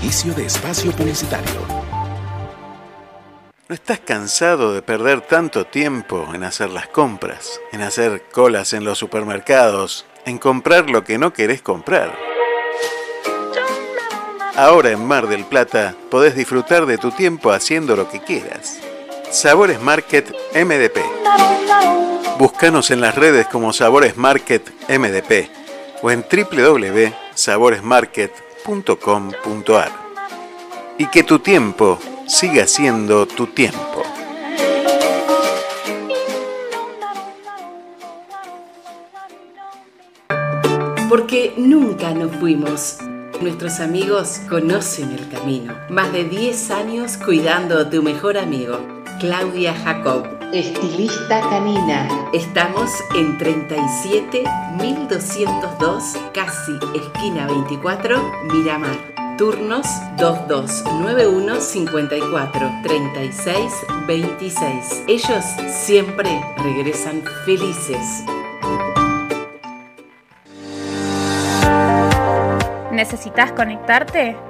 De espacio publicitario. ¿No estás cansado de perder tanto tiempo en hacer las compras, en hacer colas en los supermercados, en comprar lo que no querés comprar? Ahora en Mar del Plata podés disfrutar de tu tiempo haciendo lo que quieras. Sabores Market MDP. Búscanos en las redes como Sabores Market MDP o en Y que tu tiempo siga siendo tu tiempo. Porque nunca nos fuimos. Nuestros amigos conocen el camino. Más de 10 años cuidando a tu mejor amigo. Claudia Jacob. Estilista canina. Estamos en 37 1202, casi esquina 24, Miramar. Turnos 2291 54 36 26. Ellos siempre regresan felices. ¿Necesitas conectarte?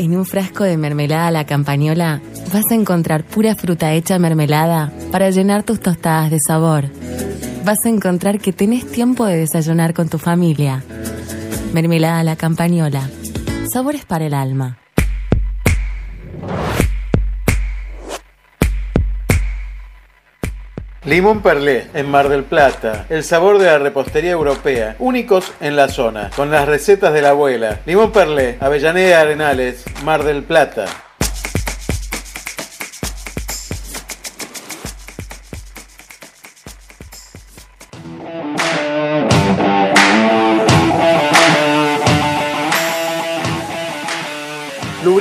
En un frasco de mermelada la campañola vas a encontrar pura fruta hecha mermelada para llenar tus tostadas de sabor. Vas a encontrar que tenés tiempo de desayunar con tu familia. Mermelada la campañola. Sabores para el alma. Limón Perlé, en Mar del Plata. El sabor de la repostería europea. Únicos en la zona. Con las recetas de la abuela. Limón Perlé, Avellaneda Arenales, Mar del Plata.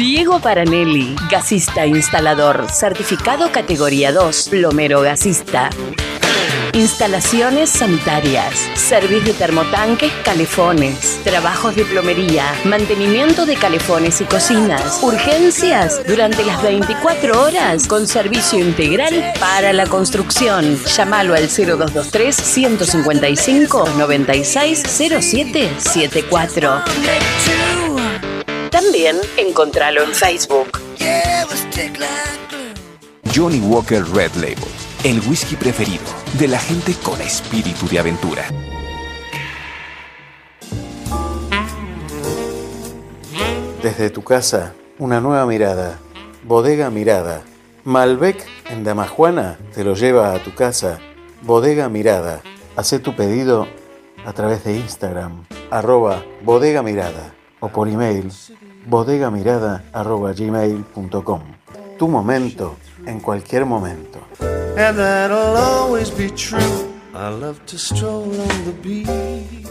Diego Paranelli, gasista instalador, certificado categoría 2, plomero gasista. Instalaciones sanitarias, servicio de termotanques, calefones, trabajos de plomería, mantenimiento de calefones y cocinas, urgencias durante las 24 horas con servicio integral para la construcción. Llámalo al 0223 155 96 0774. También encontralo en Facebook. Johnny Walker Red Label, el whisky preferido de la gente con espíritu de aventura. Desde tu casa, una nueva mirada. Bodega Mirada. Malbec en Damajuana te lo lleva a tu casa. Bodega Mirada. Haz tu pedido a través de Instagram, arroba bodega mirada o por email bodegamirada arroba gmail.com. Tu momento en cualquier momento. And that'll always be true. I love to stroll on the beach.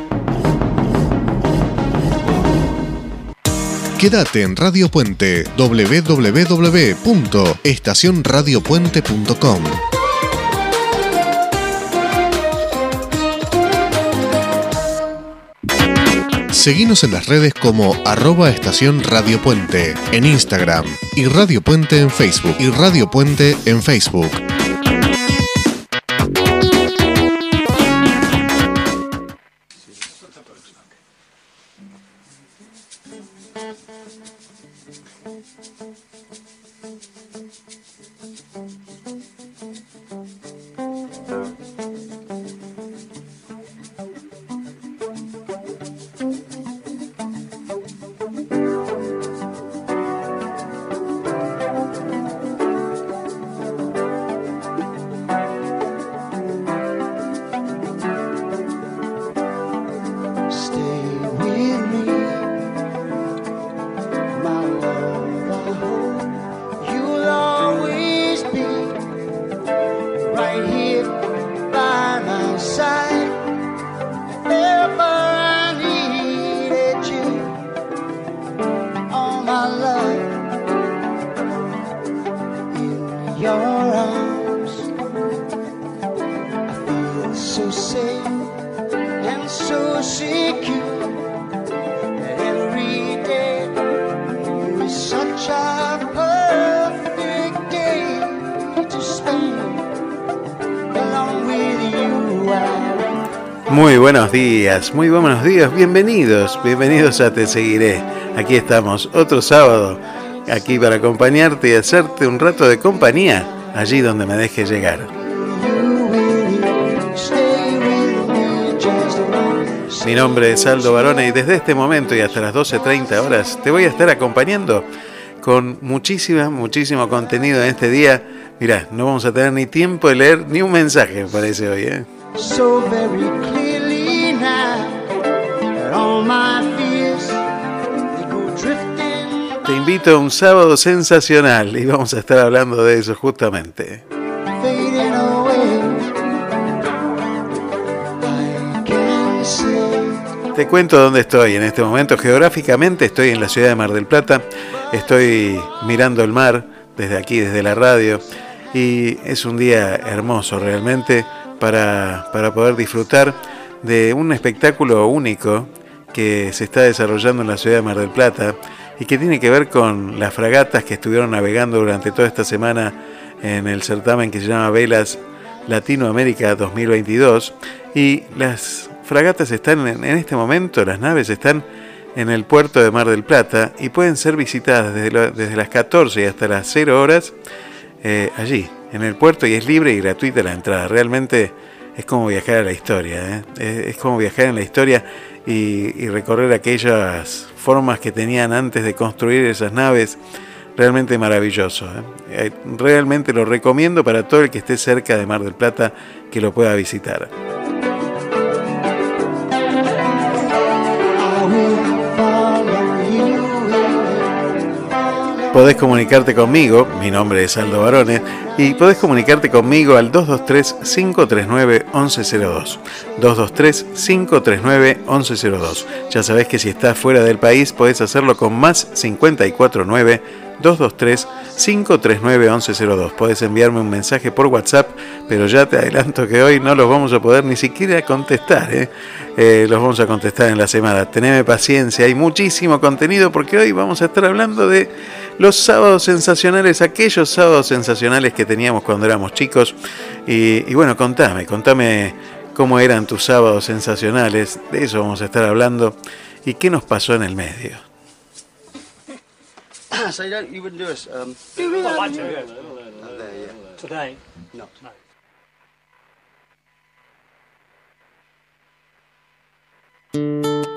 Quédate en Radio Puente www.estacionradiopuente.com. Seguinos en las redes como arroba estación Radio Puente en Instagram y Radio Puente en Facebook y Radio Puente en Facebook. Muy buenos días, bienvenidos, bienvenidos a Te Seguiré. Aquí estamos, otro sábado, aquí para acompañarte y hacerte un rato de compañía, allí donde me deje llegar. Mi nombre es Aldo Barone y desde este momento y hasta las 12.30 horas te voy a estar acompañando con muchísima, muchísimo contenido en este día. Mirá, no vamos a tener ni tiempo de leer ni un mensaje, me parece hoy. ¿eh? Te invito a un sábado sensacional y vamos a estar hablando de eso justamente. Te cuento dónde estoy en este momento. Geográficamente estoy en la ciudad de Mar del Plata. Estoy mirando el mar desde aquí, desde la radio. Y es un día hermoso realmente para, para poder disfrutar de un espectáculo único que se está desarrollando en la ciudad de Mar del Plata y que tiene que ver con las fragatas que estuvieron navegando durante toda esta semana en el certamen que se llama Velas Latinoamérica 2022 y las fragatas están en, este momento, las naves están en el puerto de Mar del Plata y pueden ser visitadas desde, las 14 y hasta las 0 horas eh, allí, en el puerto y es libre y gratuita la entrada. Realmente es como viajar a la historia, ¿eh? es, como viajar en la historia y, recorrer aquellas formas que tenían antes de construir esas naves. Realmente maravilloso. ¿eh? Eh, realmente lo recomiendo para todo el que esté cerca de Mar del Plata que lo pueda visitar. Podés comunicarte conmigo, mi nombre es Aldo Barone, y podés comunicarte conmigo al 223-539-1102. 223-539-1102. Ya sabés que si estás fuera del país podés hacerlo con más 549 223-539-1102. Podés enviarme un mensaje por WhatsApp, pero ya te adelanto que hoy no los vamos a poder ni siquiera contestar. ¿eh? Eh, los vamos a contestar en la semana. Teneme paciencia, hay muchísimo contenido porque hoy vamos a estar hablando de los sábados sensacionales, aquellos sábados sensacionales que teníamos cuando éramos chicos. Y, y bueno, contame, contame cómo eran tus sábados sensacionales. De eso vamos a estar hablando. ¿Y qué nos pasó en el medio? so you, don't, you wouldn't do us. Um, do we? I'd like to. Yeah. There, yeah. Today? No.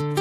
no.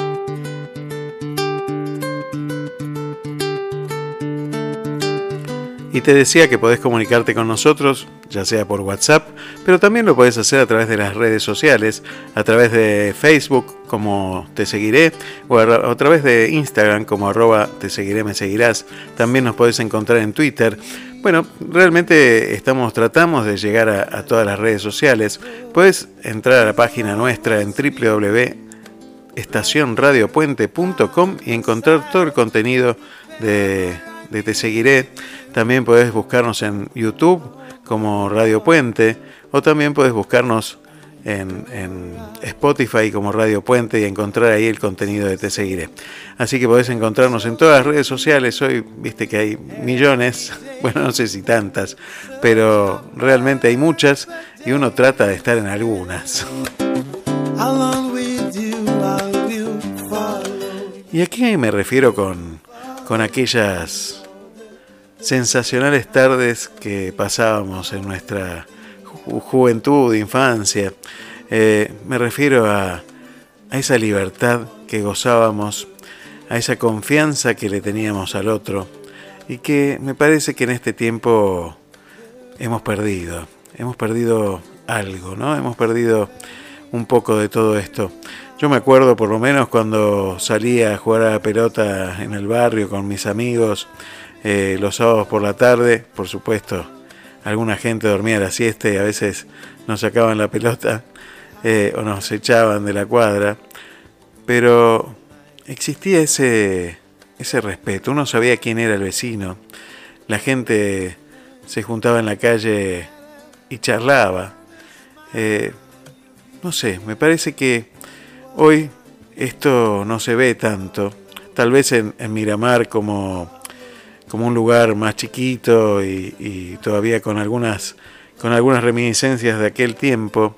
Y te decía que podés comunicarte con nosotros, ya sea por WhatsApp, pero también lo podés hacer a través de las redes sociales, a través de Facebook como Te Seguiré, o a, través de Instagram como arroba Te Seguiré, me seguirás. También nos podés encontrar en Twitter. Bueno, realmente estamos, tratamos de llegar a, todas las redes sociales. Puedes entrar a la página nuestra en www.estacionradiopuente.com y encontrar todo el contenido de, de Te Seguiré. También puedes buscarnos en YouTube como Radio Puente o también puedes buscarnos en, Spotify como Radio Puente y encontrar ahí el contenido de Te Seguiré. Así que podés encontrarnos en todas las redes sociales. Hoy viste que hay millones, bueno, no sé si tantas, pero realmente hay muchas y uno trata de estar en algunas. ¿Y a qué me refiero con, con aquellas sensacionales tardes que pasábamos en nuestra juventud, infancia. Eh, me refiero a, a esa libertad que gozábamos, a esa confianza que le teníamos al otro y que me parece que en este tiempo hemos perdido. Hemos perdido algo, ¿no? Hemos perdido un poco de todo esto. Yo me acuerdo por lo menos cuando salía a jugar a la pelota en el barrio con mis amigos eh, los sábados por la tarde, por supuesto, alguna gente dormía a la siesta y a veces nos sacaban la pelota eh, o nos echaban de la cuadra, pero existía ese, ese respeto, uno sabía quién era el vecino, la gente se juntaba en la calle y charlaba. Eh, no sé, me parece que hoy esto no se ve tanto, tal vez en Miramar como como un lugar más chiquito y, todavía con algunas, con algunas reminiscencias de aquel tiempo,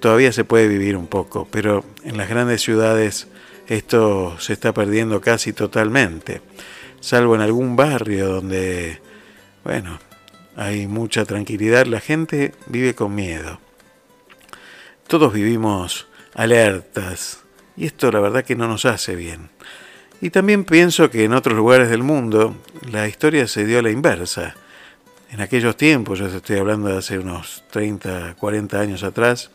todavía se puede vivir un poco, pero en las grandes ciudades esto se está perdiendo casi totalmente, salvo en algún barrio donde, bueno, hay mucha tranquilidad, la gente vive con miedo. Todos vivimos alertas y esto la verdad que no nos hace bien. Y también pienso que en otros lugares del mundo la historia se dio a la inversa. En aquellos tiempos, yo estoy hablando de hace unos 30, 40 años atrás,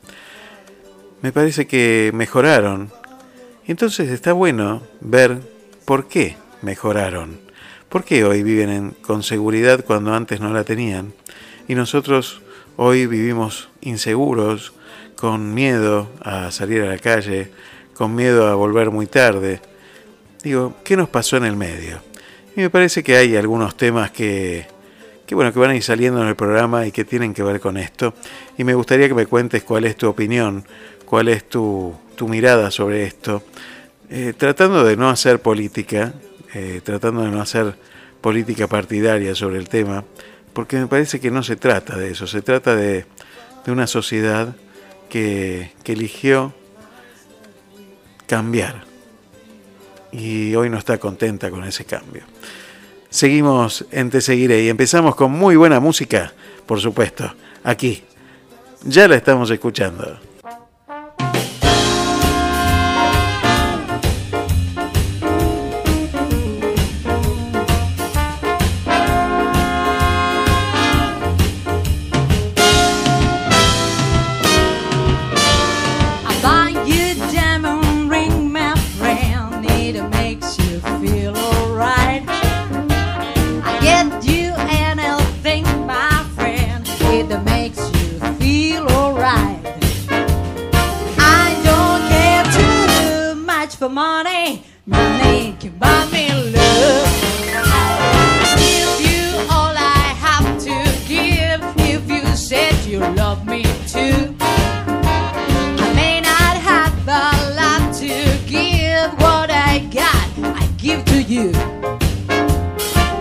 me parece que mejoraron. Entonces está bueno ver por qué mejoraron. ¿Por qué hoy viven con seguridad cuando antes no la tenían? Y nosotros hoy vivimos inseguros, con miedo a salir a la calle, con miedo a volver muy tarde Digo, ¿qué nos pasó en el medio? Y me parece que hay algunos temas que, bueno, que van a ir saliendo en el programa y que tienen que ver con esto. Y me gustaría que me cuentes cuál es tu opinión, cuál es tu, mirada sobre esto. Eh, tratando de no hacer política, eh, tratando de no hacer política partidaria sobre el tema, porque me parece que no se trata de eso, se trata de, una sociedad que, eligió cambiar y hoy no está contenta con ese cambio. Seguimos en Te Seguiré y empezamos con muy buena música, por supuesto, aquí. Ya la estamos escuchando. you.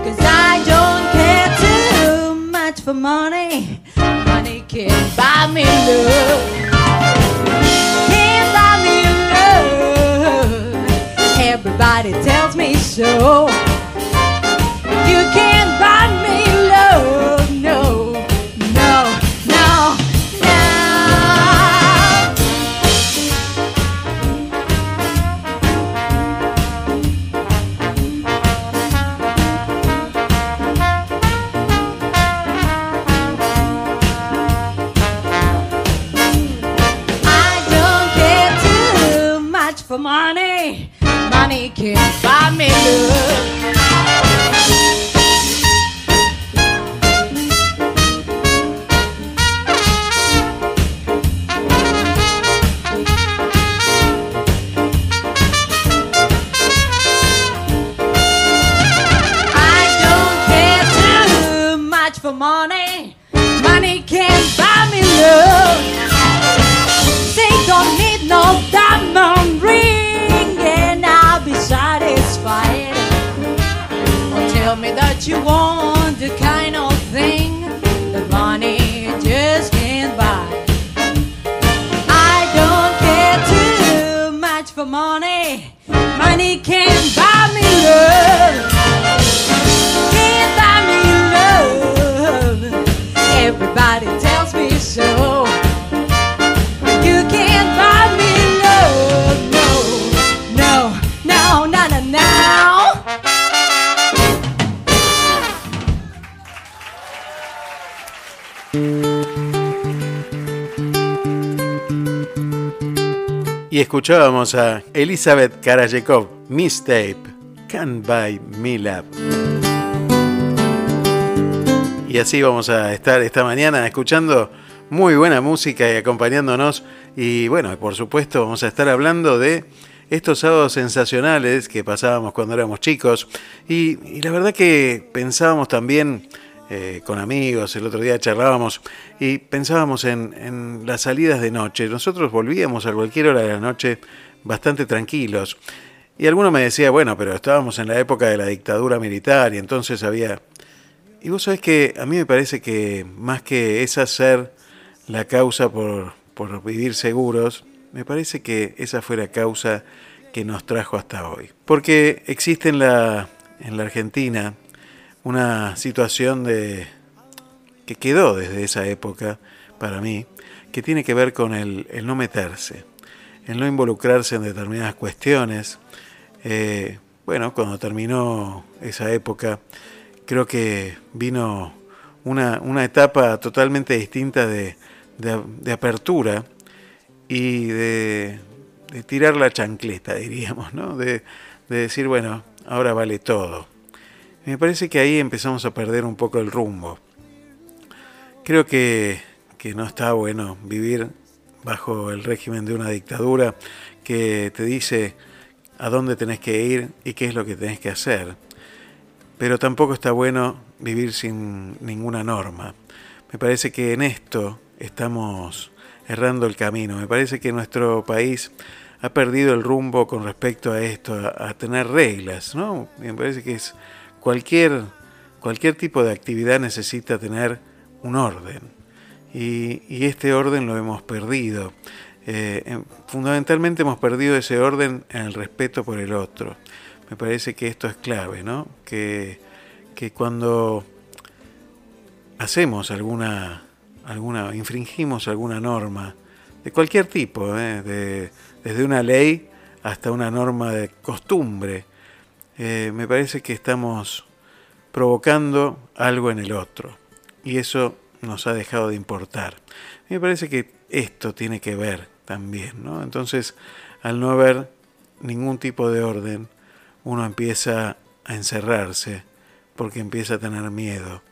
Cause I don't care too much for money. Money can buy me love. Everybody tells me so. Money can't buy me love. Escuchábamos a Elizabeth Karajekov, Mistape, Can't Buy Me Love. Y así vamos a estar esta mañana escuchando muy buena música y acompañándonos. Y bueno, por supuesto vamos a estar hablando de estos sábados sensacionales que pasábamos cuando éramos chicos. Y, y la verdad que pensábamos también eh, con amigos, el otro día charlábamos y pensábamos en, las salidas de noche. Nosotros volvíamos a cualquier hora de la noche bastante tranquilos. Y alguno me decía, bueno, pero estábamos en la época de la dictadura militar y entonces había... Y vos sabés que a mí me parece que más que esa ser la causa por, por vivir seguros, me parece que esa fue la causa que nos trajo hasta hoy. Porque existe en la, en la Argentina una situación de que quedó desde esa época para mí, que tiene que ver con el, no meterse, el no involucrarse en determinadas cuestiones. Eh, bueno, cuando terminó esa época, creo que vino una, una etapa totalmente distinta de, de, apertura y de, de, tirar la chancleta, diríamos, ¿no? De decir, bueno, ahora vale todo. Me parece que ahí empezamos a perder un poco el rumbo. Creo que, que no está bueno vivir bajo el régimen de una dictadura que te dice a dónde tenés que ir y qué es lo que tenés que hacer. Pero tampoco está bueno vivir sin ninguna norma. Me parece que en esto estamos errando el camino. Me parece que nuestro país ha perdido el rumbo con respecto a esto, a, a tener reglas, ¿no? Me parece que es cualquier, cualquier tipo de actividad necesita tener un orden. Y, y este orden lo hemos perdido. Eh, fundamentalmente hemos perdido ese orden en el respeto por el otro. Me parece que esto es clave, ¿no? Que, que cuando hacemos alguna, alguna, infringimos alguna norma, de cualquier tipo, ¿eh? de, desde una ley hasta una norma de costumbre, eh, me parece que estamos provocando algo en el otro y eso nos ha dejado de importar. Me parece que esto tiene que ver también, ¿no? Entonces, al no haber ningún tipo de orden, uno empieza a encerrarse porque empieza a tener miedo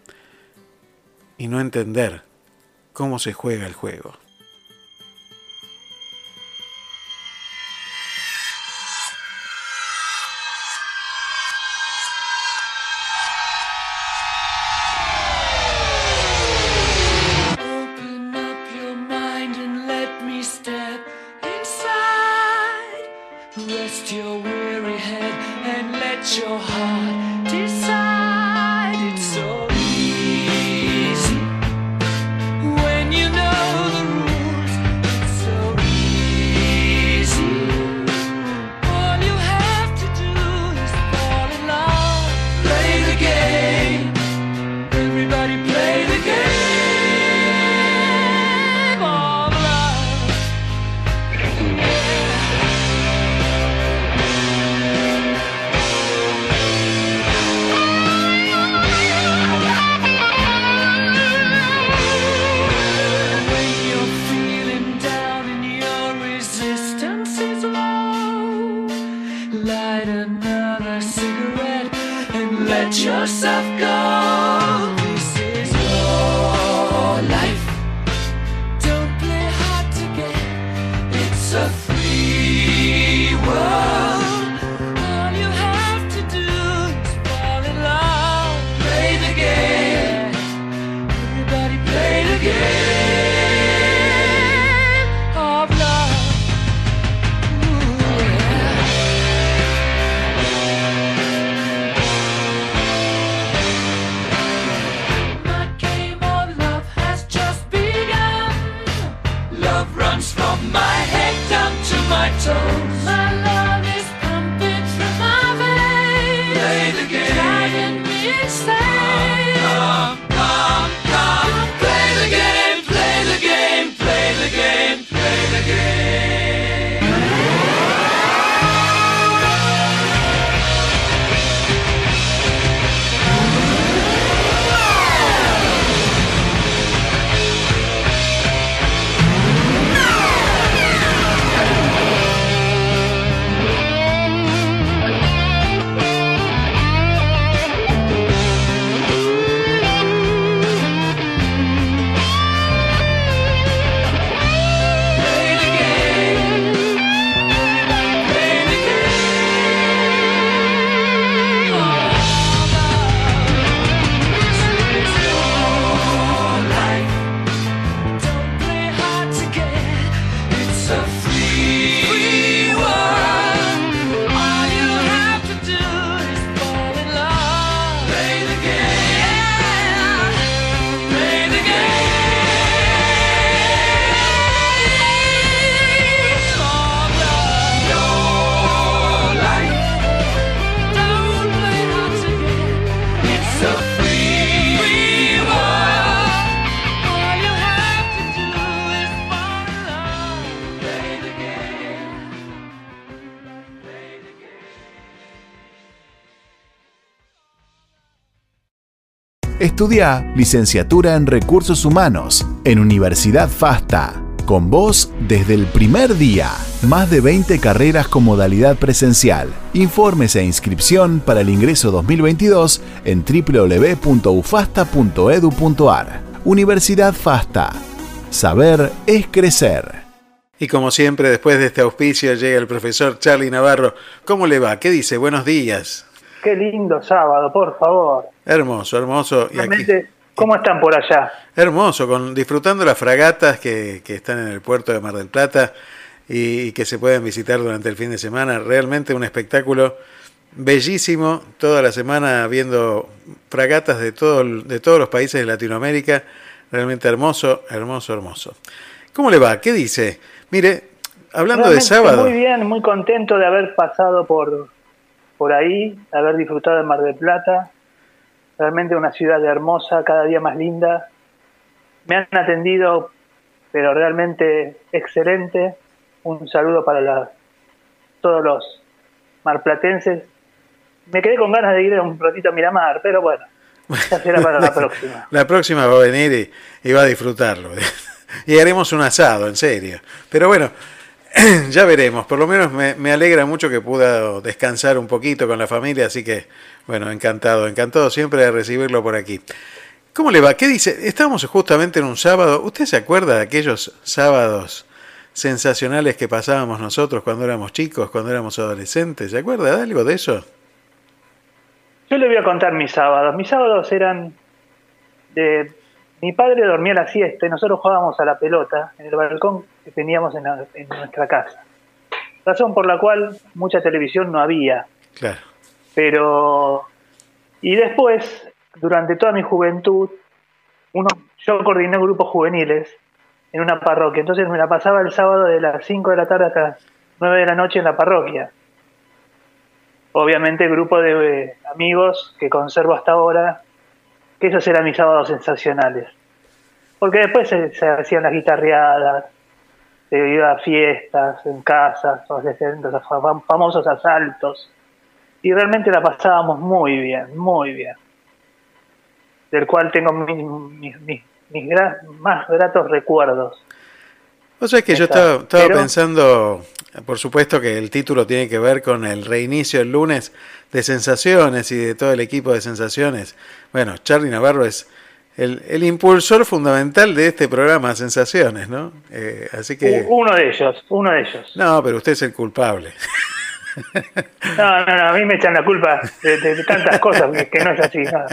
y no entender cómo se juega el juego. Estudia licenciatura en Recursos Humanos en Universidad FASTA. Con vos desde el primer día. Más de 20 carreras con modalidad presencial. Informes e inscripción para el ingreso 2022 en www.ufasta.edu.ar. Universidad FASTA. Saber es crecer. Y como siempre, después de este auspicio llega el profesor Charlie Navarro. ¿Cómo le va? ¿Qué dice? Buenos días. Qué lindo sábado, por favor. Hermoso, hermoso. Y aquí, Realmente, ¿Cómo están por allá? hermoso, con, disfrutando las fragatas que, que están en el puerto de Mar del Plata y, y que se pueden visitar durante el fin de semana. Realmente un espectáculo bellísimo. Toda la semana viendo fragatas de, todo, de todos los países de Latinoamérica. Realmente hermoso, hermoso, hermoso. ¿Cómo le va? ¿Qué dice? Mire, hablando de sábado. Muy bien, muy contento de haber pasado por, por ahí, haber disfrutado de Mar del Plata. Realmente una ciudad hermosa, cada día más linda. Me han atendido, pero realmente excelente. Un saludo para la- todos los marplatenses. Me quedé con ganas de ir un ratito a Miramar, pero bueno, ya será para la próxima. La próxima va a venir y, y va a disfrutarlo. y haremos un asado, en serio. Pero bueno, ya veremos. Por lo menos me, alegra mucho que pueda descansar un poquito con la familia, así que, bueno, encantado, encantado siempre de recibirlo por aquí. ¿Cómo le va? ¿Qué dice? Estamos justamente en un sábado. ¿Usted se acuerda de aquellos sábados sensacionales que pasábamos nosotros cuando éramos chicos, cuando éramos adolescentes? ¿Se acuerda de algo de eso? Yo le voy a contar mis sábados. Mis sábados eran de... Mi padre dormía la siesta y nosotros jugábamos a la pelota en el balcón que teníamos en, la- en nuestra casa. Razón por la cual mucha televisión no había. Claro. Pero... Y después, durante toda mi juventud, uno, yo coordiné grupos juveniles en una parroquia. Entonces me la pasaba el sábado de las 5 de la tarde hasta las 9 de la noche en la parroquia. Obviamente grupo de eh, amigos que conservo hasta ahora, que esos eran mis sábados sensacionales. Porque después se, se hacían las guitarreadas, se iba a fiestas, en casas, fam- famosos asaltos. Y realmente la pasábamos muy bien, muy bien. Del cual tengo mis, mis, mis- más gratos recuerdos. O sea, es que yo estaba, estaba Pero- pensando, por supuesto que el título tiene que ver con el reinicio el lunes de Sensaciones y de todo el equipo de Sensaciones. Bueno, Charlie Navarro es el, el impulsor fundamental de este programa Sensaciones, ¿no? Eh, así que... Uno de ellos, uno de ellos. No, pero usted es el culpable. No, no, no, a mí me echan la culpa de, de- de tantas cosas que, no es así. No,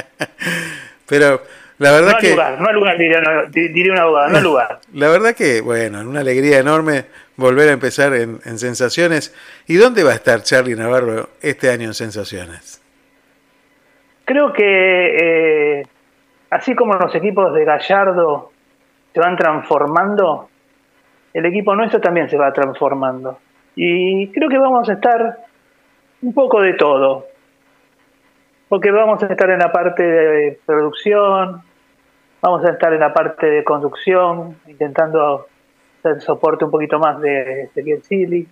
Pero la no verdad al que... lugar, no al lugar, diría, no, di- diría un abogado, no al lugar. La verdad que, bueno, una alegría enorme volver a empezar en, en Sensaciones. ¿Y dónde va a estar Charlie Navarro este año en Sensaciones? Creo que eh, así como los equipos de Gallardo se van transformando, el equipo nuestro también se va transformando. Y creo que vamos a estar un poco de todo. Porque vamos a estar en la parte de producción, vamos a estar en la parte de conducción, intentando hacer soporte un poquito más de Ezequiel Chili.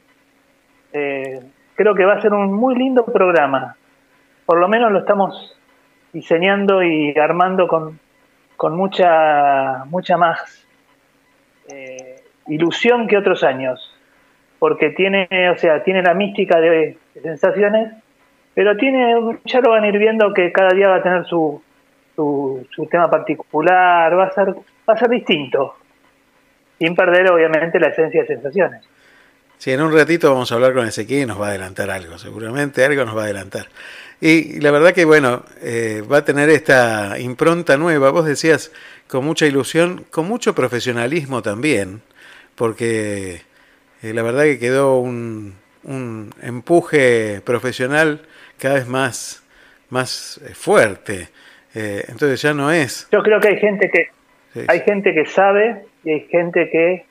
Eh, creo que va a ser un muy lindo programa. Por lo menos lo estamos diseñando y armando con, con mucha, mucha más eh, ilusión que otros años. Porque tiene, o sea, tiene la mística de, de sensaciones, pero tiene, ya lo van a ir viendo que cada día va a tener su, su, su tema particular, va a ser, va a ser distinto. Sin perder obviamente la esencia de sensaciones. Sí, en un ratito vamos a hablar con Ezequiel y nos va a adelantar algo, seguramente algo nos va a adelantar. Y la verdad que, bueno, eh, va a tener esta impronta nueva, vos decías, con mucha ilusión, con mucho profesionalismo también, porque eh, la verdad que quedó un, un empuje profesional cada vez más, más eh, fuerte. Eh, entonces ya no es... Yo creo que hay gente que Sí, hay gente que sabe y hay gente que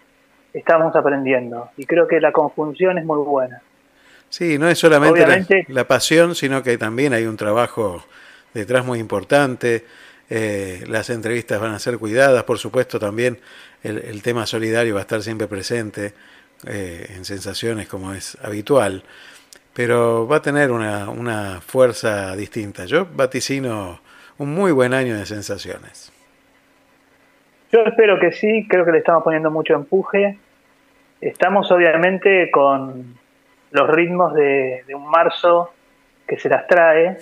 estamos aprendiendo. Y creo que la conjunción es muy buena. Sí, no es solamente la, pasión, sino que también hay un trabajo detrás muy importante. Eh, las entrevistas van a ser cuidadas, por supuesto también el, el tema solidario va a estar siempre presente eh, en sensaciones como es habitual, pero va a tener una, una fuerza distinta. Yo vaticino un muy buen año de sensaciones. Yo espero que sí, creo que le estamos poniendo mucho empuje. Estamos obviamente con los ritmos de, de un marzo que se las trae,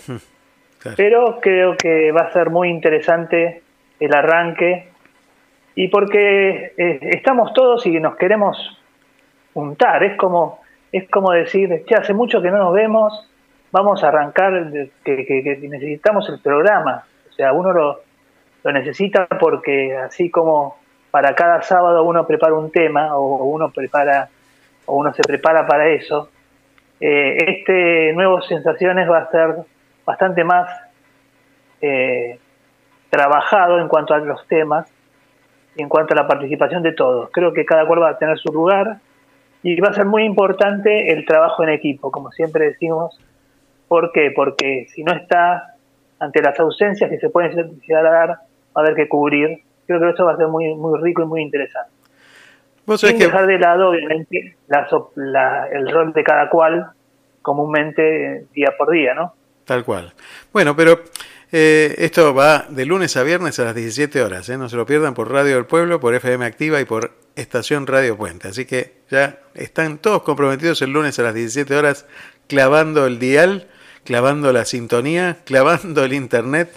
Claro. pero creo que va a ser muy interesante el arranque. Y porque eh, estamos todos y nos queremos juntar, es como es como decir, che, hace mucho que no nos vemos, vamos a arrancar, que, que- que necesitamos el programa, o sea, uno lo, lo necesita porque así como para cada sábado uno prepara un tema o uno prepara o uno se prepara para eso, eh, este nuevo sensaciones va a ser bastante más eh, trabajado en cuanto a los temas y en cuanto a la participación de todos. Creo que cada cual va a tener su lugar y va a ser muy importante el trabajo en equipo, como siempre decimos. ¿Por qué? Porque si no está ante las ausencias que se pueden llegar a dar, va a haber que cubrir. Creo que eso va a ser muy, muy rico y muy interesante. Vos Sin que dejar de lado, obviamente, la la- el rol de cada cual comúnmente día por día, ¿no? Tal cual. Bueno, pero eh, esto va de lunes a viernes a las 17 horas. ¿eh? No se lo pierdan por Radio del Pueblo, por FM Activa y por Estación Radio Puente. Así que ya están todos comprometidos el lunes a las 17 horas clavando el dial, clavando la sintonía, clavando el internet,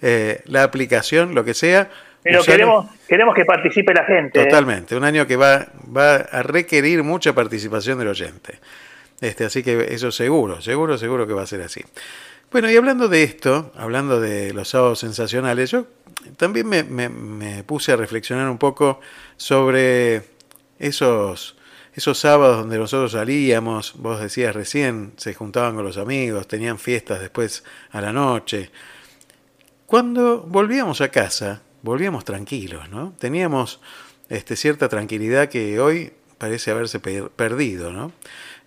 eh, la aplicación, lo que sea. Pero queremos, queremos que participe la gente. ¿eh? Totalmente, un año que va, va a requerir mucha participación del oyente. Este, así que eso seguro, seguro, seguro que va a ser así. Bueno, y hablando de esto, hablando de los sábados sensacionales, yo también me, me- me puse a reflexionar un poco sobre esos, esos sábados donde nosotros salíamos, vos decías recién, se juntaban con los amigos, tenían fiestas después a la noche. Cuando volvíamos a casa, volvíamos tranquilos, ¿no? Teníamos este, cierta tranquilidad que hoy parece haberse per- perdido, ¿no?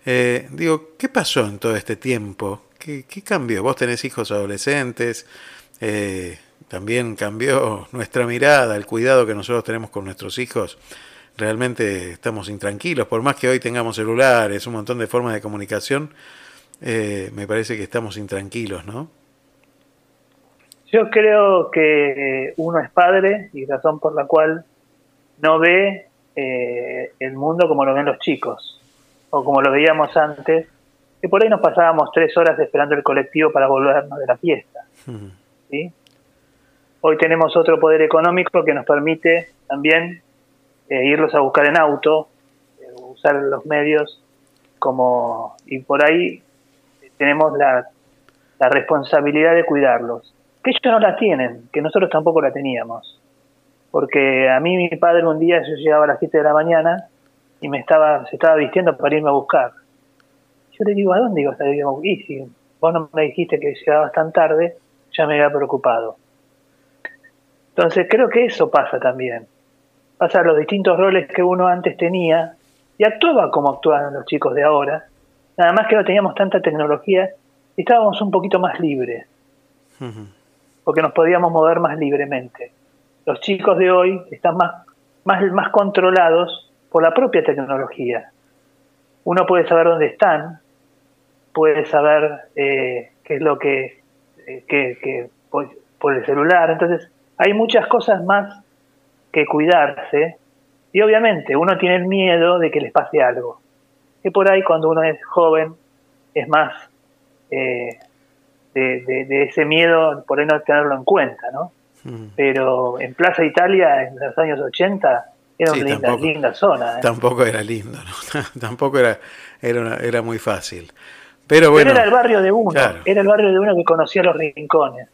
Eh, digo, ¿qué pasó en todo este tiempo? ¿Qué, qué cambió? Vos tenés hijos adolescentes, eh, también cambió nuestra mirada, el cuidado que nosotros tenemos con nuestros hijos. Realmente estamos intranquilos, por más que hoy tengamos celulares, un montón de formas de comunicación, eh, me parece que estamos intranquilos, ¿no? Yo creo que uno es padre y razón por la cual no ve eh, el mundo como lo ven los chicos, o como lo veíamos antes, que por ahí nos pasábamos tres horas esperando el colectivo para volvernos de la fiesta. ¿sí? Hoy tenemos otro poder económico que nos permite también eh, irlos a buscar en auto, eh, usar los medios como y por ahí tenemos la, la responsabilidad de cuidarlos, que ellos no la tienen, que nosotros tampoco la teníamos. Porque a mí mi padre un día, yo llegaba a las 7 de la mañana y me estaba, se estaba vistiendo para irme a buscar. Yo le digo, ¿a dónde ibas a ir? Y si vos no me dijiste que llegabas tan tarde, ya me había preocupado. Entonces creo que eso pasa también. Pasa los distintos roles que uno antes tenía y actuaba como actúan los chicos de ahora. Nada más que no teníamos tanta tecnología y estábamos un poquito más libres, porque nos podíamos mover más libremente. Los chicos de hoy están más, más, controlados por la propia tecnología. Uno puede saber dónde están, puede saber eh, qué es lo que, eh, que, por el celular. Entonces, hay muchas cosas más que cuidarse y obviamente uno tiene el miedo de que les pase algo. Que por ahí cuando uno es joven es más eh, de, de- de ese miedo, por ahí no tenerlo en cuenta, ¿no? Pero en Plaza Italia, en los años 80, era Sí, una linda, tampoco. linda zona. ¿eh? Tampoco era lindo, ¿no? tampoco era, era, una- era muy fácil. Pero bueno, Pero era el barrio de uno, claro. era el barrio de uno que conocía los rincones.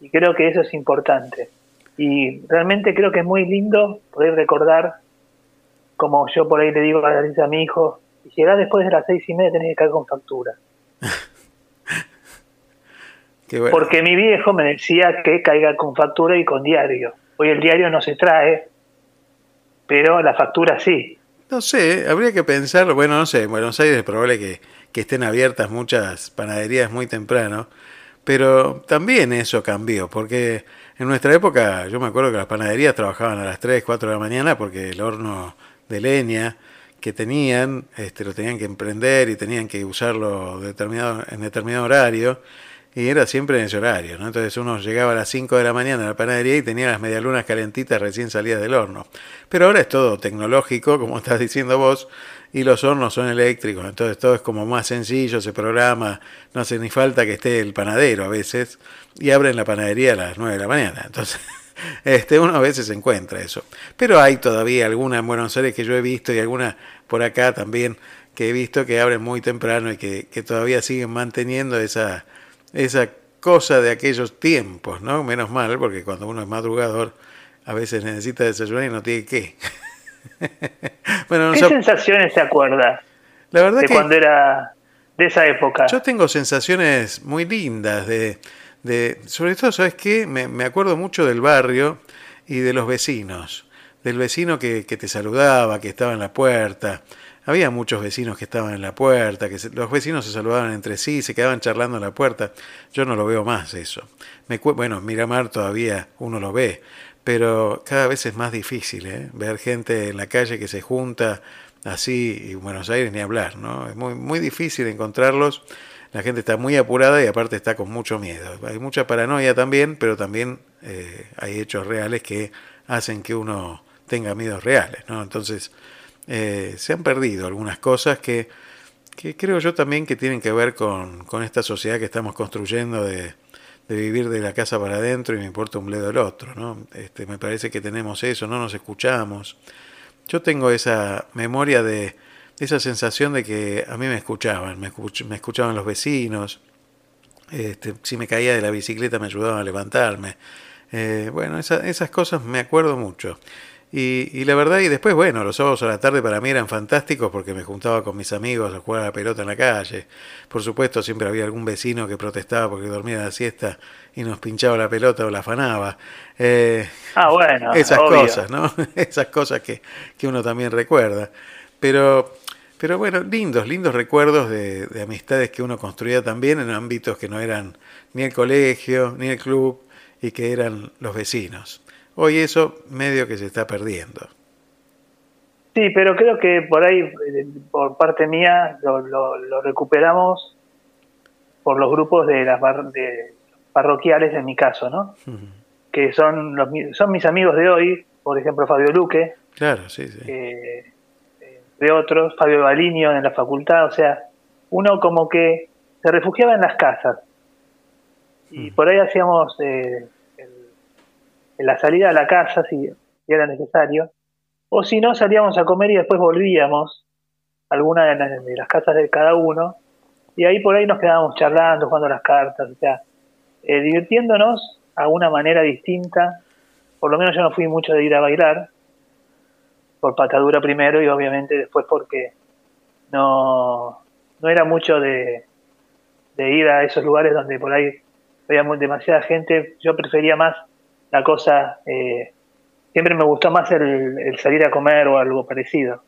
Y creo que eso es importante. Y realmente creo que es muy lindo poder recordar, como yo por ahí le digo a, a mi hijo, si llegás después de las seis y media tenés que caer con factura. bueno. Porque mi viejo me decía que caiga con factura y con diario. Hoy el diario no se trae, pero la factura sí. No sé, habría que pensarlo. Bueno, no sé, en Buenos Aires es probable que, que estén abiertas muchas panaderías muy temprano, pero también eso cambió, porque en nuestra época yo me acuerdo que las panaderías trabajaban a las 3, 4 de la mañana porque el horno de leña que tenían, este, lo tenían que emprender y tenían que usarlo determinado, en determinado horario. Y era siempre en ese horario, ¿no? Entonces uno llegaba a las 5 de la mañana a la panadería y tenía las medialunas calentitas recién salidas del horno. Pero ahora es todo tecnológico, como estás diciendo vos, y los hornos son eléctricos, entonces todo es como más sencillo, se programa, no hace ni falta que esté el panadero a veces, y abren la panadería a las 9 de la mañana. Entonces, este, uno a veces encuentra eso. Pero hay todavía alguna en Buenos Aires que yo he visto y alguna por acá también que he visto que abren muy temprano y que, que todavía siguen manteniendo esa, esa cosa de aquellos tiempos, ¿no? Menos mal, porque cuando uno es madrugador, a veces necesita desayunar y no tiene qué. bueno, ¿Qué sensaciones se acuerda la verdad de que cuando era de esa época? yo tengo sensaciones muy lindas de, de sobre todo, ¿sabes qué? Me, me acuerdo mucho del barrio y de los vecinos, del vecino que, que te saludaba, que estaba en la puerta. Había muchos vecinos que estaban en la puerta, que se- los vecinos se saludaban entre sí, se quedaban charlando en la puerta. Yo no lo veo más eso. Me, bueno, en Miramar todavía uno lo ve, pero cada vez es más difícil ¿eh? ver gente en la calle que se junta así, y en Buenos Aires ni hablar, ¿no? Es muy, muy difícil encontrarlos. La gente está muy apurada y aparte está con mucho miedo. Hay mucha paranoia también, pero también eh, hay hechos reales que hacen que uno tenga miedos reales, ¿no? Entonces, eh, se han perdido algunas cosas que, que creo yo también que tienen que ver con, con esta sociedad que estamos construyendo de, de vivir de la casa para adentro y me importa un bledo el otro, ¿no? Este, me parece que tenemos eso, no nos escuchamos. Yo tengo esa memoria de esa sensación de que a mí me escuchaban, me, escuch- me escuchaban los vecinos, este, si me caía de la bicicleta me ayudaban a levantarme. Eh, bueno, esa- esas cosas me acuerdo mucho. Y, y la verdad, y después, bueno, los sábados a la tarde para mí eran fantásticos porque me juntaba con mis amigos a jugar a la pelota en la calle. Por supuesto, siempre había algún vecino que protestaba porque dormía la siesta y nos pinchaba la pelota o la afanaba. Eh, Ah, bueno, esas obvio. cosas, ¿no? Esas cosas que, que uno también recuerda. Pero, pero bueno, lindos, lindos recuerdos de, de amistades que uno construía también en ámbitos que no eran ni el colegio, ni el club, y que eran los vecinos. Hoy eso medio que se está perdiendo. Sí, pero creo que por ahí, eh, por parte mía, lo, lo- lo recuperamos por los grupos de las bar- de parroquiales, en mi caso, ¿no? Que son, los, son mis amigos de hoy, por ejemplo, Fabio Luque, Claro, sí, sí. eh, entre otros, Fabio Balinio en la facultad, o sea, uno como que se refugiaba en las casas. Y por ahí hacíamos eh, la salida a la casa si, era necesario, o si no, salíamos a comer y después volvíamos a alguna de las, casas de cada uno, y ahí por ahí nos quedábamos charlando, jugando las cartas, o sea, eh, divirtiéndonos a una manera distinta. Por lo menos yo no fui mucho de ir a bailar, por patadura primero y obviamente después porque no, no era mucho de, de ir a esos lugares donde por ahí había demasiada gente. Yo prefería más la cosa, eh, siempre me gustó más el, el salir a comer o algo parecido.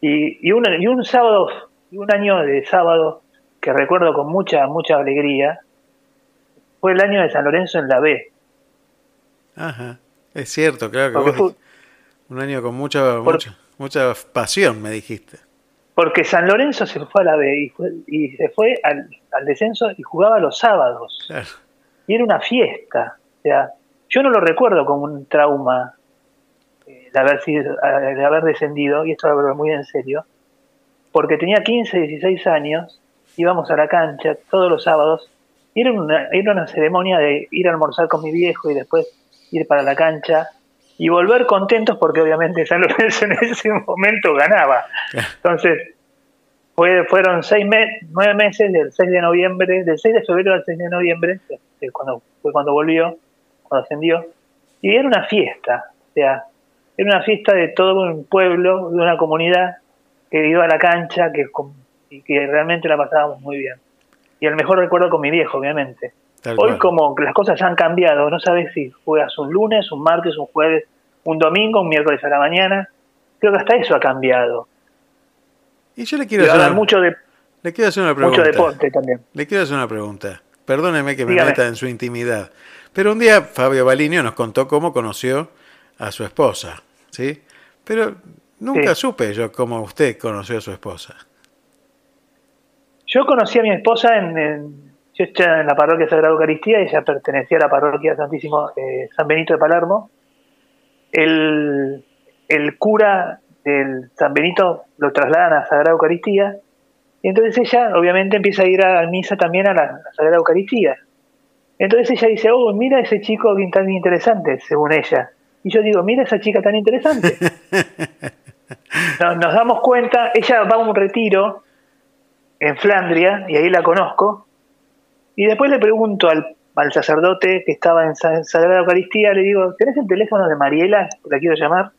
Y, y, un, y un sábado, un año de sábado que recuerdo con mucha, mucha alegría, fue el año de San Lorenzo en la B. Ajá. Es cierto, claro que vos fue- un año con mucha, mucha, mucha pasión, me dijiste. Porque San Lorenzo se fue a la B y, fue- y se fue al, al descenso y jugaba los sábados. Claro. Y era una fiesta. O sea, yo no lo recuerdo como un trauma eh, de, haber sido, de haber descendido, y esto lo hablo muy en serio, porque tenía 15, 16 años, íbamos a la cancha todos los sábados, y era una, era una ceremonia de ir a almorzar con mi viejo y después ir para la cancha y volver contentos porque obviamente San Lorenzo en ese momento ganaba. Entonces, fue, fueron seis me- nueve meses del 6 de noviembre, del 6 de febrero al 6 de noviembre, cuando, fue cuando volvió, cuando ascendió, y era una fiesta, o sea, era una fiesta de todo un pueblo, de una comunidad que iba a la cancha que, y que realmente la pasábamos muy bien. Y el mejor recuerdo con mi viejo, obviamente. Tal Hoy cual. como que las cosas han cambiado, no sabes si juegas un lunes, un martes, un jueves, un domingo, un miércoles a la mañana. Creo que hasta eso ha cambiado. Y yo le quiero hacer, una- mucho, de, le quiero hacer una pregunta. mucho deporte también. Le quiero hacer una pregunta. Perdóneme que me Dígame. meta en su intimidad. Pero un día Fabio Balinio nos contó cómo conoció a su esposa, ¿sí? Pero nunca Sí. supe yo cómo usted conoció a su esposa. Yo conocí a mi esposa en, en- yo en la parroquia Sagrada Eucaristía, ella pertenecía a la parroquia Santísimo eh, San Benito de Palermo. El, el cura del San Benito lo trasladan a Sagrada Eucaristía y entonces ella obviamente empieza a ir a misa también a la, a la Sagrada Eucaristía. Entonces ella dice, oh, mira ese chico tan interesante, según ella. Y yo digo, mira esa chica tan interesante. nos, nos damos cuenta, ella va a un retiro en Flandria, y ahí la conozco, y después le pregunto al, al sacerdote que estaba en Sa- Sagrada Eucaristía, le digo, ¿tenés el teléfono de Mariela? La quiero llamar.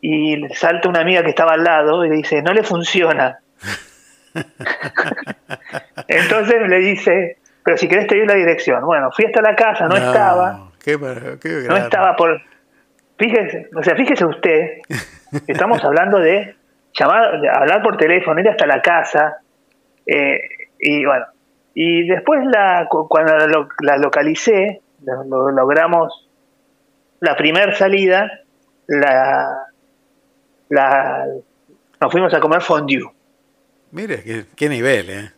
Y le salta una amiga que estaba al lado y le dice, no le funciona. Entonces le dice, pero si querés te doy la dirección. Bueno, fui hasta la casa, no, estaba, Qué, no estaba por... Fíjese, o sea, fíjese usted, estamos hablando de llamar, de hablar por teléfono, ir hasta la casa, eh, y bueno, y después la, cu- cuando la, la localicé, lo- lo- logramos la primer salida, la, la, nos fuimos a comer fondue. Mire, qué, qué nivel, ¿eh?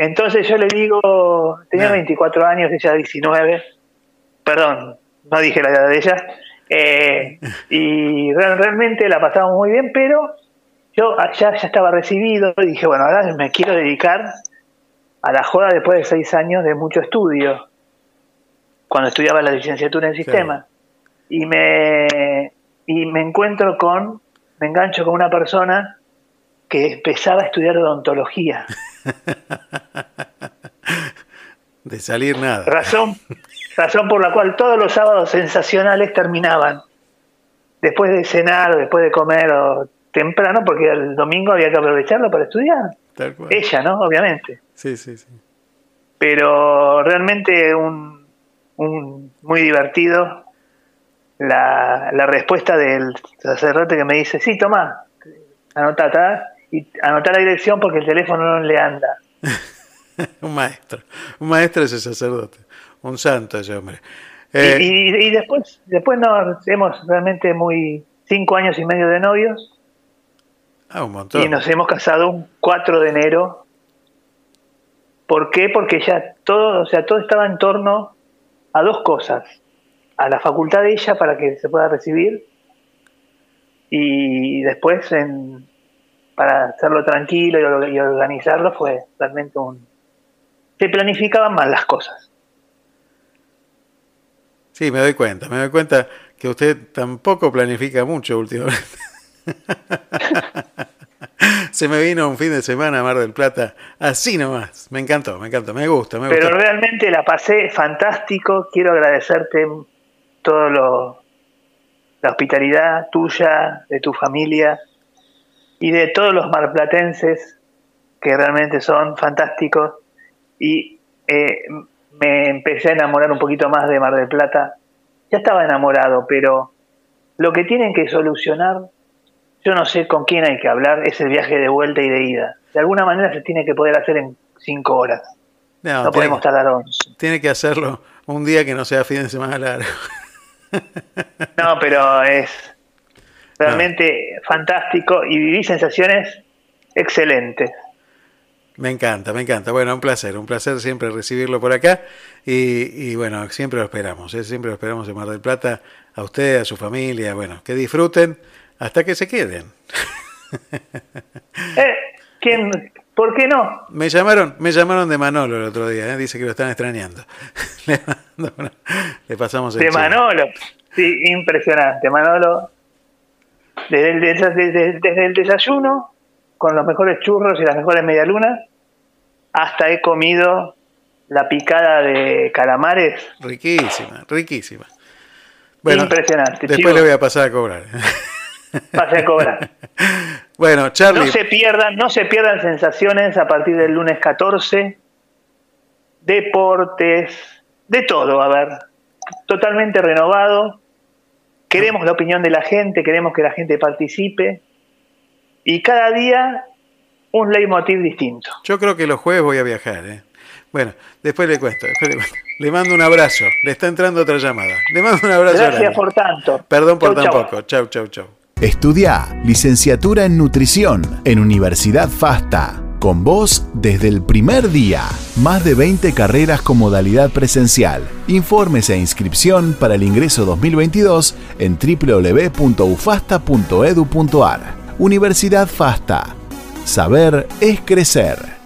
Entonces yo le digo, tenía Ah. 24 años, ella 19, perdón, no dije la edad de ella, eh, y real- realmente la pasamos muy bien, pero yo allá ya estaba recibido y dije, bueno, ahora me quiero dedicar a la joda después de seis años de mucho estudio, cuando estudiaba la licenciatura en sistema. Y me, y me encuentro con, me engancho con una persona que empezaba a estudiar odontología. De salir nada. Razón, razón por la cual todos los sábados sensacionales terminaban después de cenar, o después de comer o temprano, porque el domingo había que aprovecharlo para estudiar. Tal cual. Ella, ¿no? Obviamente. Sí, sí, sí. Pero realmente un, un muy divertido la, la respuesta del sacerdote que me dice, sí, toma, anota y anota la dirección porque el teléfono no le anda. Un maestro. Un maestro ese sacerdote. Un santo ese hombre. Y- Eh, y, y después, después nos hemos realmente muy cinco años y medio de novios ah, un montón. y nos hemos casado un 4 de enero. ¿Por qué? Porque ya todo, o sea, todo estaba en torno a dos cosas. A la facultad de ella para que se pueda recibir Y después, en, para hacerlo tranquilo y, or- y organizarlo, fue realmente un... Se planificaban mal las cosas. Sí, me doy cuenta, me doy cuenta que usted tampoco planifica mucho últimamente. Se me vino un fin de semana a Mar del Plata así nomás. Me encantó, me encantó, me gusta, me Pero realmente la pasé fantástico. Quiero agradecerte todo lo, la hospitalidad tuya, de tu familia y de todos los marplatenses que realmente son fantásticos. Y eh, me empecé a enamorar un poquito más de Mar del Plata. Ya estaba enamorado, pero lo que tienen que solucionar, yo no sé con quién hay que hablar, es el viaje de vuelta y de ida. De alguna manera se tiene que poder hacer en cinco horas. No, No, podemos tardar once. Tiene que hacerlo un día que no sea fin de semana largo. No, pero es realmente fantástico y viví sensaciones excelentes. Me encanta, me encanta. Bueno, un placer, un placer siempre recibirlo por acá. Y, y bueno, siempre lo esperamos, ¿eh? siempre lo esperamos en Mar del Plata, a usted, a su familia, bueno, que disfruten hasta que se queden. Eh, ¿quién, ¿Por qué no? Me llamaron, me llamaron de Manolo el otro día, ¿eh? dice que lo están extrañando. Le, mando una- le pasamos el De. Manolo. Sí, impresionante. Manolo, desde el, desa- desde- desde el desayuno, con los mejores churros y las mejores medialunas, hasta he comido la picada de calamares. Riquísima, riquísima. Bueno, Impresionante, Después le voy a pasar a cobrar. Pase a cobrar. bueno, Charlie. No se pierdan, no se pierdan sensaciones a partir del lunes 14. Deportes, de todo, a ver. Totalmente renovado. Queremos la opinión de la gente, queremos que la gente participe. Y cada día un leitmotiv distinto. Yo creo que los jueves voy a viajar. ¿eh? Bueno, después le cuento, después le cuento. Le mando un abrazo. Le está entrando otra llamada. Le mando un abrazo. Gracias grande. por tanto. Perdón por Chau, tan chau. poco. Chau, chau, chau. Estudia licenciatura en nutrición en Universidad FASTA. Con vos desde el primer día. Más de 20 carreras con modalidad presencial. Informes e inscripción para el ingreso 2022 en www.ufasta.edu.ar. Universidad FASTA. Saber es crecer.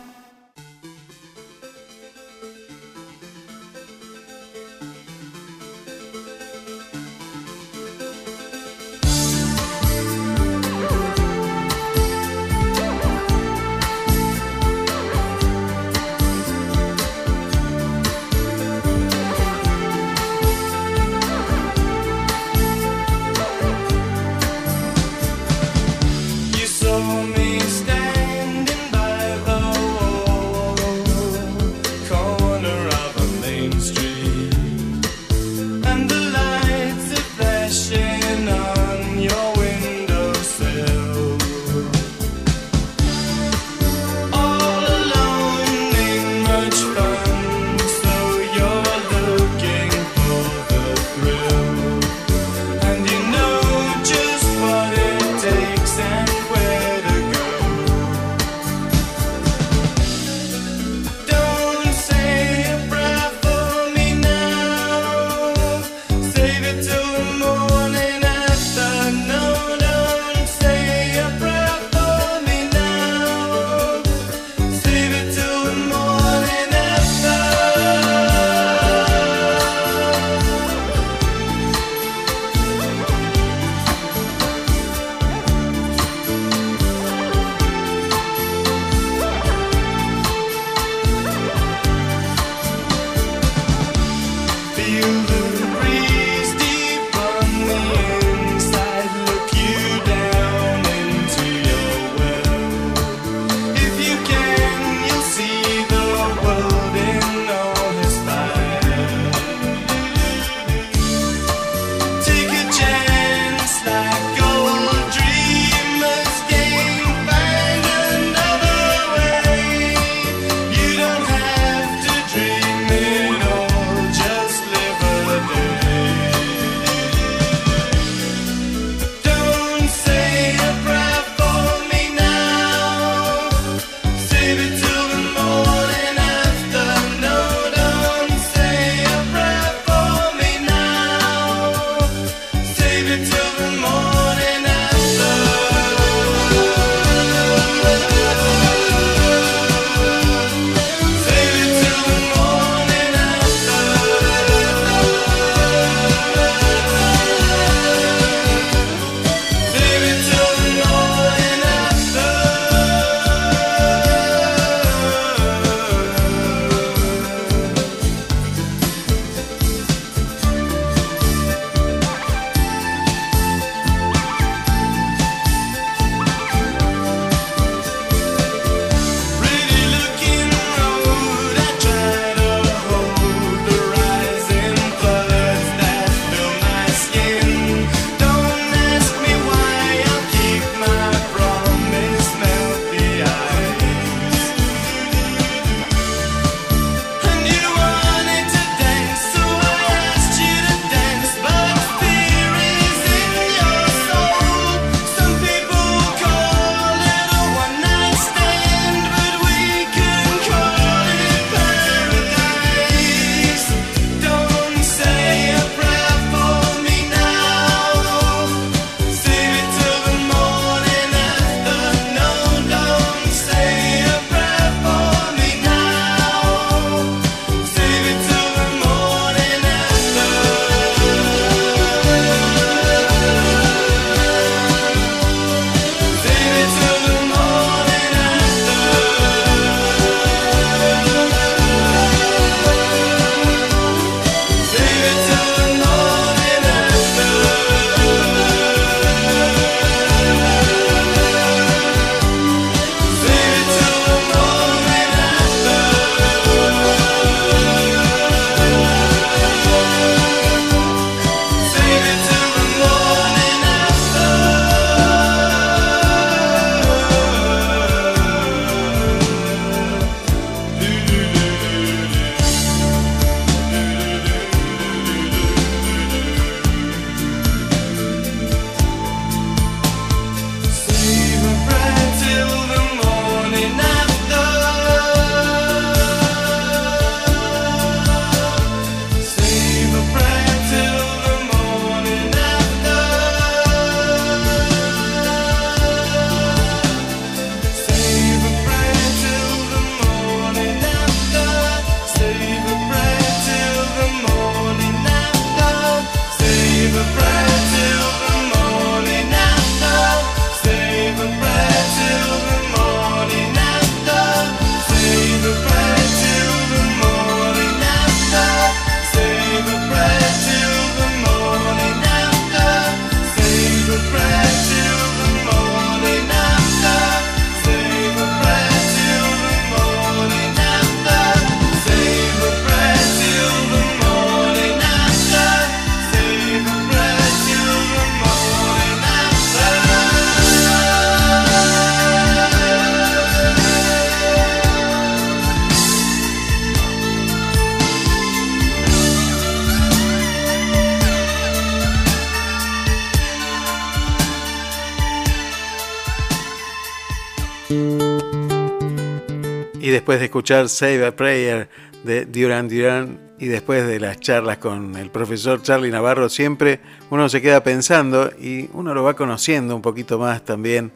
Escuchar Save a Prayer de Duran Duran y después de las charlas con el profesor Charlie Navarro, siempre uno se queda pensando y uno lo va conociendo un poquito más también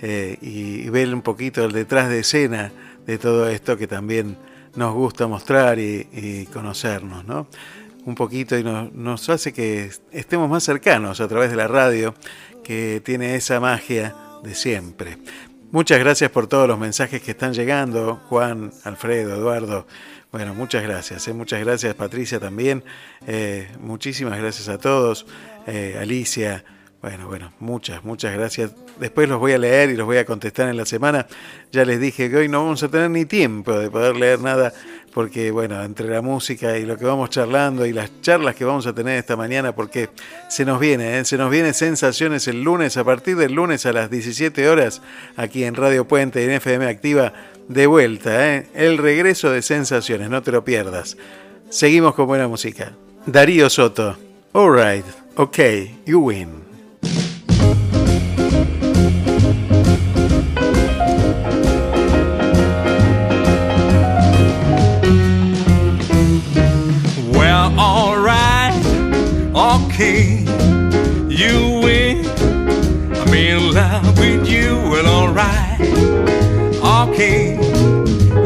eh, y, y ver un poquito el detrás de escena de todo esto que también nos gusta mostrar y, conocernos, ¿no? Un poquito y nos, nos hace que estemos más cercanos a través de la radio, que tiene esa magia de siempre. Muchas gracias por todos los mensajes que están llegando, Juan, Alfredo, Eduardo. Bueno, muchas gracias, ¿eh? muchas gracias Patricia también, eh, muchísimas gracias a todos, eh, Alicia, bueno, bueno, muchas, muchas gracias. Después los voy a leer y los voy a contestar en la semana. Ya les dije que hoy no vamos a tener ni tiempo de poder leer nada, porque bueno, entre la música y lo que vamos charlando y las charlas que vamos a tener esta mañana, porque se nos viene, ¿eh? se nos viene sensaciones el lunes, a partir del lunes a las 17 horas, aquí en Radio Puente en FM Activa, de vuelta, ¿eh? el regreso de sensaciones, no te lo pierdas. Seguimos con buena música. Darío Soto, alright, ok, you win. You win. I'm in love with you, well, alright, okay,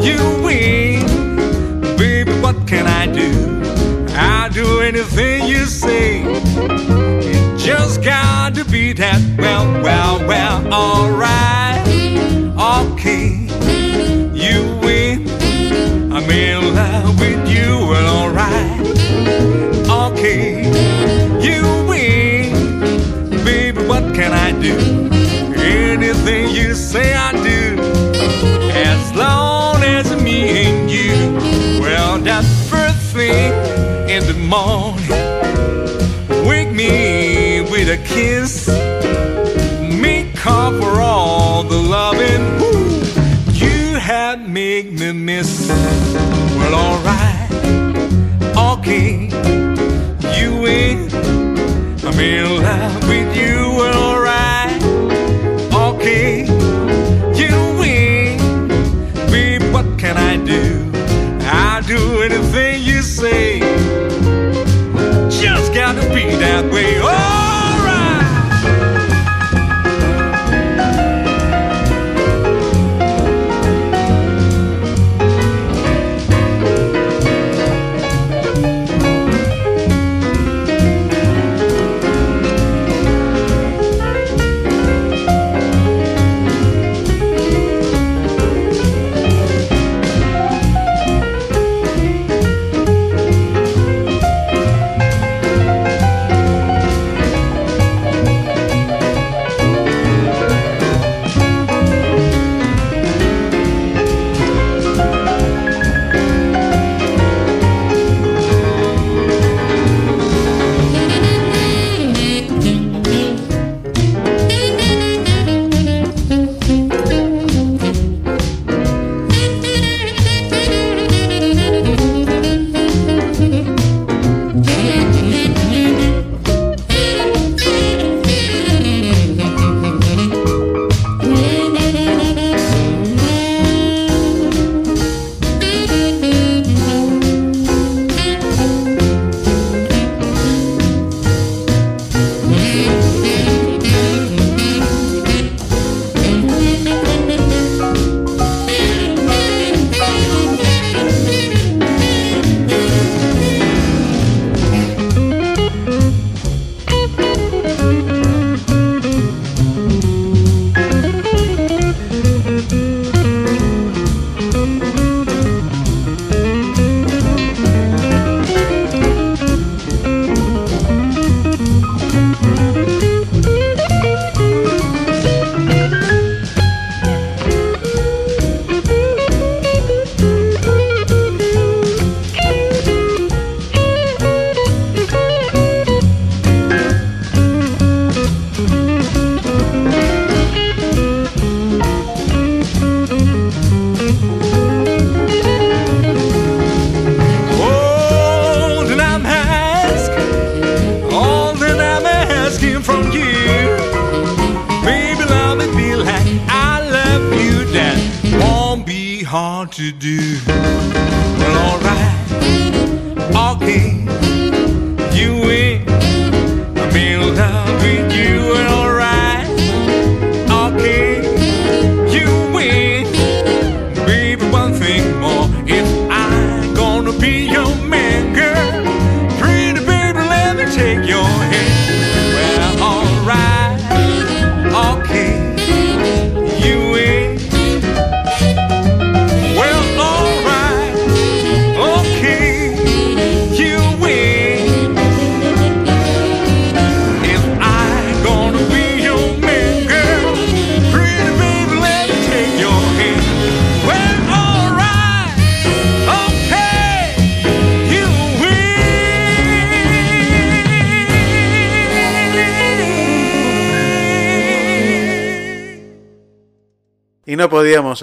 you win. Baby, what can I do? I'll do anything you say. It just got to be that, well, well, well, alright, the morning. Wake me with a kiss. Make up for all the loving. You had make me miss. Well, alright, okay, you win. I'm in love pathway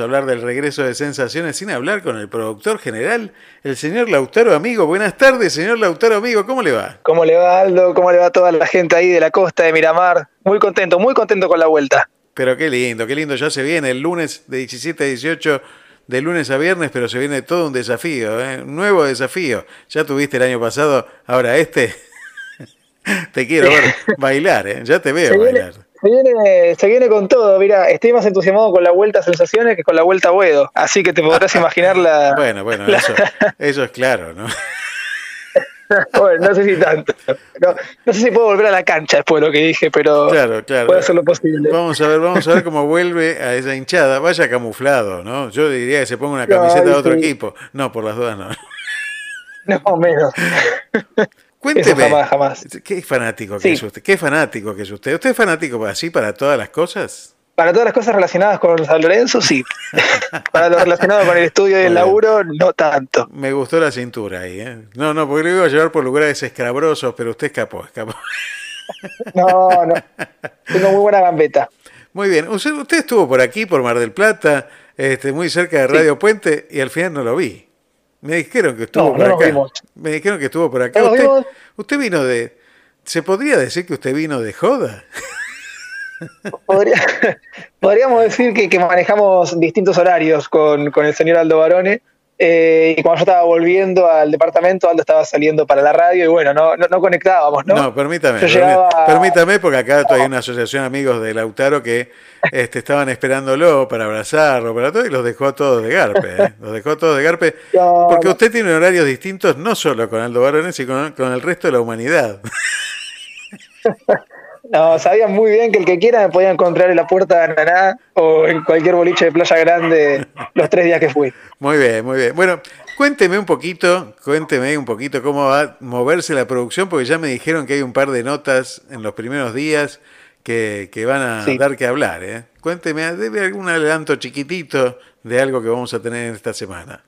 hablar del regreso de sensaciones sin hablar con el productor general, el señor Lautaro Amigo. Buenas tardes, señor Lautaro Amigo, ¿cómo le va? ¿Cómo le va Aldo? ¿Cómo le va a toda la gente ahí de la costa de Miramar? Muy contento, muy contento con la vuelta. Pero qué lindo, qué lindo, ya se viene el lunes de 17 a 18, de lunes a viernes, pero se viene todo un desafío, ¿eh? un nuevo desafío. Ya tuviste el año pasado, ahora este, te quiero ver bailar, ¿eh? ya te veo Se viene, bailar. Se, viene, se viene con todo, mira, estoy más entusiasmado con la vuelta a sensaciones que con la vuelta a Buedo. Así que te podrás imaginar la. Bueno, bueno, la- eso, eso es claro, ¿no? bueno, no sé si tanto. No, no sé si puedo volver a la cancha después de lo que dije, pero Claro, claro. puedo hacer lo posible. Vamos a ver, vamos a ver cómo vuelve a esa hinchada. Vaya camuflado, ¿no? Yo diría que se ponga una camiseta de otro sí. equipo. No, por las dudas no. No, menos. Cuénteme. Eso jamás, jamás. ¿Qué fanático que Sí. es usted? ¿Qué fanático que es usted? ¿Usted es fanático así para todas las cosas? Para todas las cosas relacionadas con San Lorenzo, sí. Para lo relacionado con el estudio y el laburo, no tanto. Me gustó la cintura ahí, ¿eh? No, no, porque lo iba a llevar por lugares escabrosos, pero usted escapó, escapó. No, no. Tengo muy buena gambeta. Muy bien. Usted, usted estuvo por aquí, por Mar del Plata, este, muy cerca de Radio Puente, y al final no lo vi. Me dijeron que estuvo No, por no acá. Me dijeron que estuvo por acá. Usted, usted vino de. ¿Se podría decir que usted vino de joda? Podría- podríamos decir que, que manejamos distintos horarios con, con el señor Aldo Barone. Eh, y cuando yo estaba volviendo al departamento, Aldo estaba saliendo para la radio y bueno, no, no, no conectábamos, ¿no? No, permítame. Llegaba- Permítame, porque acá hay una asociación de amigos de Lautaro que este, estaban esperándolo para abrazarlo, para todo, y los dejó a todos de garpe. ¿eh? Los dejó a todos de garpe. No, Porque usted tiene horarios distintos, no solo con Aldo Barones, sino con, con el resto de la humanidad. No, sabían muy bien que el que quiera me podía encontrar en la puerta de Ananá o en cualquier boliche de Playa Grande los tres días que fui. Muy bien, muy bien. Bueno, cuénteme un poquito, cuénteme un poquito cómo va a moverse la producción, porque ya me dijeron que hay un par de notas en los primeros días que, que van a Sí. dar que hablar. ¿eh? Cuénteme, debe algún adelanto chiquitito de algo que vamos a tener en esta semana.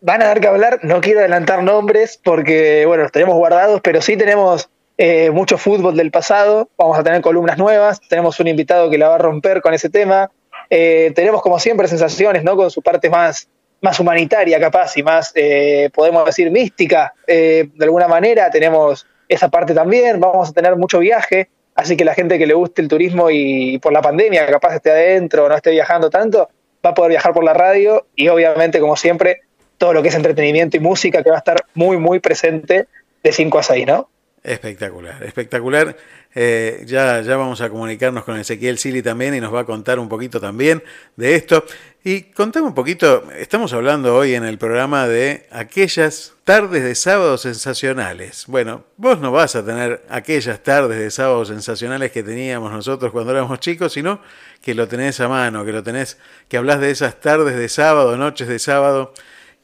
Van a dar que hablar, no quiero adelantar nombres porque, bueno, los tenemos guardados, pero sí tenemos eh, mucho fútbol del pasado, vamos a tener columnas nuevas, tenemos un invitado que la va a romper con ese tema, Eh, tenemos como siempre sensaciones, ¿no? Con su parte más, más humanitaria capaz y más, eh, podemos decir, mística, eh, de alguna manera, tenemos esa parte también, vamos a tener mucho viaje, así que la gente que le guste el turismo y por la pandemia capaz esté adentro, no esté viajando tanto, va a poder viajar por la radio y obviamente, como siempre, todo lo que es entretenimiento y música que va a estar muy, muy presente de 5 a 6, ¿no? Espectacular, espectacular. Eh, ya, ya vamos a comunicarnos con Ezequiel Sili también y nos va a contar un poquito también de esto. Y contame un poquito, estamos hablando hoy en el programa de aquellas tardes de sábado sensacionales. Bueno, vos no vas a tener aquellas tardes de sábado sensacionales que teníamos nosotros cuando éramos chicos, sino que lo tenés a mano, que lo tenés, que hablas de esas tardes de sábado, noches de sábado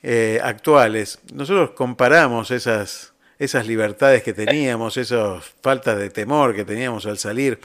eh, actuales. Nosotros comparamos esas esas libertades que teníamos, esas faltas de temor que teníamos al salir.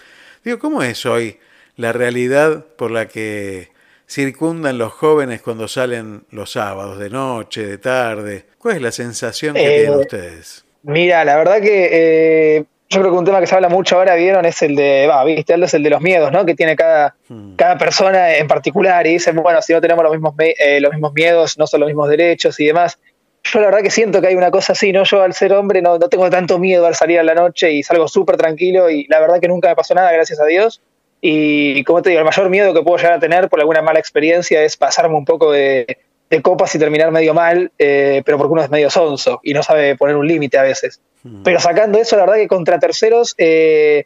Digo, ¿cómo es hoy la realidad por la que circundan los jóvenes cuando salen los sábados, de noche, de tarde? ¿Cuál es la sensación que Eh, tienen ustedes? Mira, la verdad que eh, yo creo que un tema que se habla mucho ahora, vieron, es el de, va, viste, Aldo, es el de los miedos, ¿no? Que tiene cada, cada persona en particular y dicen, bueno, si no tenemos los mismos, eh, los mismos miedos, no son los mismos derechos y demás. Yo la verdad que siento que hay una cosa así, ¿no? Yo al ser hombre no, no tengo tanto miedo al salir a la noche y salgo súper tranquilo y la verdad que nunca me pasó nada, gracias a Dios. Y como te digo, el mayor miedo que puedo llegar a tener por alguna mala experiencia es pasarme un poco de, de copas y terminar medio mal, eh, pero porque uno es medio sonso y no sabe poner un límite a veces. Pero sacando eso, la verdad que contra terceros eh,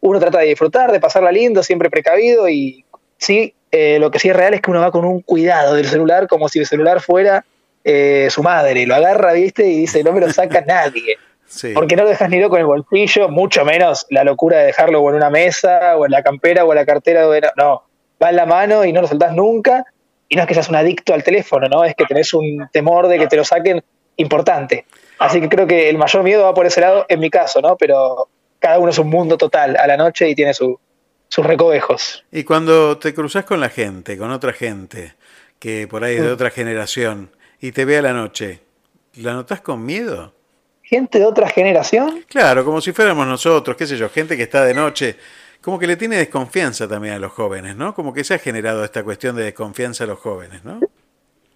uno trata de disfrutar, de pasarla lindo, siempre precavido y sí, eh, lo que sí es real es que uno va con un cuidado del celular como si el celular fuera eh, su madre, lo agarra, viste, y dice, no me lo saca nadie. Sí. Porque no lo dejas ni loco en el bolsillo, mucho menos la locura de dejarlo o en una mesa, o en la campera, o en la cartera. o en- No, va en la mano y no lo soltás nunca. Y no es que seas un adicto al teléfono, ¿no? Es que tenés un temor de que te lo saquen importante. Así que creo que el mayor miedo va por ese lado, en mi caso, ¿no? Pero cada uno es un mundo total a la noche y tiene su- sus recovejos. Y cuando te cruzas con la gente, con otra gente, que por ahí es de Mm. otra generación, y te ve a la noche, ¿la notas con miedo? Gente de otra generación, Claro, como si fuéramos nosotros, qué sé yo, gente que está de noche, como que le tiene desconfianza también a los jóvenes, ¿no? Como que se ha generado esta cuestión de desconfianza a los jóvenes, ¿no?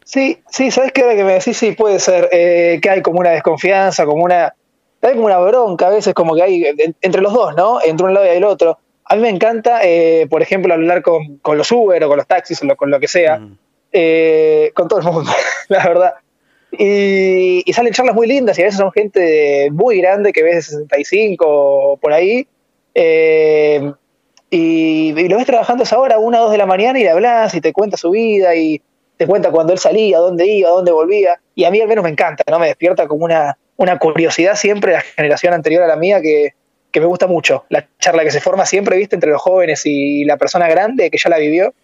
Sí, sí, ¿sabes qué? Ahora que me decís, sí, puede ser eh, que hay como una desconfianza, como una. Hay como una bronca a veces, como que hay en- entre los dos, ¿no? Entre un lado y el otro. A mí me encanta, eh, por ejemplo, hablar con, con los Uber o con los taxis o lo- con lo que sea, eh, con todo el mundo, la verdad. Y, salen charlas muy lindas y a veces son gente muy grande que ves de 65 o por ahí. eh, y, lo ves trabajando esa hora, una o dos de la mañana, y le hablas y te cuenta su vida y te cuenta cuando él salía, dónde iba, dónde volvía. Y a mí al menos me encanta, ¿no? Me despierta como una, una curiosidad siempre la generación anterior a la mía que, que me gusta mucho. La charla que se forma siempre, viste, entre los jóvenes y la persona grande que ya la vivió.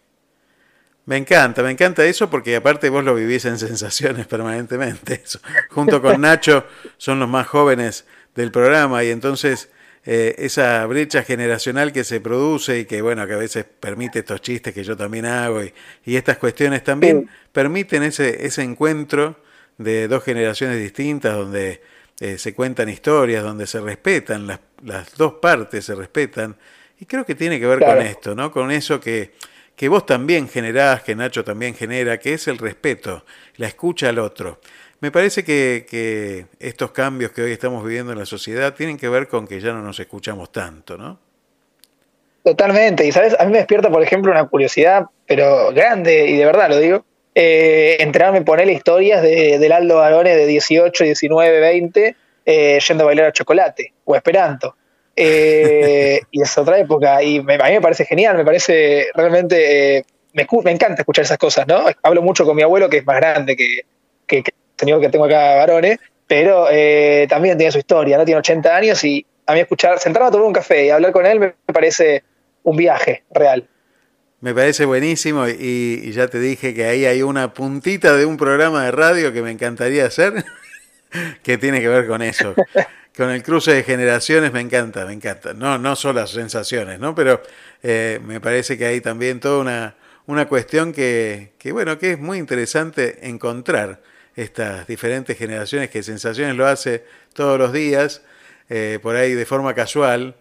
Me encanta, me encanta eso porque aparte vos lo vivís en sensaciones permanentemente. Eso. Junto con Nacho son los más jóvenes del programa y entonces eh, esa brecha generacional que se produce y que bueno, que a veces permite estos chistes que yo también hago y, y estas cuestiones también permiten ese, ese encuentro de dos generaciones distintas donde eh, se cuentan historias, donde se respetan, las, las dos partes se respetan y creo que tiene que ver Claro. con esto, ¿no? Con eso que, que vos también generás, que Nacho también genera, que es el respeto, la escucha al otro. Me parece que, estos cambios que hoy estamos viviendo en la sociedad tienen que ver con que ya no nos escuchamos tanto, ¿no? Totalmente. Y sabes, a mí me despierta, por ejemplo, una curiosidad, pero grande, y de verdad lo digo, eh, enterarme, ponerle historias de, del Aldo Barone de 18, 19, 20, eh, yendo a bailar a chocolate o esperanto. Eh, y es otra época. Y me- a mí me parece genial, me parece realmente. eh, me, encanta escuchar esas cosas, ¿no? Hablo mucho con mi abuelo, que es más grande que, que, que el señor que tengo acá, Barone, pero eh, también tiene su historia, ¿no? Tiene 80 años y a mí escuchar, sentarme a tomar un café y hablar con él me, parece un viaje real. Me parece buenísimo y ya te dije que ahí hay una puntita de un programa de radio que me encantaría hacer, que tiene que ver con eso. Con el cruce de generaciones me encanta, me encanta. No, no solo las sensaciones, ¿no? Pero eh, me parece que hay también toda una, una cuestión que, que, bueno, que es muy interesante encontrar estas diferentes generaciones que sensaciones lo hace todos los días, eh, por ahí de forma casual,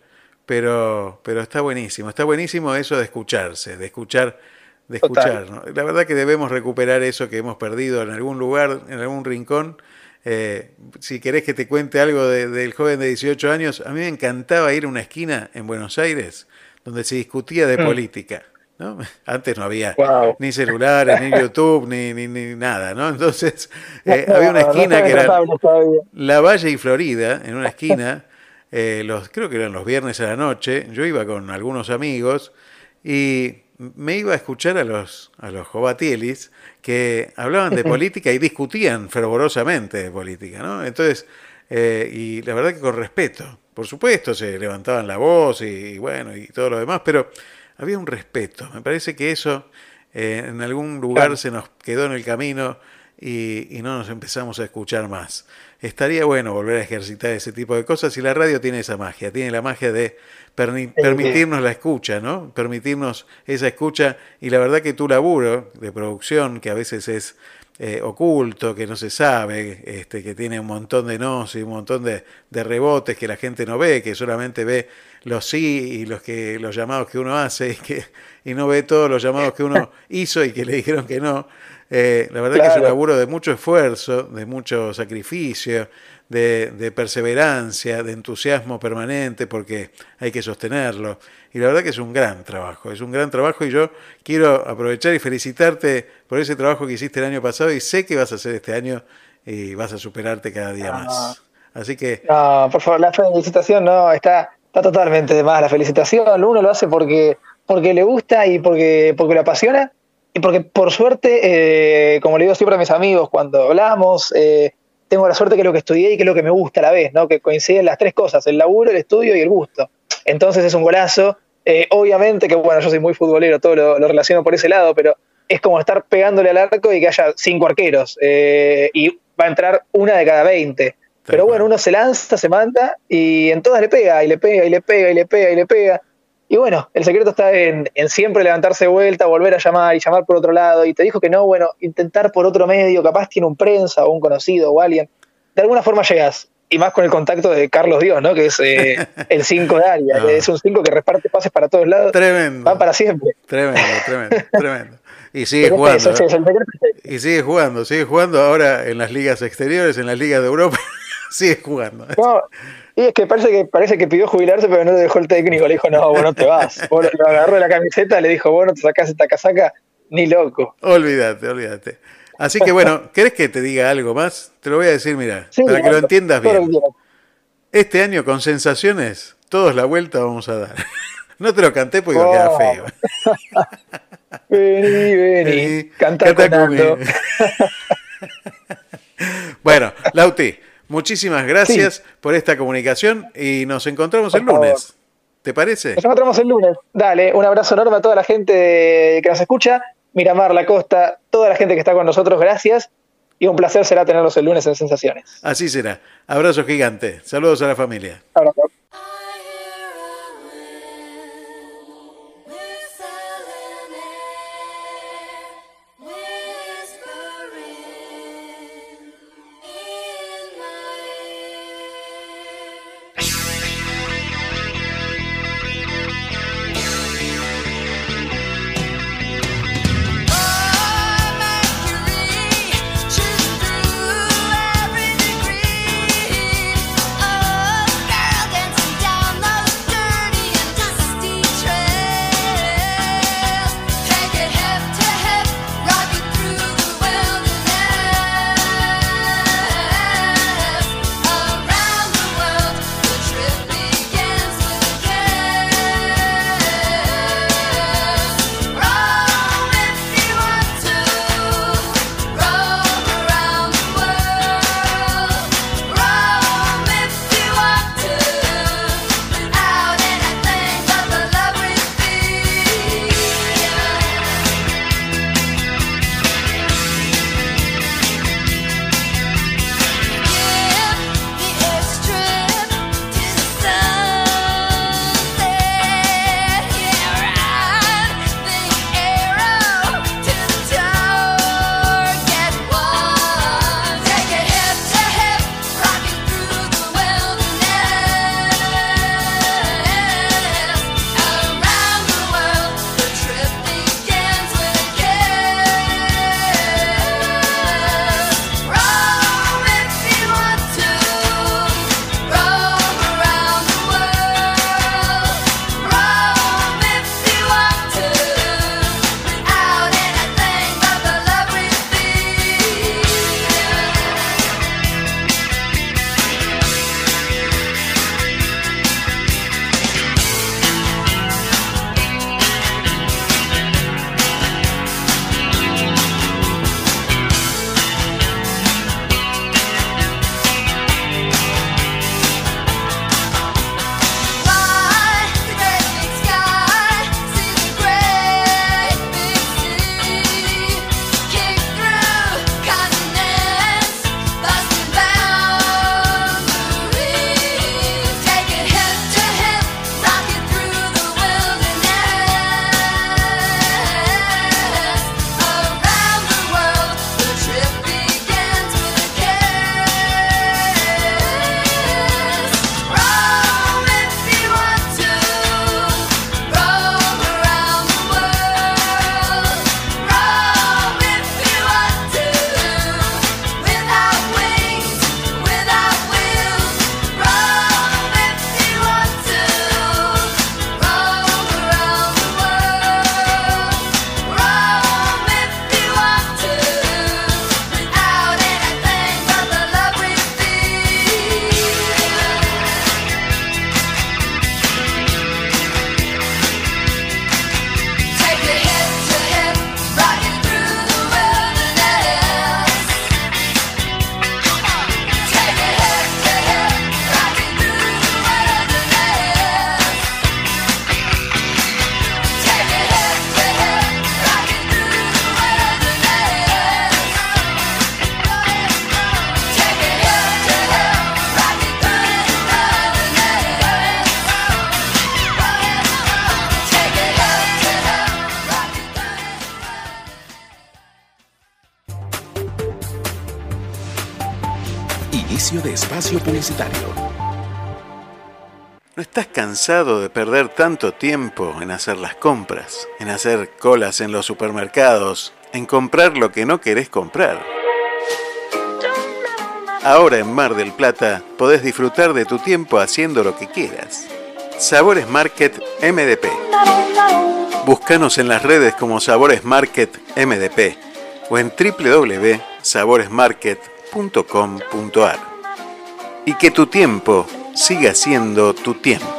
pero, pero está buenísimo, está buenísimo eso de escucharse, de escuchar, de escuchar. ¿no? La verdad que debemos recuperar eso que hemos perdido en algún lugar, en algún rincón. Eh, si querés que te cuente algo de- del joven de 18 años, a mí me encantaba ir a una esquina en Buenos Aires donde se discutía de Mm. política. ¿no? Antes no había Wow. ni celulares, ni YouTube, ni, ni, ni nada, ¿no? Entonces eh, No, había una esquina que era. La Valle y Florida, en una esquina, eh, los, creo que eran los viernes a la noche, yo iba con algunos amigos y me iba a escuchar a los, a los Jovatielis que hablaban de política y discutían fervorosamente de política, ¿no? Entonces, eh, y la verdad que con respeto, por supuesto, se levantaban la voz y, y bueno, y todo lo demás, pero había un respeto. Me parece que eso eh, en algún lugar se nos quedó en el camino y, y no nos empezamos a escuchar más. Estaría bueno volver a ejercitar ese tipo de cosas y la radio tiene esa magia, tiene la magia de permitirnos la escucha, ¿no? Permitirnos esa escucha y la verdad que tu laburo de producción, que a veces es eh, oculto, que no se sabe, este, que tiene un montón de nos y un montón de, de rebotes que la gente no ve, que solamente ve los sí y los que los llamados que uno hace y que y no ve todos los llamados que uno hizo y que le dijeron que no. Eh, la verdad que es un Claro. laburo de mucho esfuerzo, de mucho sacrificio, de, de perseverancia, de entusiasmo permanente, porque hay que sostenerlo. Y la verdad que es un gran trabajo, es un gran trabajo y yo quiero aprovechar y felicitarte por ese trabajo que hiciste el año pasado y sé que vas a hacer este año y vas a superarte cada día más. Así que No, por favor, la felicitación no, está, está totalmente de más. La felicitación, uno lo hace porque, porque le gusta y porque, porque lo apasiona. Y porque por suerte, eh, como le digo siempre a mis amigos cuando hablamos, eh, tengo la suerte que es lo que estudié y que es lo que me gusta a la vez, ¿no? Que coinciden las tres cosas, el laburo, el estudio y el gusto. Entonces es un golazo. Eh, obviamente que, bueno, yo soy muy futbolero, todo lo, lo relaciono por ese lado, pero es como estar pegándole al arco y que haya cinco arqueros. eh, y va a entrar una de cada 20. Pero bueno, uno se lanza, se manda y en todas le pega, y le pega, y le pega, y le pega, y le pega. Y bueno, el secreto está en, en siempre levantarse de vuelta, volver a llamar y llamar por otro lado. Y te dijo que no, bueno, intentar por otro medio, capaz tiene un prensa o un conocido o alguien. De alguna forma llegas. Y más con el contacto de Carlos Dios, ¿no? Que es eh, el 5 de área. No. que Es un 5 que reparte pases para todos lados. Tremendo. Va para siempre. Tremendo, tremendo, tremendo. Y sigue Pero jugando. secreto. Y sigue jugando, sigue jugando ahora en las ligas exteriores, en las ligas de Europa. sigue jugando. No, y es que parece que parece que pidió jubilarse, pero no le dejó el técnico. Le dijo, no, vos no te vas. Vos lo agarró de la camiseta, le dijo, vos no te sacás esta casaca ni loco. Olvídate, olvídate. Así que bueno, ¿querés que te diga algo más? Te lo voy a decir, mira, Sí, para que lo entiendas bien. Este año con sensaciones, todos la vuelta vamos a dar. No te lo canté porque Oh. queda feo. Vení, vení, canta, Canta. Bueno, Lauti, muchísimas gracias por esta comunicación y nos encontramos el favor. lunes. ¿Te parece? Nos encontramos el lunes. Dale, un abrazo enorme a toda la gente que nos escucha. Miramar, La Costa, toda la gente que está con nosotros, gracias. Y un placer será tenerlos el lunes en Sensaciones. Así será. Abrazo gigante. Saludos a la familia. Abrazo. Cansado de perder tanto tiempo en hacer las compras, en hacer colas en los supermercados, en comprar lo que no querés comprar? Ahora en Mar del Plata podés disfrutar de tu tiempo haciendo lo que quieras. Sabores Market MDP. Búscanos en las redes como Sabores Market MDP o en www.saboresmarket.com.ar. Y que tu tiempo siga siendo tu tiempo.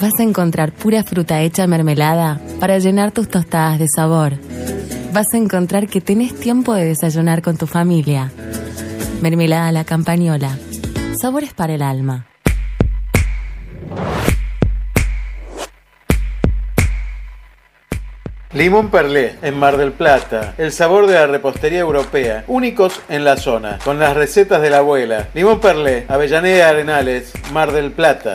vas a encontrar pura fruta hecha mermelada para llenar tus tostadas de sabor. Vas a encontrar que tenés tiempo de desayunar con tu familia. Mermelada a la campañola. Sabores para el alma. Limón Perlé, en Mar del Plata. El sabor de la repostería europea. Únicos en la zona, con las recetas de la abuela. Limón Perlé, Avellaneda Arenales, Mar del Plata.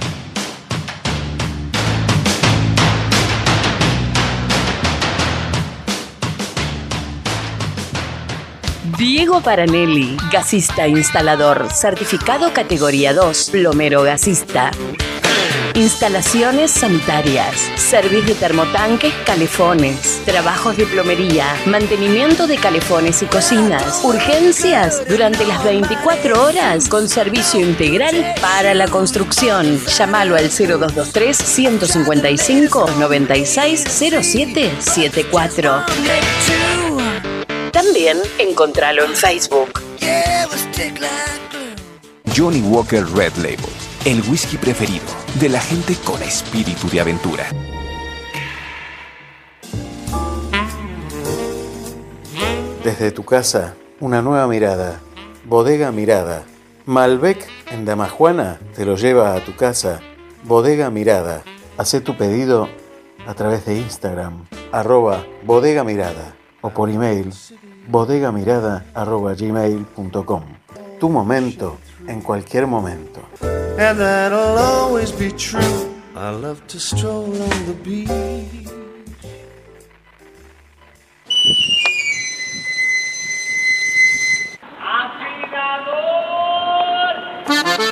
Diego Paranelli, gasista instalador, certificado categoría 2, plomero gasista. Instalaciones sanitarias, servicio de termotanques, calefones, trabajos de plomería, mantenimiento de calefones y cocinas, urgencias durante las 24 horas con servicio integral para la construcción. Llámalo al 0223 155 96 0774. También encontralo en Facebook. Johnny Walker Red Label, el whisky preferido de la gente con espíritu de aventura. Desde tu casa, una nueva mirada. Bodega Mirada. Malbec en Damajuana te lo lleva a tu casa. Bodega Mirada. Haz tu pedido a través de Instagram, arroba bodega mirada o por email bodegamirada arroba gmail.com. Tu momento en cualquier momento. And that'll always be true. I love to stroll on the beach.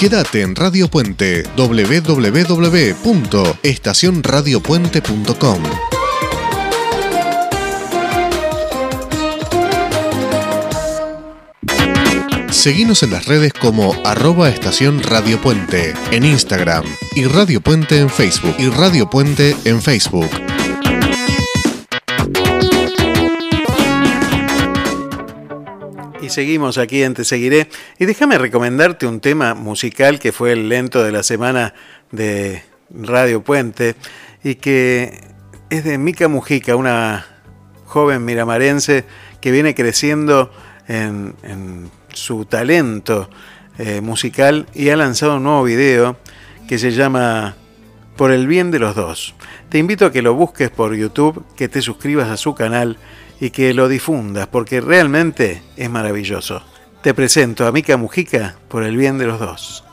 Quédate en Radio Puente www.estacionradiopuente.com. Seguinos en las redes como arroba estación Radio Puente en Instagram y Radio Puente en Facebook y Radio Puente en Facebook. Y seguimos aquí en Te Seguiré. Y déjame recomendarte un tema musical que fue el lento de la semana de Radio Puente y que es de Mica Mujica, una joven miramarense que viene creciendo en, su talento eh, musical y ha lanzado un nuevo video que se llama Por el bien de los dos. Te invito a que lo busques por YouTube, que te suscribas a su canal y que lo difundas porque realmente es maravilloso. Te presento a Mica Mujica por el bien de los dos.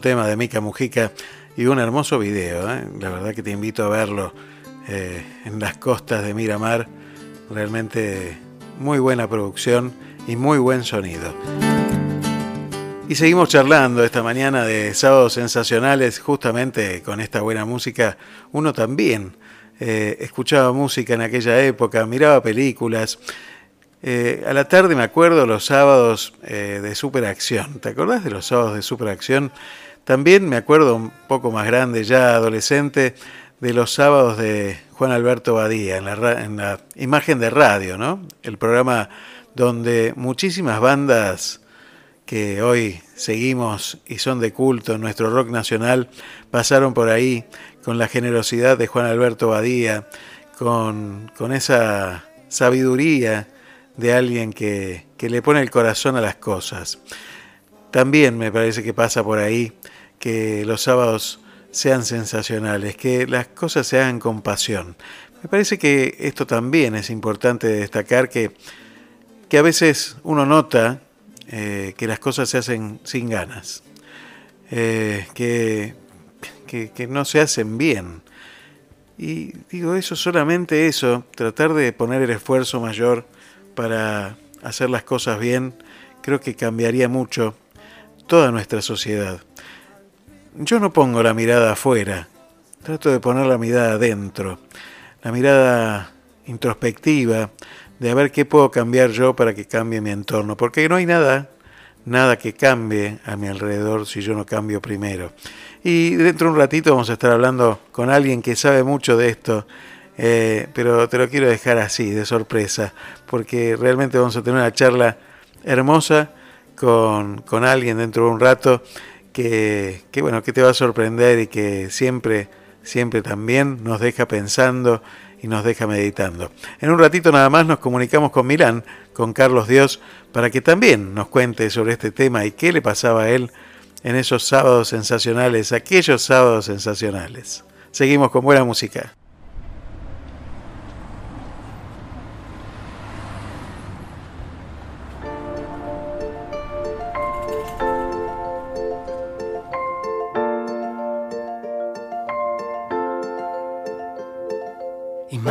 Tema de Mica Mujica y un hermoso video. ¿eh? La verdad que te invito a verlo eh, en las costas de Miramar. Realmente muy buena producción y muy buen sonido. Y seguimos charlando esta mañana de sábados sensacionales, justamente con esta buena música. Uno también eh, escuchaba música en aquella época, miraba películas. A la tarde me acuerdo los sábados eh, de Superacción. ¿Te acordás de los sábados de Superacción? También me acuerdo un poco más grande, ya adolescente, de los sábados de Juan Alberto Badía, en la, en la imagen de radio, ¿no? El programa donde muchísimas bandas que hoy seguimos y son de culto en nuestro rock nacional, pasaron por ahí con la generosidad de Juan Alberto Badía, con, con esa sabiduría de alguien que, que le pone el corazón a las cosas. También me parece que pasa por ahí que los sábados sean sensacionales, que las cosas se hagan con pasión. Me parece que esto también es importante destacar que, que a veces uno nota eh, que las cosas se hacen sin ganas, eh, que, que, que no se hacen bien. Y digo eso, solamente eso, tratar de poner el esfuerzo mayor para hacer las cosas bien, creo que cambiaría mucho toda nuestra sociedad. Yo no pongo la mirada afuera, trato de poner la mirada adentro, la mirada introspectiva, de a ver qué puedo cambiar yo para que cambie mi entorno, porque no hay nada, nada que cambie a mi alrededor si yo no cambio primero. Y dentro de un ratito vamos a estar hablando con alguien que sabe mucho de esto, eh, pero te lo quiero dejar así, de sorpresa, porque realmente vamos a tener una charla hermosa con, con alguien dentro de un rato que, bueno, que te va a sorprender y que siempre, siempre también nos deja pensando y nos deja meditando. En un ratito nada más nos comunicamos con Milán, con Carlos Dios, para que también nos cuente sobre este tema y qué le pasaba a él en esos sábados sensacionales, aquellos sábados sensacionales. Seguimos con buena música.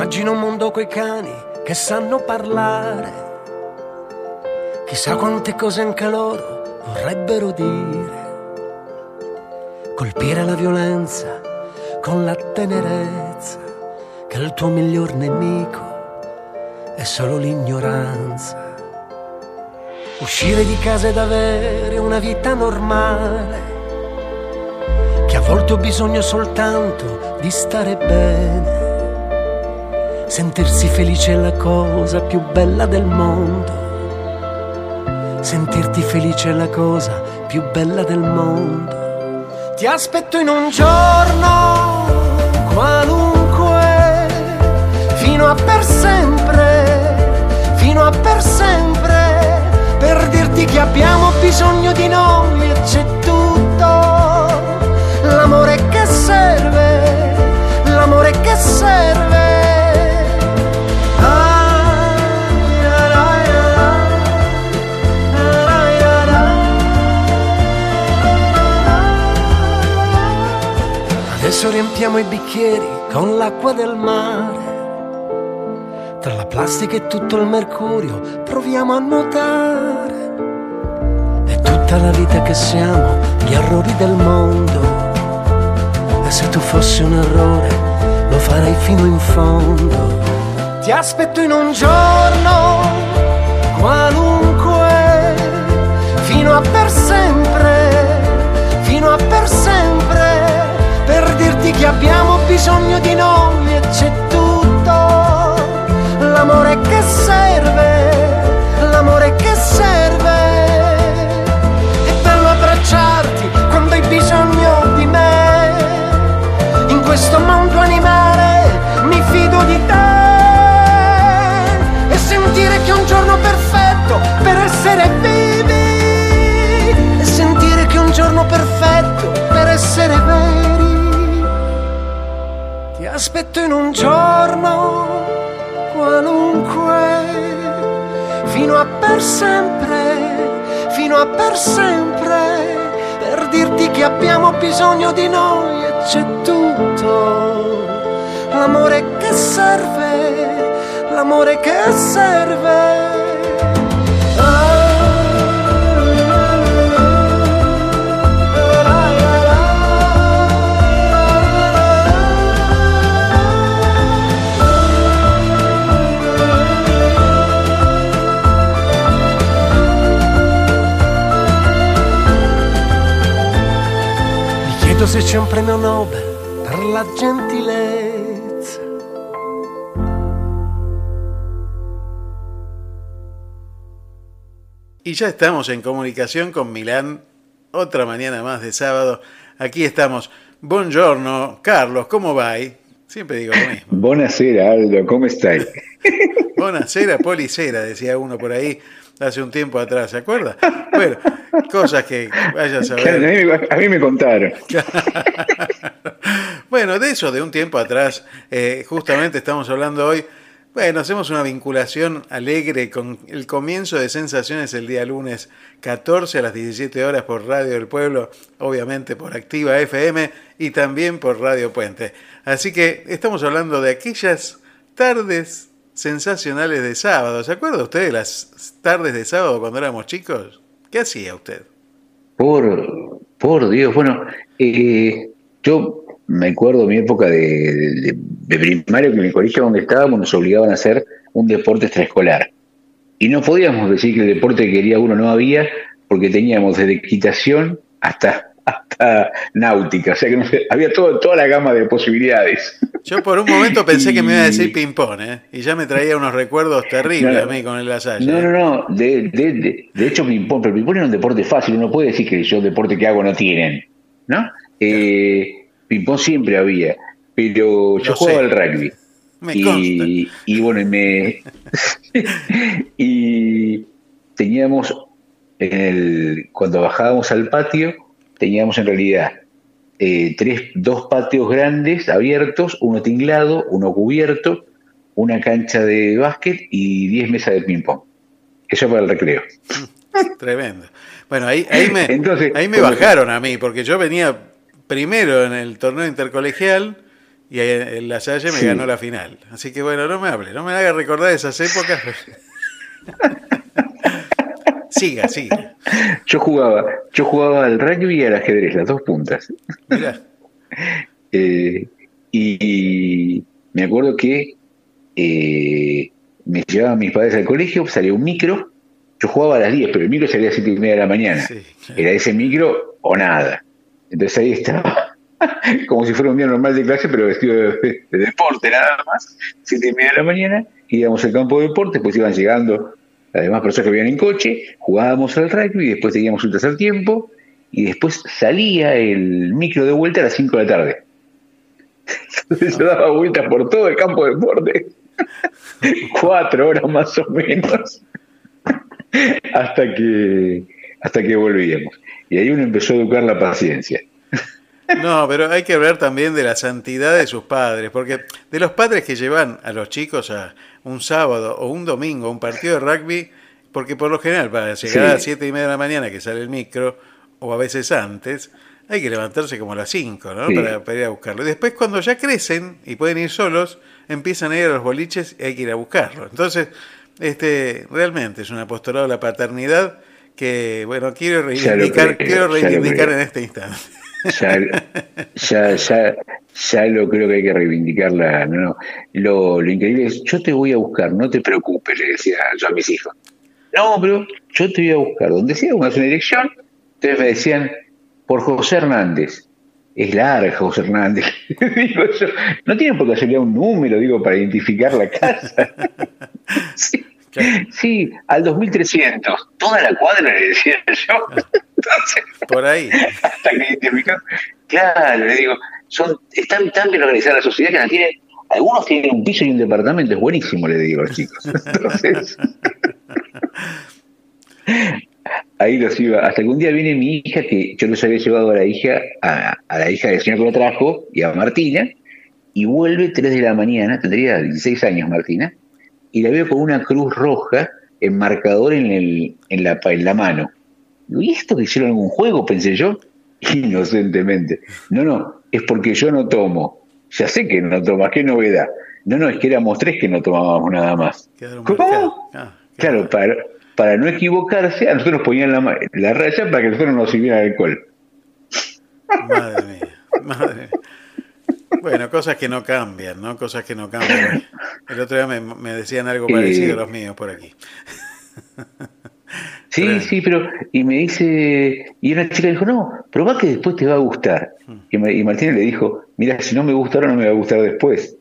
Immagino un mondo coi cani che sanno parlare. Chissà quante cose anche loro vorrebbero dire. Colpire la violenza con la tenerezza, che il tuo miglior nemico è solo l'ignoranza. Uscire di casa ed avere una vita normale, che a volte ho bisogno soltanto di stare bene. Sentirsi felice è la cosa più bella del mondo. Sentirti felice è la cosa più bella del mondo. Ti aspetto in un giorno qualunque, fino a per sempre, fino a per sempre, per dirti che abbiamo bisogno di noi e c'è tutto. L'amore che serve, l'amore che serve. Adesso riempiamo i bicchieri con l'acqua del mare. Tra la plastica e tutto il mercurio proviamo a nuotare. È tutta la vita che siamo, gli errori del mondo. E se tu fossi un errore, lo farei fino in fondo. Ti aspetto in un giorno qualunque, fino a per sempre, che abbiamo bisogno di noi e c'è tutto. L'amore che serve, l'amore che serve. È bello abbracciarti quando hai bisogno di me. In questo mondo aspetto in un giorno qualunque, fino a per sempre, fino a per sempre, per dirti che abbiamo bisogno di noi e c'è tutto. L'amore che serve, l'amore che serve. Chiedo se c'è un premio Nobel per la gentilezza. Y ya estamos en comunicación con Milán, otra mañana más de sábado. Aquí estamos. Buongiorno, Carlos, ¿cómo va? Siempre digo lo mismo. Buonasera Aldo, ¿cómo estáis? Buonasera, policera, decía uno por ahí hace un tiempo atrás, ¿se acuerda? Bueno, cosas que vaya a saber. A mí, me- a mí me contaron. Bueno, de eso, de un tiempo atrás, eh, justamente estamos hablando hoy. Bueno, hacemos una vinculación alegre con el comienzo de Sensaciones el día lunes 14 a las 17 horas por Radio del Pueblo, obviamente por Activa FM y también por Radio Puente. Así que estamos hablando de aquellas tardes sensacionales de sábado. ¿Se acuerda usted de las tardes de sábado cuando éramos chicos? ¿Qué hacía usted? Por, por Dios, bueno, eh, yo me acuerdo mi época de primario que en el colegio donde estábamos nos obligaban a hacer un deporte extraescolar. Y no podíamos decir que el deporte que quería uno no había, porque teníamos desde equitación hasta, hasta náutica, o sea que no sé, había todo, toda la gama de posibilidades. Yo por un momento pensé que me iba a decir ping-pong, ¿eh? Y ya me traía unos recuerdos terribles No, a mí con el Lasalle. No, no, no. De, de, de, de hecho, ping-pong, pero ping-pong era un deporte fácil. Uno puede decir que yo deporte que hago no tienen, ¿no? Eh, ping-pong siempre había, pero yo Lo jugaba al rugby. Me y, y bueno, y me. y teníamos, en el, cuando bajábamos al patio, teníamos en realidad eh, tres, dos patios grandes abiertos, uno tinglado, uno cubierto, una cancha de básquet y 10 mesas de ping-pong. Eso para el recreo. Tremendo. Bueno, ahí, ahí me, Entonces, ahí me bajaron a mí, porque yo venía primero en el torneo intercolegial y ahí el Lasalle me Sí. ganó la final. Así que bueno, no me hable, no me haga recordar esas épocas. siga, siga. Yo jugaba, yo jugaba al rugby y al ajedrez, las dos puntas. Mirá. Eh, y me acuerdo que eh, me llevaban mis padres al colegio, salía un micro, yo jugaba a las 10, pero el micro salía a las 7 y media de la mañana. Era ese micro o nada. Entonces ahí estaba, como si fuera un día normal de clase, pero vestido de, de deporte nada más, 7 y media de la mañana, íbamos al campo de deporte, pues iban llegando las demás personas que venían en coche, jugábamos al rugby, y después teníamos un tercer tiempo, y después salía el micro de vuelta a las 5 de la tarde. Entonces yo daba vueltas por todo el campo de deporte, cuatro horas más o menos, hasta que, hasta que volvíamos. Y ahí uno empezó a educar la paciencia. No, pero hay que hablar también de la santidad de sus padres, porque de los padres que llevan a los chicos a un sábado o un domingo a un partido de rugby, porque por lo general para llegar Sí. a las 7 y media de la mañana que sale el micro, o a veces antes, hay que levantarse como a las 5, ¿no? Sí. Para, para ir a buscarlo. Y después cuando ya crecen y pueden ir solos, empiezan a ir a los boliches y hay que ir a buscarlo. Entonces, este, realmente es un apostolado de la paternidad que, bueno, quiero reivindicar, creo, quiero reivindicar en este instante. Ya, ya, ya, ya lo creo que hay que reivindicarla. No, no. Lo, lo increíble es, yo te voy a buscar, no te preocupes, le decía yo a mis hijos. No, pero yo te voy a buscar. Donde sea, una dirección. Entonces me decían, por José Hernández. Es larga, José Hernández. no tiene por casualidad un número, digo, para identificar la casa. sí, sí, al 2300. Toda la cuadra, le decía yo. Entonces, Por ahí. hasta que identificó. Claro, le digo, son, están tan bien organizada la sociedad que la tienen, algunos tienen un piso y un departamento, es buenísimo, le digo a los chicos. Entonces, ahí los iba, hasta que un día viene mi hija, que yo les había llevado a la hija, a, a la hija del señor que lo trajo, y a Martina, y vuelve 3 de la mañana, tendría 16 años Martina, y la veo con una cruz roja enmarcador en, el, en, la, en la mano. ¿Y esto que hicieron algún juego? Pensé yo. inocentemente. No, no, es porque yo no tomo. Ya sé que no tomas, qué novedad. No, no, es que éramos tres que no tomábamos nada más. ¿Cómo? Ah, Claro, para, para no equivocarse, a nosotros nos ponían la, la raya para que nosotros no nos sirviera alcohol. Madre mía, madre mía. Bueno, cosas que no cambian, ¿no? Cosas que no cambian. El otro día me, me decían algo parecido a los míos por aquí. Sí, sí, pero. Y me dice. Y una chica dijo, no, probá que después te va a gustar. Hmm. Y, y Martínez le dijo, mira, si no me gusta ahora, no me va a gustar después.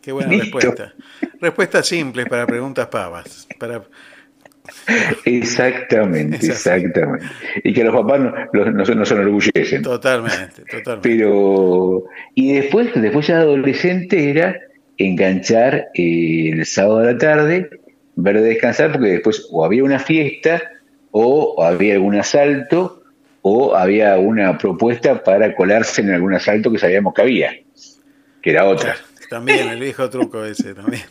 Qué buena Listo. respuesta. Respuestas simples para preguntas pavas. Para... Exactamente, exactamente. Y que los papás no, no, se- no se enorgullecen. Totalmente, totalmente. Pero. Y después, después ya de adolescente era enganchar eh, el sábado a la tarde, ver de descansar, porque después o había una fiesta, o había algún asalto, o había una propuesta para colarse en algún asalto que sabíamos que había, que era otra. También, el viejo truco ese también.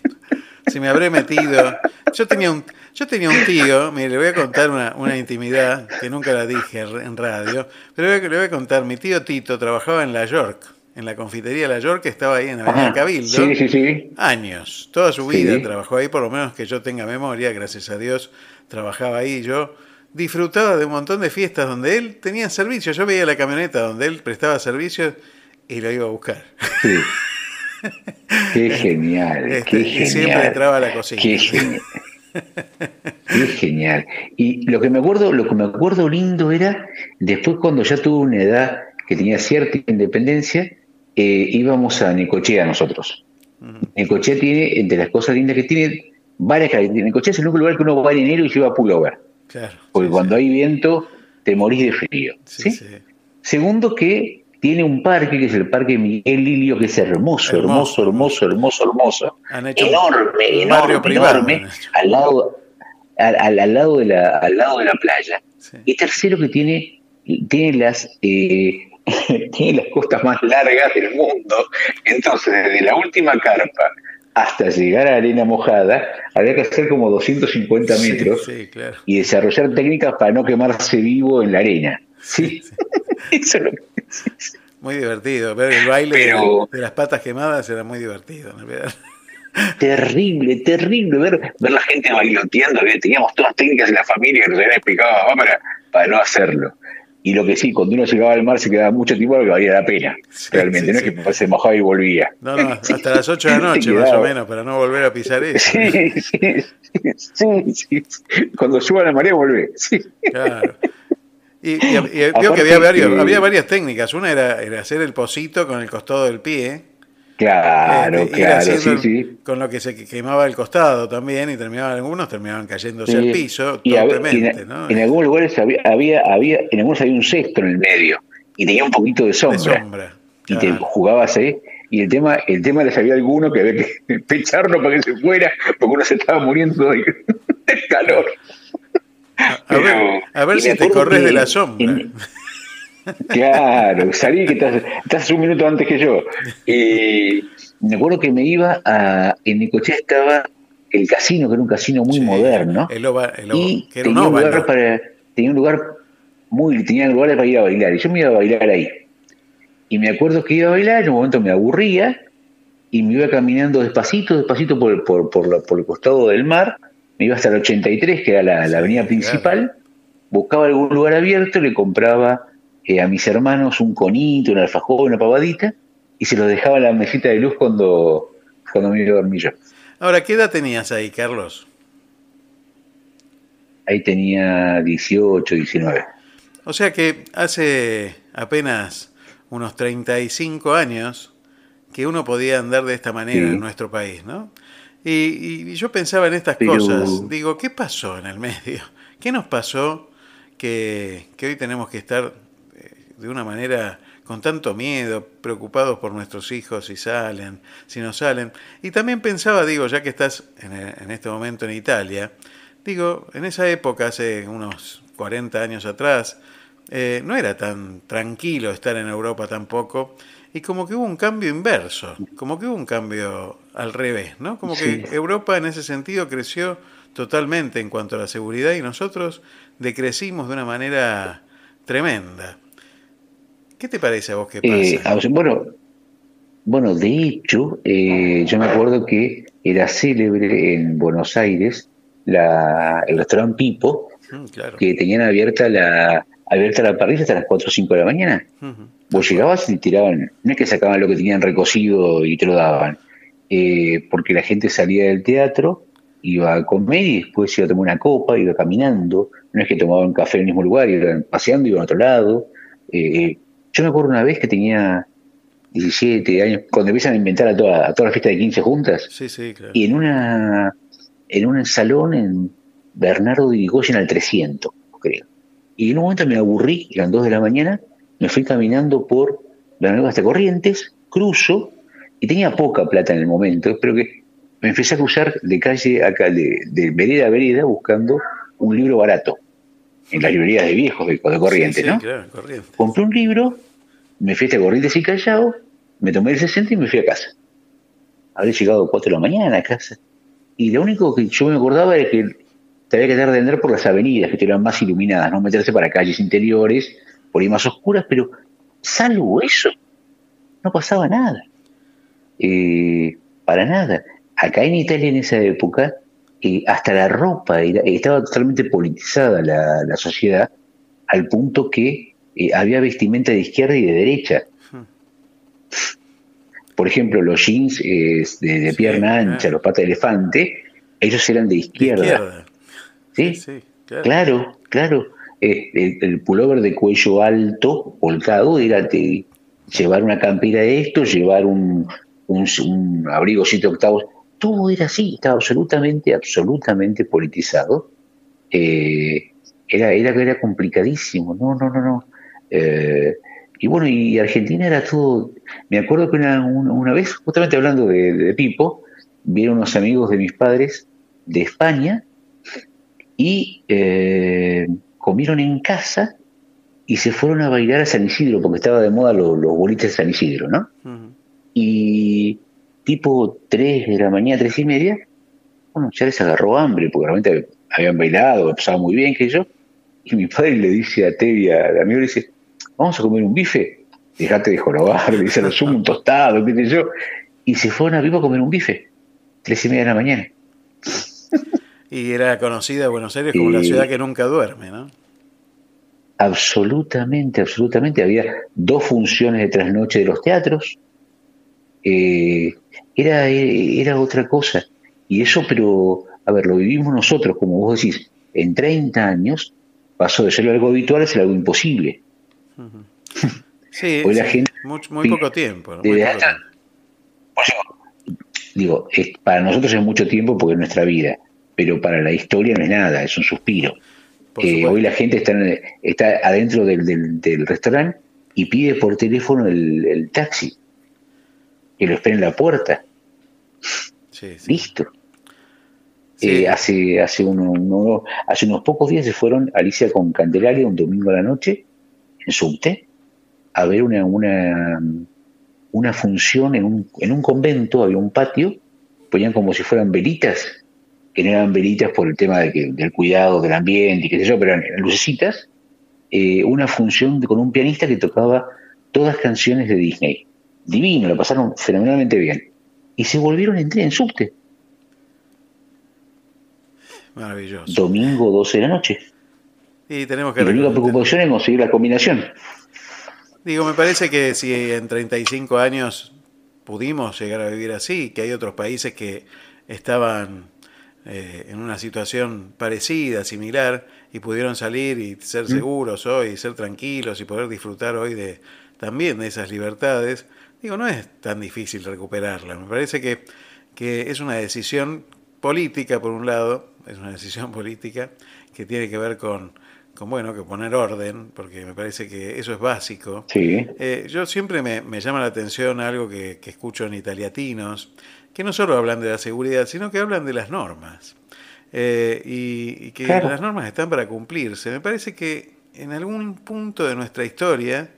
Si me habré metido. Yo tenía un, yo tenía un tío, mire, le voy a contar una, una intimidad que nunca la dije en radio, pero le voy, a, le voy a contar. Mi tío Tito trabajaba en La York, en la confitería La York, que estaba ahí en Avenida Ajá, Cabildo. sí, sí, sí. Años, toda su vida trabajó ahí, por lo menos que yo tenga memoria, gracias a Dios, trabajaba ahí. Yo disfrutaba de un montón de fiestas donde él tenía servicio. Yo veía la camioneta donde él prestaba servicio y lo iba a buscar. Sí. Qué genial, Este, qué y genial. siempre entraba a la cocina. Qué genial. Qué genial. Y lo que me acuerdo, lo que me acuerdo lindo era después cuando ya tuve una edad que tenía cierta independencia, eh, íbamos a Necochea nosotros. Necochea tiene, entre las cosas lindas que tiene, varias características. Necochea es el único lugar que uno va en enero y lleva pullover. Claro. Porque cuando hay viento te morís de frío. ¿sí? Segundo que tiene un parque que es el Parque Miguel Lilio, que es hermoso, hermoso, hermoso, hermoso, hermoso. Enorme, enorme, enorme, al lado, al, al- lado de la, al lado de la playa. Y tercero que tiene, tiene las eh, tiene las costas más largas del mundo. Entonces, desde la última carpa hasta llegar a arena mojada, había que hacer como 250 Sí, metros sí, claro. y desarrollar técnicas para no quemarse vivo en la arena. Sí. Eso es lo que- Muy divertido. Ver el baile de- Pero- de, las patas quemadas era muy divertido. realidad. Terrible, terrible ver, ver la gente bailoteando. que Teníamos todas técnicas en la familia que nos habían explicado para, para no hacerlo. Y lo que sí, cuando uno llegaba al mar se quedaba mucho tiempo porque valía la pena. Realmente, no es que se mojaba y volvía. No, no, hasta las 8 de la noche más o menos, para no volver a pisar eso. Sí, sí, sí. Cuando suba la marea, volvé. Sí. Claro. Y, y- y que había, varios, que- había varias técnicas. Una era, era hacer el pocito con el costado del pie. Claro, Este, claro, sí, sí. Con lo que se que- quemaba el costado también, y terminaban algunos terminaban cayéndose al Sí. piso Y torpemente, en, ¿no? en algunos lugares había, había, había- en algunos había un cesto en el medio y tenía un poquito de sombra. sombra, Y te jugabas ahí. Y el tema, el tema les había alguno que había que pecharlo para que se fuera, porque uno se estaba muriendo de, de calor. A ver, a ver si te corres que de la sombra. en- Claro, salí que estás, estás un minuto antes que yo. Y me acuerdo que me iba a. En Necochea estaba el casino, que era un casino muy moderno. El ova- el ova- y que era un tenía un, lugar para, tenía un lugar muy. Tenía lugares para ir a bailar. Y yo me iba a bailar ahí. Y me acuerdo que iba a bailar, en un momento me aburría y me iba caminando despacito, despacito por, por, por, la- por el costado del mar. Me iba hasta el 83, que era la, la avenida principal. Buscaba algún lugar abierto, le compraba eh, a mis hermanos un conito, un alfajor, una pavadita, y se los dejaba en la mesita de luz cuando, cuando me iba a dormir yo. Ahora, ¿qué edad tenías ahí, Carlos? Ahí tenía 18, 19. O sea que hace apenas unos 35 años que uno podía andar de esta manera Sí. en nuestro país, ¿no? Y, y yo pensaba en estas Pero- cosas. Digo, ¿qué pasó en el medio? ¿Qué nos pasó que, que hoy tenemos que estar eh, de una manera con tanto miedo, preocupados por nuestros hijos si salen, si no salen? Y también pensaba, digo, ya que estás en, en este momento en Italia, digo, en esa época, hace unos 40 años atrás, eh, no era tan tranquilo estar en Europa tampoco, y como que hubo un cambio inverso, como que hubo un cambio al revés, ¿no? Como que. Europa en ese sentido creció totalmente en cuanto a la seguridad y nosotros decrecimos de una manera tremenda. ¿Qué te parece a vos que Eh, pasa? bueno, bueno, de hecho, eh, yo me acuerdo que era célebre en Buenos Aires la, el restaurante Pipo, Mm, claro. que tenían abierta la, abierta la parrilla hasta las 4 o 5 de la mañana. Vos llegabas y tiraban, no es que sacaban lo que tenían recocido y te lo daban, eh, porque la gente salía del teatro, iba a comer y después iba a tomar una copa, iba caminando, no es que tomaban café en el mismo lugar, iban paseando, iban a otro lado. Eh, yo me acuerdo una vez que tenía 17 años, cuando empiezan a inventar a toda, a toda la fiesta de 15 juntas, Sí, sí, claro. y en una en un salón en Bernardo de Irigoyen al 300, creo. Y en un momento me aburrí, eran 2 de la mañana, me fui caminando por Bernardo hasta Corrientes, cruzo, y tenía poca plata en el momento, pero que me empecé a cruzar de calle a calle, de vereda a vereda, buscando un libro barato, en las librerías de viejos de, de Corrientes, Sí, sí, ¿no? claro, Corrientes. Compré un libro, me fui hasta Corrientes y Callao, me tomé el 60 y me fui a casa. Habré llegado a 4 de la mañana a casa. Y lo único que yo me acordaba era que te había que dar de andar por las avenidas, que eran más iluminadas, no meterse para calles interiores, por ahí más oscuras, pero salvo eso, no pasaba nada. Eh, para nada. Acá en Italia en esa época, eh, hasta la ropa era- estaba totalmente politizada la, la sociedad, al punto que eh, había vestimenta de izquierda y de derecha. Por ejemplo, los jeans eh, de, pierna ancha, los patas de elefante, ellos eran de izquierda. Izquierda. ¿Sí? Sí, claro. Claro, claro. Eh, el, el pullover de cuello alto, volcado, era de llevar una campera de esto, llevar un, un, abrigo siete octavos. Todo era así, estaba absolutamente, absolutamente politizado. Eh, era, era, era complicadísimo. No, no, no, no. Eh, y bueno, y Argentina era todo. Me acuerdo que una, una- vez, justamente hablando de, de Pipo, vieron unos amigos de mis padres de España y eh, comieron en casa y se fueron a bailar a San Isidro, porque estaba de moda los, los de San Isidro, ¿no? Y tipo 3 de la mañana, tres y media, bueno, ya les agarró hambre, porque realmente habían bailado, pasaba muy bien, que yo. Y mi padre le dice a Tevi, al amigo, le dice, vamos a comer un bife, dejate de jorobar, le dice, lo sumo un tostado, qué sé yo. Y se fueron a Vivo a comer un bife, tres y media de la mañana. Y era conocida Buenos Aires como la ciudad que nunca duerme, ¿no? Absolutamente, absolutamente. Había dos funciones de trasnoche de los teatros. Eh, era, era otra cosa. Y eso, pero, a ver, lo vivimos nosotros, como vos decís, en 30 años pasó de ser algo habitual a ser algo imposible. Sí, Hoy la sí, gente- muy, poco tiempo. Muy poco hasta- Digo, es- para nosotros es mucho tiempo porque es nuestra vida, pero para la historia no es nada, es un suspiro. Eh, hoy la gente está, en- está adentro del, del- del restaurante y pide por teléfono el, el taxi, que lo espera en la puerta. Sí, sí. Listo. Eh, hace, hace, uno- uno- hace unos pocos días se fueron Alicia con Candelaria un domingo a la noche en subte a ver una, una, una función en un, en un convento, había un patio, ponían como si fueran velitas, que no eran velitas por el tema de que, del cuidado del ambiente y qué sé yo, pero eran lucecitas, eh, una función de- con un pianista que tocaba todas canciones de Disney. Divino, lo pasaron fenomenalmente bien. Y se volvieron en tren, en subte. Maravilloso. Domingo 12 de la noche. Y tenemos Y que la única preocupación es conseguir la combinación. Digo, me parece que si en 35 años pudimos llegar a vivir así, que hay otros países que estaban eh, en una situación parecida, similar, y pudieron salir y ser Mm. seguros hoy, ser tranquilos y poder disfrutar hoy de también de esas libertades, digo, no es tan difícil recuperarlas. Me parece que, que es una decisión política, por un lado, es una decisión política que tiene que ver con, con bueno, que poner orden, porque me parece que eso es básico. Sí. Eh, yo siempre me, me llama la atención algo que, que escucho en italiatinos, que no solo hablan de la seguridad, sino que hablan de las normas. Eh, y, y que Claro. las normas están para cumplirse. Me parece que en algún punto de nuestra historia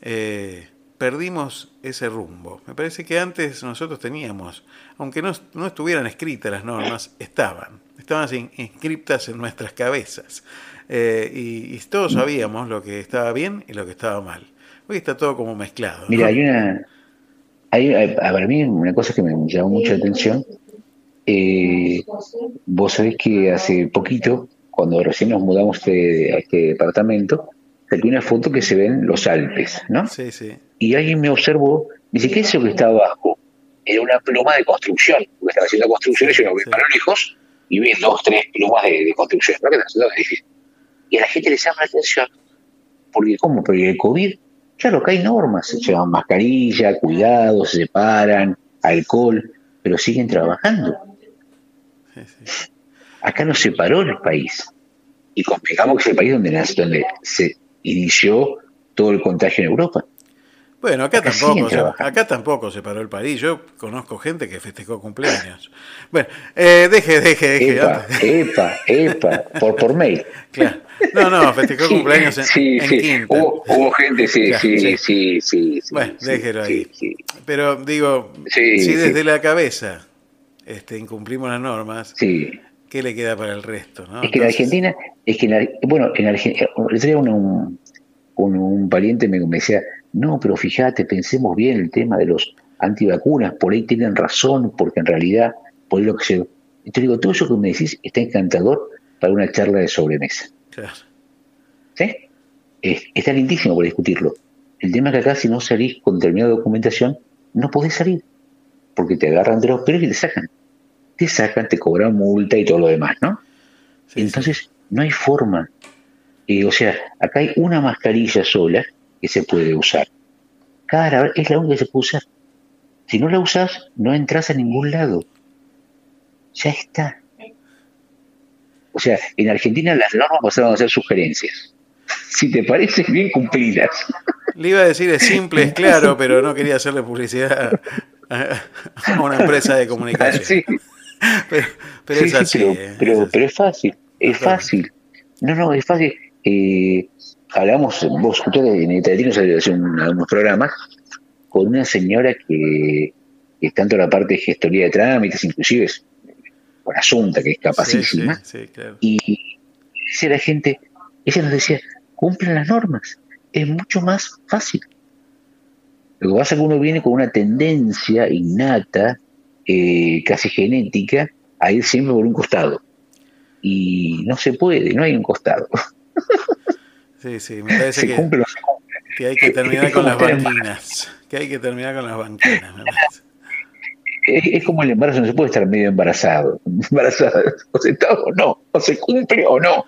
eh, perdimos ese rumbo. Me parece que antes nosotros teníamos, aunque no, no estuvieran escritas las normas, estaban, estaban in- inscriptas en nuestras cabezas. Eh, y, y todos sabíamos lo que estaba bien y lo que estaba mal. Hoy está todo como mezclado. ¿no? Mira, hay una. Hay, para mí, una cosa que me llamó mucho la atención. eh, vos sabés que hace poquito, cuando recién nos mudamos este- a este departamento, saqué una foto que se ven los Alpes, ¿no? Sí, sí. Y alguien me observó, dice, ¿qué es eso que está abajo? Era una pluma de construcción, porque estaba haciendo construcciones y uno ve para lejos y ve dos, tres plumas de, de construcción, ¿no? Que están haciendo edificios. Y a la gente les llama la atención, porque ¿cómo? Porque el COVID, claro, acá hay normas, se llevan mascarilla, cuidado, se separan, alcohol, pero siguen trabajando. Acá no se paró el país. Y convengamos que es el país donde, nace- donde se inició todo el contagio en Europa. Bueno, acá Acá tampoco, trabajando. acá tampoco se paró el París. Yo conozco gente que festejó cumpleaños. Bueno, eh, deje, deje, deje. Epa, epa, epa, por, por mail. Claro. No, no, festejó Sí, cumpleaños en, sí, en sí. Quinta. Hubo, hubo gente, sí, Claro, sí, sí. sí, Bueno, déjelo ahí. Pero digo, Sí, si sí. desde la cabeza este, incumplimos las normas, Sí. ¿qué le queda para el resto? ¿no? Es que en Argentina, es que en, bueno, en Argentina, un, un, un, un pariente me, me decía, no, pero fíjate, pensemos bien el tema de los antivacunas, por ahí tienen razón, porque en realidad, por ahí lo que se... Y te digo, todo eso que me decís está encantador para una charla de sobremesa. claro. ¿Sí? Es- está lindísimo por discutirlo. El tema es que acá si no salís con determinada documentación, no podés salir, porque te agarran de los pelos y te sacan. Te sacan, te cobran multa y todo lo demás, ¿no? Entonces, no hay forma. Eh, o sea, acá hay una mascarilla sola que se puede usar. Cada es la única que se puede usar. Si no la usas, no entras a ningún lado. Ya está. O sea, en Argentina las normas pasaron a ser sugerencias. Si te parece bien, cumplidas. Le iba a decir es simple, es claro, pero no quería hacerle publicidad a, una empresa de comunicación. Sí. Pero, pero Sí, es sí, así. pero, pero, pero es fácil, es fácil. No, no, es fácil. Eh, hablamos, vos escuchaste en Italiano se unos programas con una señora que, que es tanto la parte de gestoría de trámites, inclusive es con asunta, que es capacísima, Sí, sí, claro. y decía la gente, ella nos decía, cumplan las normas, es mucho más fácil. Lo que pasa es que uno viene con una tendencia innata, eh, casi genética, a ir siempre por un costado. Y no se puede, no hay un costado. Sí, sí, me parece Se que, cumple se que hay que terminar con las banquinas. Que hay que terminar con las banquinas. me parece. Es, es como el embarazo, no se puede estar medio embarazado. Embarazada, o se está o no, o se cumple o no.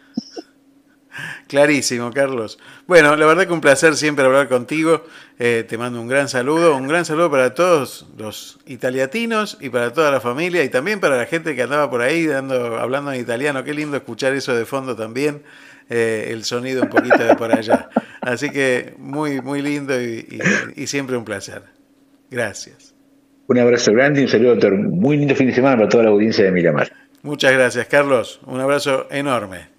Clarísimo, Carlos. Bueno, la verdad que un placer siempre hablar contigo. Eh, te mando un gran saludo, un gran saludo para todos los italiatinos y para toda la familia y también para la gente que andaba por ahí dando, hablando en italiano. Qué lindo escuchar eso de fondo también, eh, el sonido un poquito de por allá. Así que muy, muy lindo y, y- y siempre un placer. Gracias. Un abrazo grande y un saludo, doctor. Muy lindo fin de semana para toda la audiencia de Miramar. Muchas gracias, Carlos. Un abrazo enorme.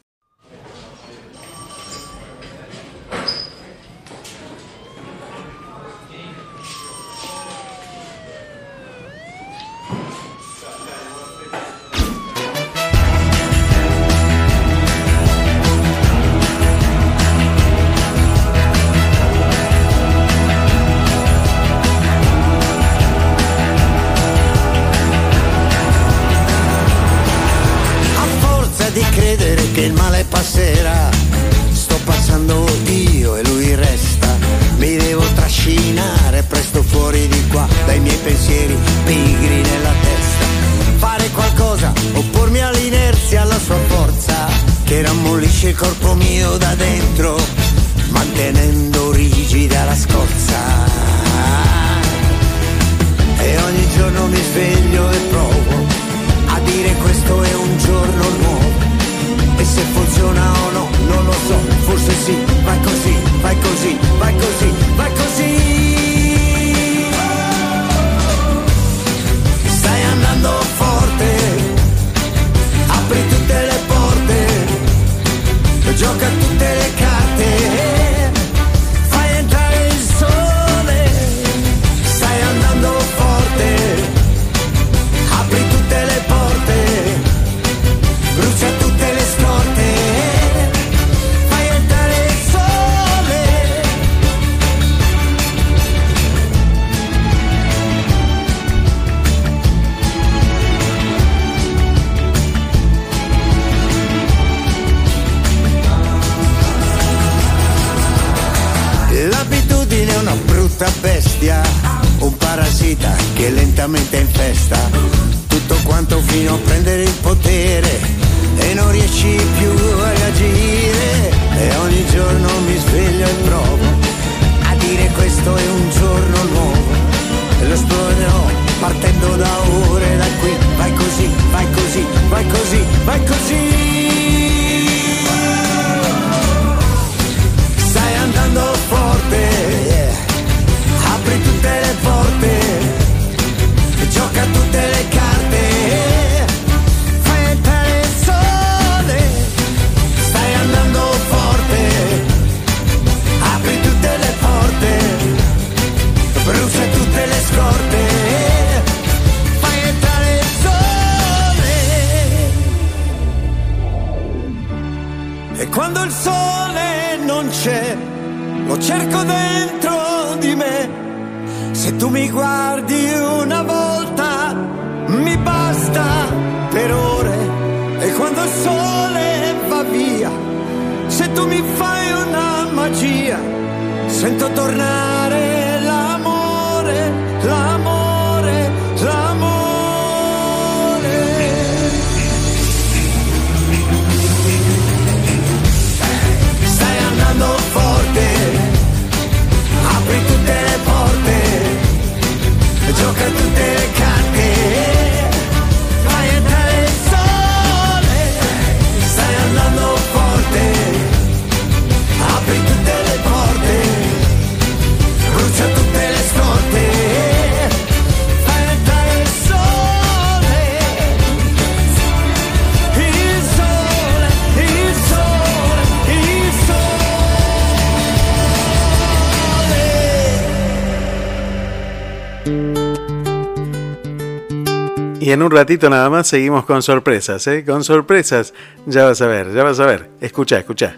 Se tu mi guardi una volta, mi basta per ore. E quando il sole va via, se tu mi fai una magia, sento tornare l'amore Y en un ratito nada más seguimos con sorpresas, ¿eh? Con sorpresas. Ya vas a ver, ya vas a ver. Escucha, escucha.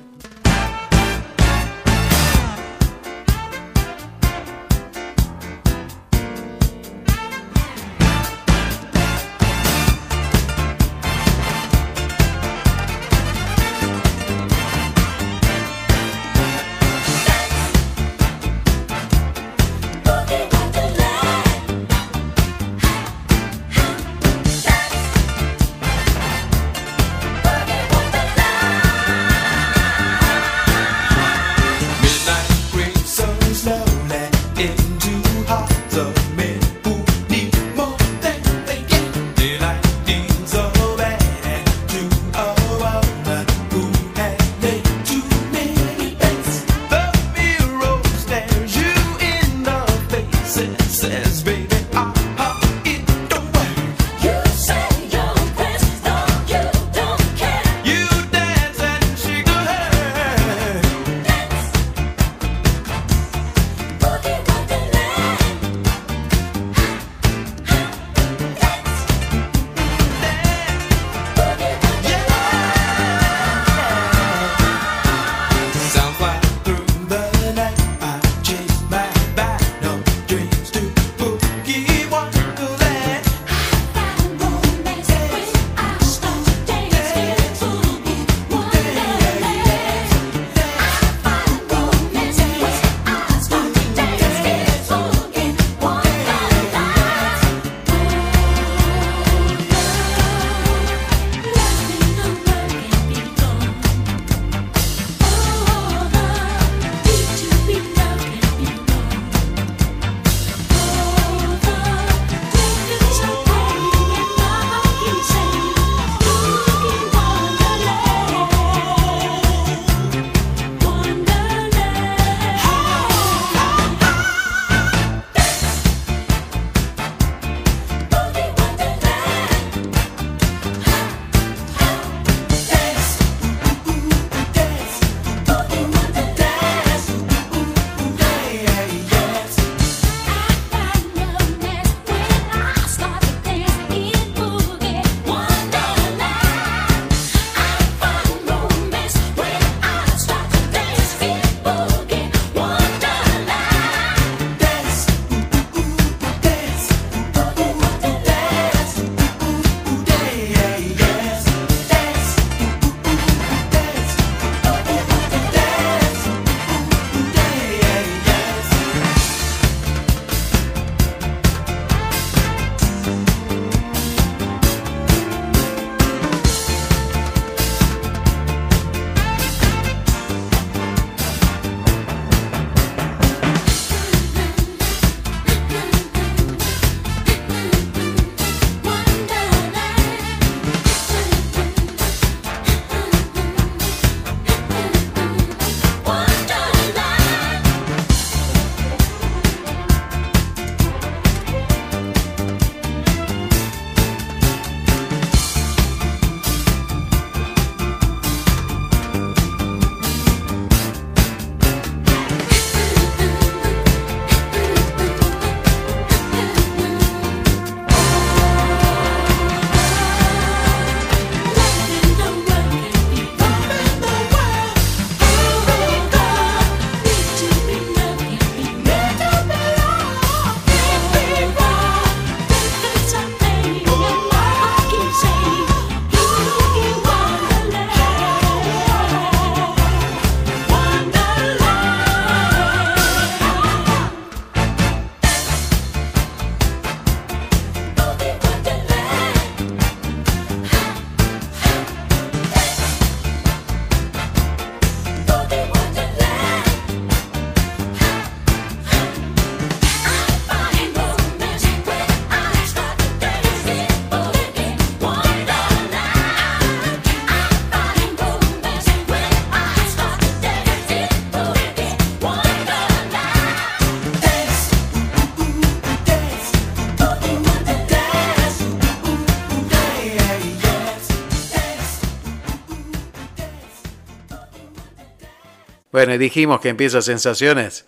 Dijimos que empieza Sensaciones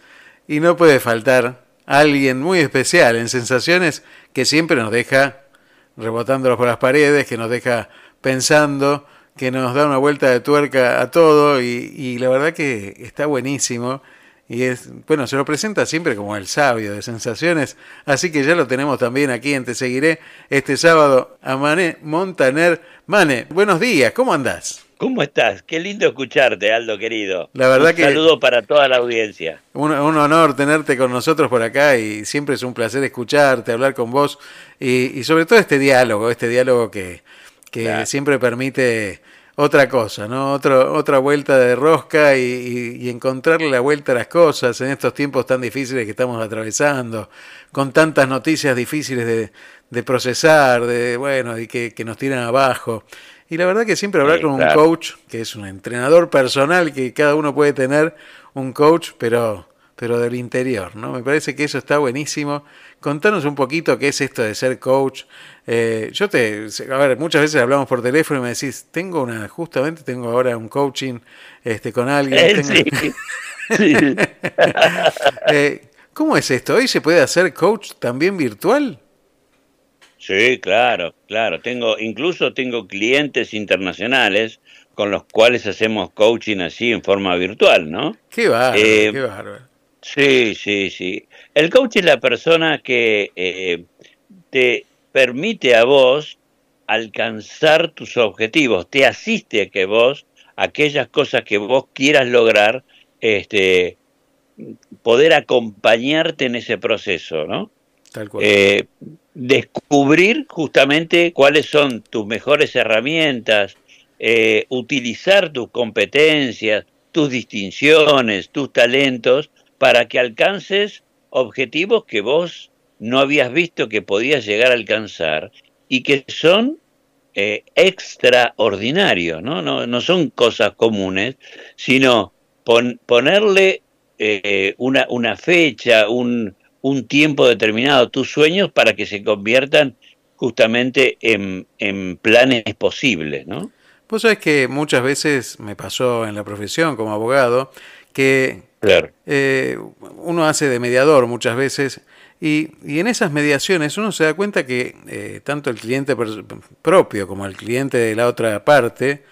y no puede faltar alguien muy especial en Sensaciones que siempre nos deja rebotándolos por las paredes, que nos deja pensando, que nos da una vuelta de tuerca a todo y, y la verdad que está buenísimo. Y es, bueno, se lo presenta siempre como el sabio de sensaciones, así que ya lo tenemos también aquí en Te Seguiré este sábado a Mané Montaner. Mane, buenos días, ¿cómo andás? ¿Cómo estás? Qué lindo escucharte, Aldo querido. La verdad Un que- saludo para toda la audiencia. Un, un honor tenerte con nosotros por acá y siempre es un placer escucharte, hablar con vos y, y sobre todo este diálogo, este diálogo que, que Claro. siempre permite otra cosa, ¿no? Otro, otra vuelta de rosca y, y- y encontrarle la vuelta a las cosas en estos tiempos tan difíciles que estamos atravesando, con tantas noticias difíciles de, de procesar, de bueno, y que, que nos tiran abajo. Y la verdad que siempre hablar Sí, con un coach, que es un entrenador personal, que cada uno puede tener un coach, pero, pero del interior, ¿no? Me parece que eso está buenísimo. Contanos un poquito qué es esto de ser coach. Eh, yo te, a ver, muchas veces hablamos por teléfono y me decís, tengo una, justamente tengo ahora un coaching este, con alguien. Eh, tengo- sí. Sí. Eh, ¿Cómo es esto? ¿Hoy se puede hacer coach también virtual? Sí, claro, claro. Tengo, incluso tengo clientes internacionales con los cuales hacemos coaching así en forma virtual, ¿no? Qué bárbaro, Eh, qué bárbaro. Sí, sí, sí. El coach es la persona que eh, te permite a vos alcanzar tus objetivos, te asiste a que vos, aquellas cosas que vos quieras lograr, este, poder acompañarte en ese proceso, ¿no? Eh, descubrir justamente cuáles son tus mejores herramientas, eh, utilizar tus competencias, tus distinciones, tus talentos, para que alcances objetivos que vos no habías visto que podías llegar a alcanzar y que son eh, extraordinarios, ¿no? ¿no? No son cosas comunes, sino pon- ponerle una, una fecha, un, un tiempo determinado tus sueños para que se conviertan justamente en, en planes posibles, ¿no? Vos sabés que muchas veces me pasó en la profesión como abogado que Claro. eh, uno hace de mediador muchas veces y, y en esas mediaciones uno se da cuenta que eh, tanto el cliente propio como el cliente de la otra parte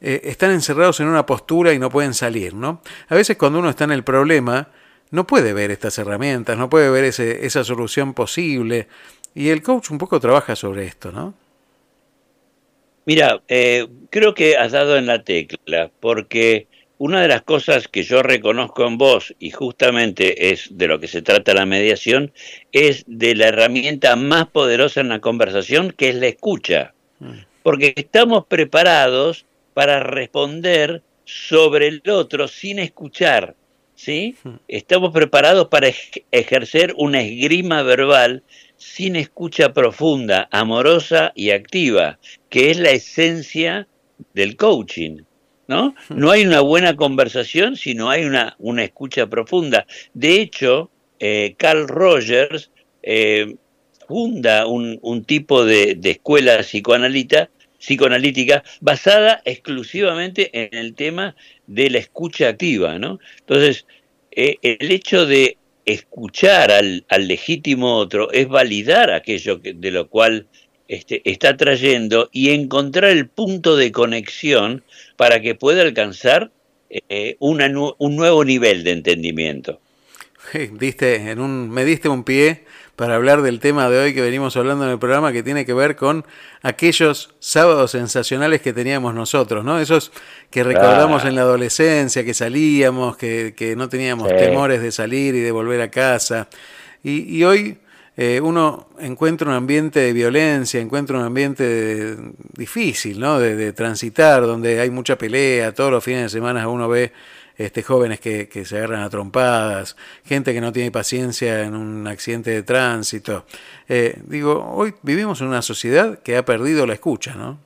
eh, están encerrados en una postura y no pueden salir, ¿no? A veces cuando uno está en el problema no puede ver estas herramientas, no puede ver ese- esa solución posible y el coach un poco trabaja sobre esto, ¿no? Mira, eh, creo que has dado en la tecla, porque una de las cosas que yo reconozco en vos, y justamente es de lo que se trata la mediación, es de la herramienta más poderosa en la conversación, que es la escucha. Porque estamos preparados para responder sobre el otro sin escuchar, ¿sí? Estamos preparados para ej- ejercer una esgrima verbal sin escucha profunda, amorosa y activa, que es la esencia del coaching. ¿no? No hay una buena conversación si no hay una, una escucha profunda. De hecho, eh, Carl Rogers eh, funda un, un tipo de, de escuela psicoanalita, psicoanalítica basada exclusivamente en el tema de la escucha activa. ¿no? Entonces, eh, el hecho de escuchar al, legítimo otro es validar aquello que- de lo cual este, está trayendo y encontrar el punto de conexión para que pueda alcanzar eh, un nuevo nivel de entendimiento. Diste en un, me diste un pie para hablar del tema de hoy que venimos hablando en el programa que tiene que ver con aquellos sábados sensacionales que teníamos nosotros, ¿no? Esos que recordamos Ah. en la adolescencia, que salíamos, que, que no teníamos Sí. temores de salir y de volver a casa. Y, y hoy eh, uno encuentra un ambiente de violencia, encuentra un ambiente de- difícil, ¿no? De, de transitar, donde hay mucha pelea, todos los fines de semana uno ve este, jóvenes que, que se agarran a trompadas, gente que no tiene paciencia en un accidente de tránsito. Eh, digo, hoy vivimos en una sociedad que ha perdido la escucha, ¿no?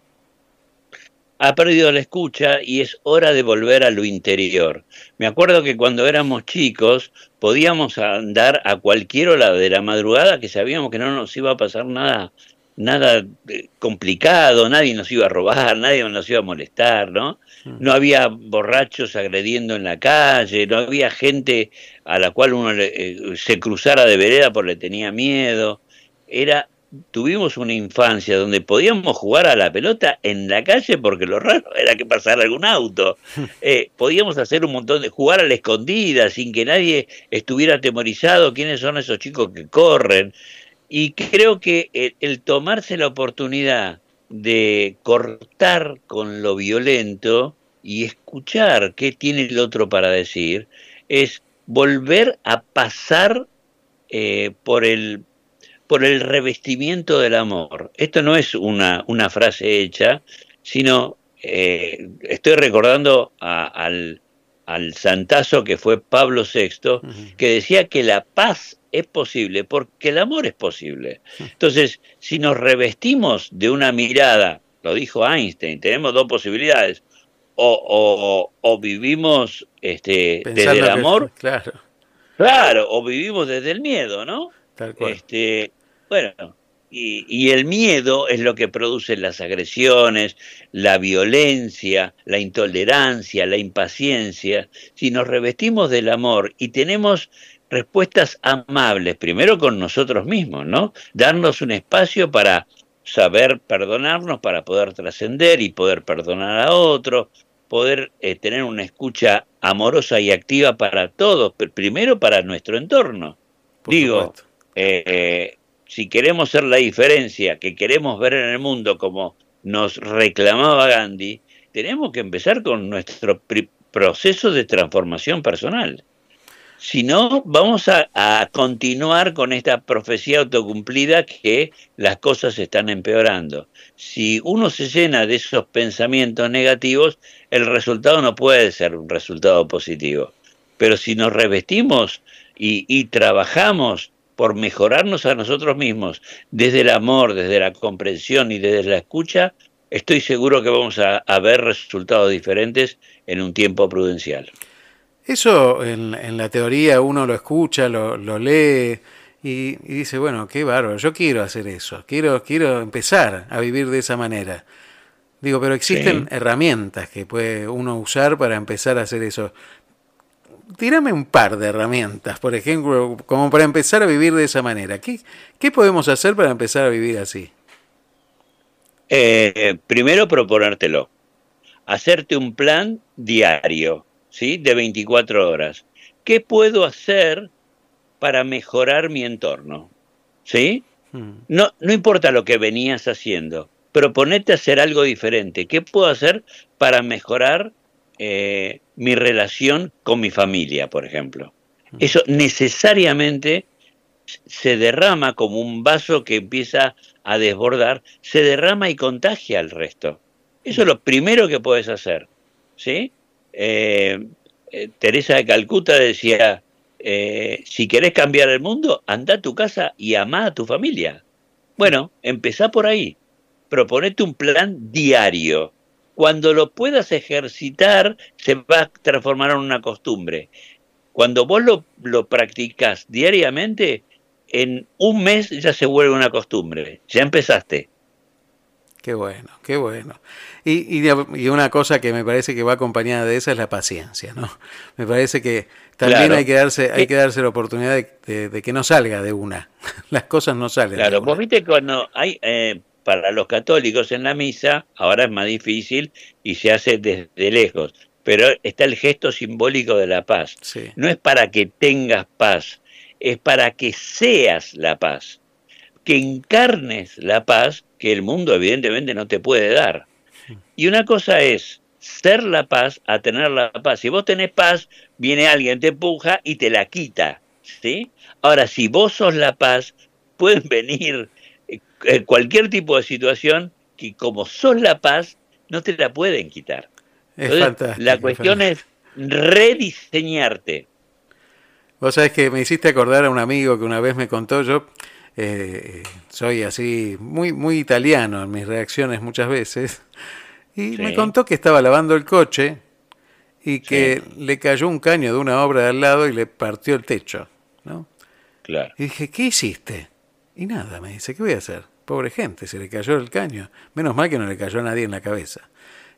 ha perdido la escucha y es hora de volver a lo interior. Me acuerdo que cuando éramos chicos podíamos andar a cualquier hora de la madrugada que sabíamos que no nos iba a pasar nada nada eh, complicado, nadie nos iba a robar, nadie nos iba a molestar, ¿no? No había borrachos agrediendo en la calle, no había gente a la cual uno le- eh, se cruzara de vereda porque le tenía miedo. Era tuvimos una infancia donde podíamos jugar a la pelota en la calle porque lo raro era que pasara algún auto. Eh, podíamos hacer un montón de jugar a la escondida sin que nadie estuviera atemorizado quiénes son esos chicos que corren. Y creo que el, tomarse la oportunidad de cortar con lo violento y escuchar qué tiene el otro para decir es volver a pasar eh, por el por el revestimiento del amor. Esto no es una, una frase hecha, sino eh, estoy recordando al, al santazo que fue Pablo VI, que decía que la paz es posible porque el amor es posible. Entonces, si nos revestimos de una mirada, lo dijo Einstein, tenemos dos posibilidades, o, o- o vivimos este, desde el que- amor, claro. Claro, o vivimos desde el miedo, ¿no? Tal cual. Este, bueno, y, y el miedo es lo que produce las agresiones, la violencia, la intolerancia, la impaciencia. Si nos revestimos del amor y tenemos respuestas amables, primero con nosotros mismos, ¿no? Darnos un espacio para saber perdonarnos, para poder trascender y poder perdonar a otro, poder eh, tener una escucha amorosa y activa para todos, pero primero para nuestro entorno. Digo, eh, eh, si queremos ser la diferencia que queremos ver en el mundo como nos reclamaba Gandhi, tenemos que empezar con nuestro proceso de transformación personal. Si no, vamos a, continuar con esta profecía autocumplida que las cosas están empeorando. Si uno se llena de esos pensamientos negativos, el resultado no puede ser un resultado positivo. Pero si nos revestimos y trabajamos por mejorarnos a nosotros mismos desde el amor, desde la comprensión y desde la escucha, estoy seguro que vamos a, a ver resultados diferentes en un tiempo prudencial. Eso en, en la teoría uno lo escucha, lo, lo lee y, y dice, bueno, qué bárbaro, yo quiero hacer eso, quiero, quiero empezar a vivir de esa manera. Digo, pero existen Sí. herramientas que puede uno usar para empezar a hacer eso. Tírame un par de herramientas, por ejemplo, como para empezar a vivir de esa manera. ¿Qué, qué podemos hacer para empezar a vivir así? Eh, primero proponértelo. Hacerte un plan diario, ¿sí? De 24 horas. ¿Qué puedo hacer para mejorar mi entorno? ¿Sí? No, no importa lo que venías haciendo, proponete hacer algo diferente. ¿Qué puedo hacer para mejorar eh, mi relación con mi familia, por ejemplo? Eso necesariamente se derrama como un vaso que empieza a desbordar, se derrama y contagia al resto. Eso es lo primero que puedes hacer. ¿sí? Eh, eh, Teresa de Calcuta decía, eh, si querés cambiar el mundo, anda a tu casa y amá a tu familia. Bueno, empezá por ahí. Proponete un plan diario. Cuando lo puedas ejercitar, se va a transformar en una costumbre. Cuando vos lo, lo practicás diariamente, en un mes ya se vuelve una costumbre. Ya empezaste. Qué bueno, qué bueno. Y, y, de- y una cosa que me parece que va acompañada de esa es la paciencia, ¿no? Me parece que también Claro. hay que darse, hay Eh, que darse la oportunidad de, de- de que no salga de una. Las cosas no salen. de Claro, una. vos viste cuando hay, eh, para los católicos en la misa, ahora es más difícil y se hace desde lejos, pero está el gesto simbólico de la paz. Sí. No es para que tengas paz, es para que seas la paz, que encarnes la paz que el mundo evidentemente no te puede dar. Y una cosa es ser la paz a tener la paz. Si vos tenés paz, viene alguien, te empuja y te la quita. ¿sí? Ahora, si vos sos la paz, pueden venir eh, cualquier tipo de situación que como sos la paz, no te la pueden quitar. Es Entonces, la cuestión es rediseñarte. Vos sabés que me hiciste acordar a un amigo que una vez me contó, yo eh, soy así muy, muy italiano en mis reacciones muchas veces, y me contó que estaba lavando el coche y que le cayó un caño de una obra de al lado y le partió el techo, ¿no? Claro. Y dije, ¿qué hiciste? Y nada, me dice, ¿qué voy a hacer? Pobre gente, se le cayó el caño. Menos mal que no le cayó a nadie en la cabeza.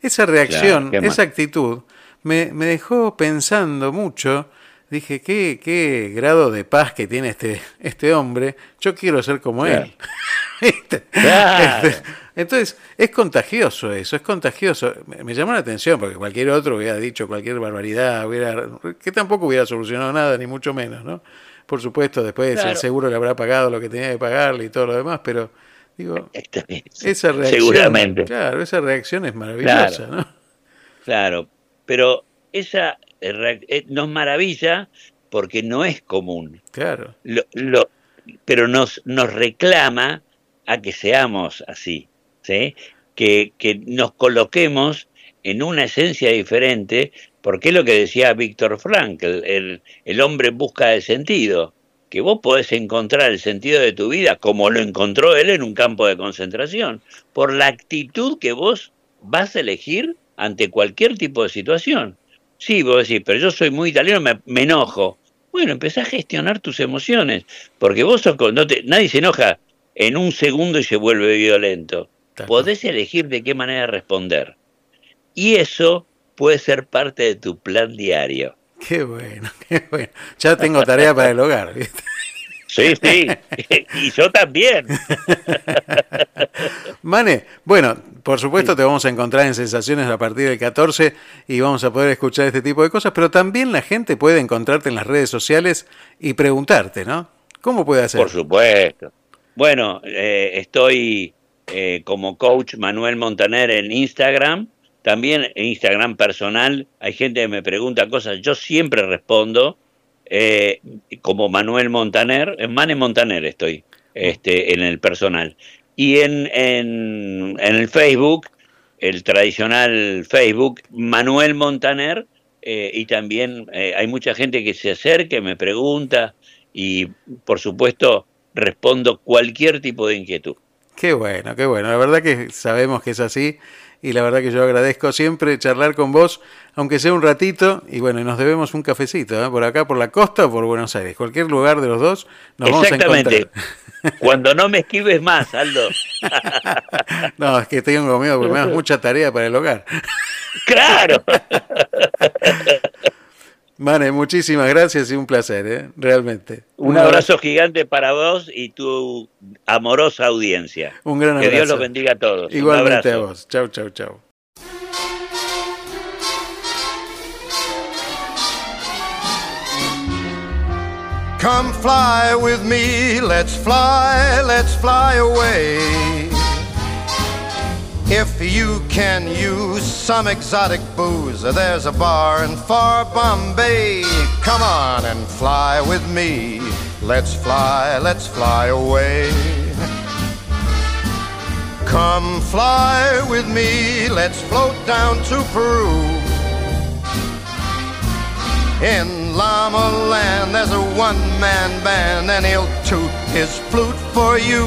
Esa reacción, Claro, esa actitud, me, me dejó pensando mucho. Dije, ¿qué, qué grado de paz que tiene este, este hombre. Yo quiero ser como Claro. él. Este, Entonces, es contagioso eso, es contagioso. Me, me llamó la atención porque cualquier otro hubiera dicho cualquier barbaridad, hubiera, que tampoco hubiera solucionado nada, ni mucho menos, ¿no? Por supuesto, después el seguro le habrá pagado lo que tenía que pagarle y todo lo demás, pero digo, esa reacción, Seguramente. claro, esa reacción es maravillosa, Claro. ¿no? Claro, pero esa eh, eh, nos maravilla porque no es común. Claro. Lo, lo- pero nos, nos reclama a que seamos así, ¿sí? que, que nos coloquemos en una esencia diferente, porque es lo que decía Víctor Frankl, el, el hombre en busca de sentido, que vos podés encontrar el sentido de tu vida como lo encontró él en un campo de concentración, por la actitud que vos vas a elegir ante cualquier tipo de situación. Sí, vos decís, pero yo soy muy italiano, me, me enojo. Bueno, empezá a gestionar tus emociones, porque vos sos, no te- nadie se enoja en un segundo y se vuelve violento. Podés elegir de qué manera responder. Y eso puede ser parte de tu plan diario. Qué bueno, qué bueno. Ya tengo tarea para el hogar, ¿viste? Sí, sí, y yo también. Mane, bueno, por supuesto te vamos a encontrar en Sensaciones a partir del 14 y vamos a poder escuchar este tipo de cosas, pero también la gente puede encontrarte en las redes sociales y preguntarte, ¿no? ¿Cómo puede hacer? Por supuesto. Bueno, eh, estoy eh, como coach Manuel Montaner en Instagram, también en Instagram personal. Hay gente que me pregunta cosas, yo siempre respondo eh, como Manuel Montaner, en Mane Montaner estoy, este, en el personal. Y en, en, en el Facebook, el tradicional Facebook, Manuel Montaner, eh, y también eh, hay mucha gente que se acerca, me pregunta, y por supuesto respondo cualquier tipo de inquietud. Qué bueno, qué bueno. La verdad que sabemos que es así y la verdad que yo agradezco siempre charlar con vos, aunque sea un ratito, y bueno, nos debemos un cafecito, ¿eh? por acá, por la costa o por Buenos Aires, cualquier lugar de los dos, nos vamos a Exactamente. encontrar. Cuando no me esquives más, Aldo. No, es que tengo miedo porque me das mucha tarea para el hogar. Claro. Mane, muchísimas gracias y un placer, ¿eh? realmente. Un abrazo gigante para vos y tu amorosa audiencia. Un gran Que abrazo. Dios los bendiga a todos. Un Igualmente a abrazo. vos. Chau, chau, chau. Come fly with me, let's fly, let's fly away. If you can use some exotic booze, there's a bar in far Bombay. Come on and fly with me. Let's fly, let's fly away. Come fly with me, let's float down to Peru. In Llama Land, there's a one man band, and he'll toot his flute for you.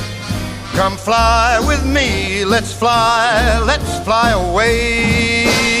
Come fly with me, let's fly, let's fly away.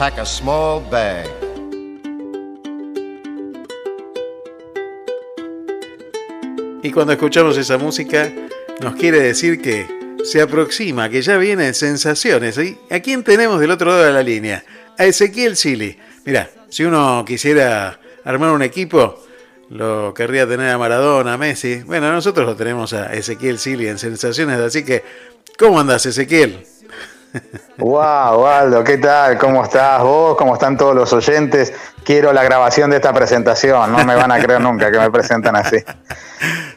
Pack a small bag. Y cuando escuchamos esa música, nos quiere decir que se aproxima, que ya vienen sensaciones. ¿Y a quién tenemos del otro lado de la línea? A Ezequiel Sili. Mira, si uno quisiera armar un equipo, lo querría tener a Maradona, a Messi. Bueno, nosotros lo tenemos a Ezequiel Sili en sensaciones, así que, ¿cómo andas, Ezequiel? Wow, Waldo, ¿qué tal? ¿Cómo estás vos? ¿Cómo están todos los oyentes? Quiero la grabación de esta presentación, no me van a creer nunca que me presentan así.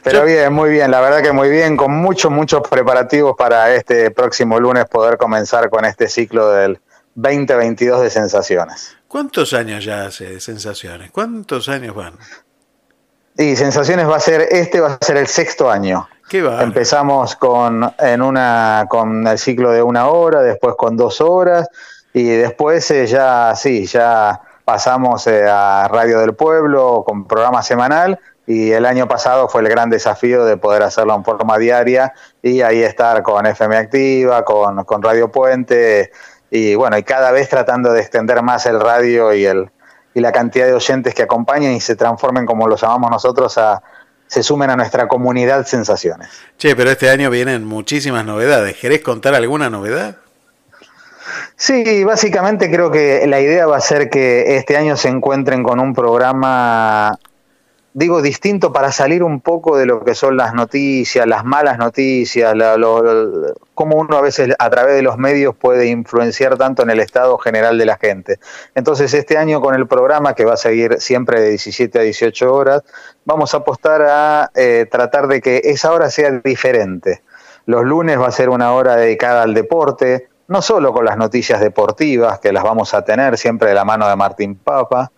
Pero bien, muy bien, la verdad que muy bien, con muchos, muchos preparativos para este próximo lunes poder comenzar con este ciclo del 2022 de sensaciones. ¿Cuántos años ya hace Sensaciones? ¿Cuántos años van? Y Sensaciones va a ser, este va a ser el sexto año. Empezamos con, en una, con el ciclo de una hora, después con dos horas, y después eh, ya, sí, ya pasamos eh, a Radio del Pueblo con programa semanal, y el año pasado fue el gran desafío de poder hacerlo en forma diaria y ahí estar con FM Activa, con, con Radio Puente, y bueno, y cada vez tratando de extender más el radio y, el, y la cantidad de oyentes que acompañan y se transformen, como lo llamamos nosotros, a se sumen a nuestra comunidad Sensaciones. Che, pero este año vienen muchísimas novedades. ¿Querés contar alguna novedad? Sí, básicamente creo que la idea va a ser que este año se encuentren con un programa, digo, distinto para salir un poco de lo que son las noticias, las malas noticias, la, lo, cómo uno a veces a través de los medios puede influenciar tanto en el estado general de la gente. Entonces este año con el programa que va a seguir siempre de 17 a 18 horas, vamos a apostar a eh, tratar de que esa hora sea diferente. Los lunes va a ser una hora dedicada al deporte, no solo con las noticias deportivas, que las vamos a tener siempre de la mano de Martín Papa,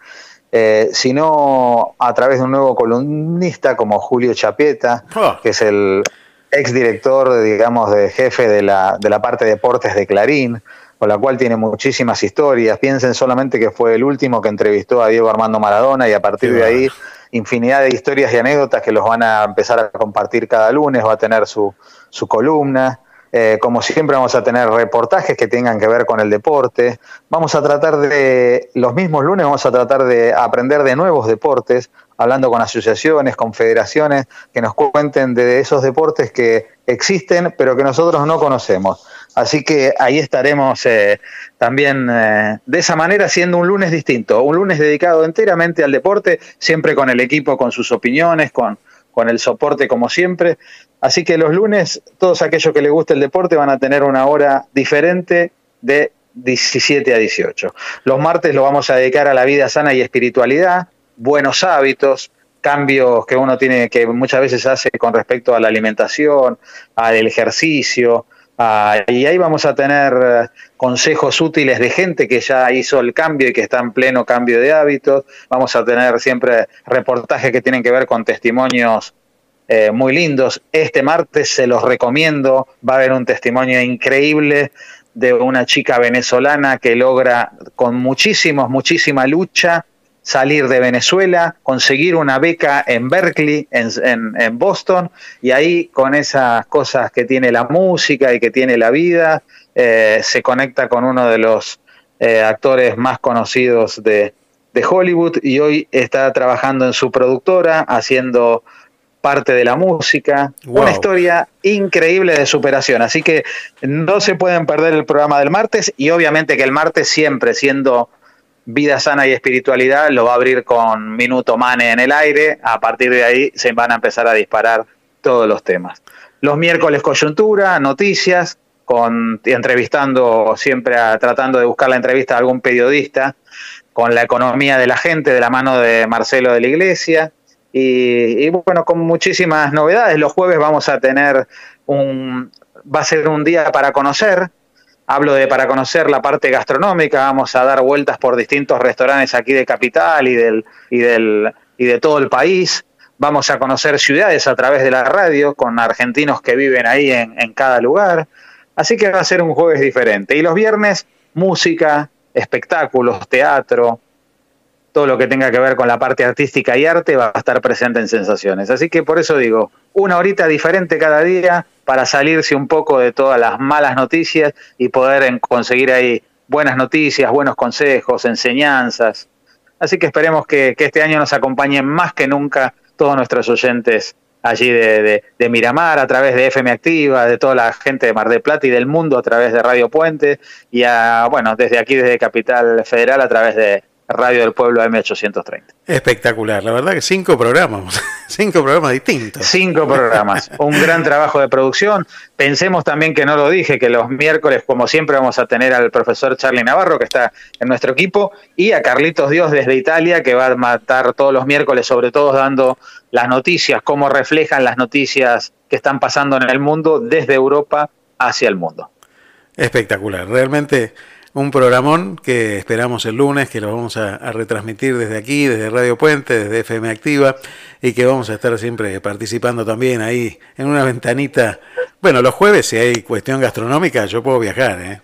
eh, sino a través de un nuevo columnista como Julio Chapieta, oh. que es el exdirector, digamos, de jefe de la, de la parte de deportes de Clarín, con la cual tiene muchísimas historias. Piensen solamente que fue el último que entrevistó a Diego Armando Maradona y a partir de ahí infinidad de historias y anécdotas que los van a empezar a compartir cada lunes, va a tener su, su columna. Eh, como siempre vamos a tener reportajes que tengan que ver con el deporte. Vamos a tratar de, los mismos lunes vamos a tratar de aprender de nuevos deportes, hablando con asociaciones, con federaciones, que nos cuenten de esos deportes que existen, pero que nosotros no conocemos. Así que ahí estaremos eh, también eh, de esa manera siendo un lunes distinto, un lunes dedicado enteramente al deporte, siempre con el equipo, con sus opiniones, con, con el soporte como siempre. Así que los lunes, todos aquellos que les guste el deporte van a tener una hora diferente de 17 a 18. Los martes lo vamos a dedicar a la vida sana y espiritualidad, buenos hábitos, cambios que uno tiene que muchas veces hace con respecto a la alimentación, al ejercicio, Ah, y ahí vamos a tener eh, consejos útiles de gente que ya hizo el cambio y que está en pleno cambio de hábitos. Vamos a tener siempre reportajes que tienen que ver con testimonios eh, muy lindos. Este martes se los recomiendo. Va a haber un testimonio increíble de una chica venezolana que logra con muchísimos, muchísima lucha salir de Venezuela, conseguir una beca en Berkeley, en, en, en, Boston, y ahí con esas cosas que tiene la música y que tiene la vida, eh, se conecta con uno de los eh, actores más conocidos de, de, Hollywood y hoy está trabajando en su productora, haciendo parte de la música. Wow. Una historia increíble de superación. Así que no se pueden perder el programa del martes y obviamente que el martes siempre siendo vida sana y espiritualidad lo va a abrir con Minuto Mane en el aire. A partir de ahí se van a empezar a disparar todos los temas. Los miércoles coyuntura, noticias, entrevistando siempre tratando de buscar la entrevista a algún periodista con la economía de la gente de la mano de Marcelo de la Iglesia y, y bueno con muchísimas novedades los jueves vamos a tener un va a ser un día para conocer hablo de para conocer la parte gastronómica vamos a dar vueltas por distintos restaurantes aquí de capital y del y del y de todo el país vamos a conocer ciudades a través de la radio con argentinos que viven ahí en, en cada lugar Así que va a ser un jueves diferente. Y los viernes, música, espectáculos, teatro, todo lo que tenga que ver con la parte artística y arte va a estar presente en Sensaciones. Así que por eso digo, una horita diferente cada día para salirse un poco de todas las malas noticias y poder conseguir ahí buenas noticias, buenos consejos, enseñanzas. Así que esperemos que, este año nos acompañen más que nunca todos nuestros oyentes allí de Miramar, a través de FM Activa, de toda la gente de Mar del Plata y del mundo a través de Radio Puente, y a, bueno, desde aquí, desde Capital Federal, a través de Radio del Pueblo M830. Espectacular, la verdad que cinco programas, cinco programas distintos. Cinco programas, un gran trabajo de producción. Pensemos también que no lo dije, que los miércoles, como siempre, vamos a tener al profesor Charlie Navarro, que está en nuestro equipo, y a Carlitos Dios desde Italia, que va a matar todos los miércoles, sobre todo dando las noticias, cómo reflejan las noticias que están pasando en el mundo desde Europa hacia el mundo. Espectacular, realmente un programón que esperamos el lunes, que lo vamos a, a retransmitir desde aquí, desde Radio Puente, desde FM Activa, y que vamos a estar siempre participando también ahí en una ventanita. Bueno, los jueves, si hay cuestión gastronómica, yo puedo viajar, ¿eh?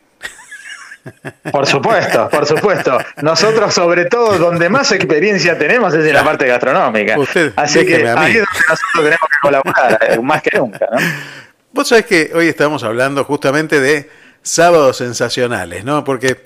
Por supuesto, por supuesto. Nosotros, sobre todo, donde más experiencia tenemos es en la parte gastronómica. Así que ahí es donde nosotros tenemos que colaborar, eh, más que nunca. ¿no? Vos sabés que hoy estamos hablando justamente de sábados sensacionales, ¿no? Porque,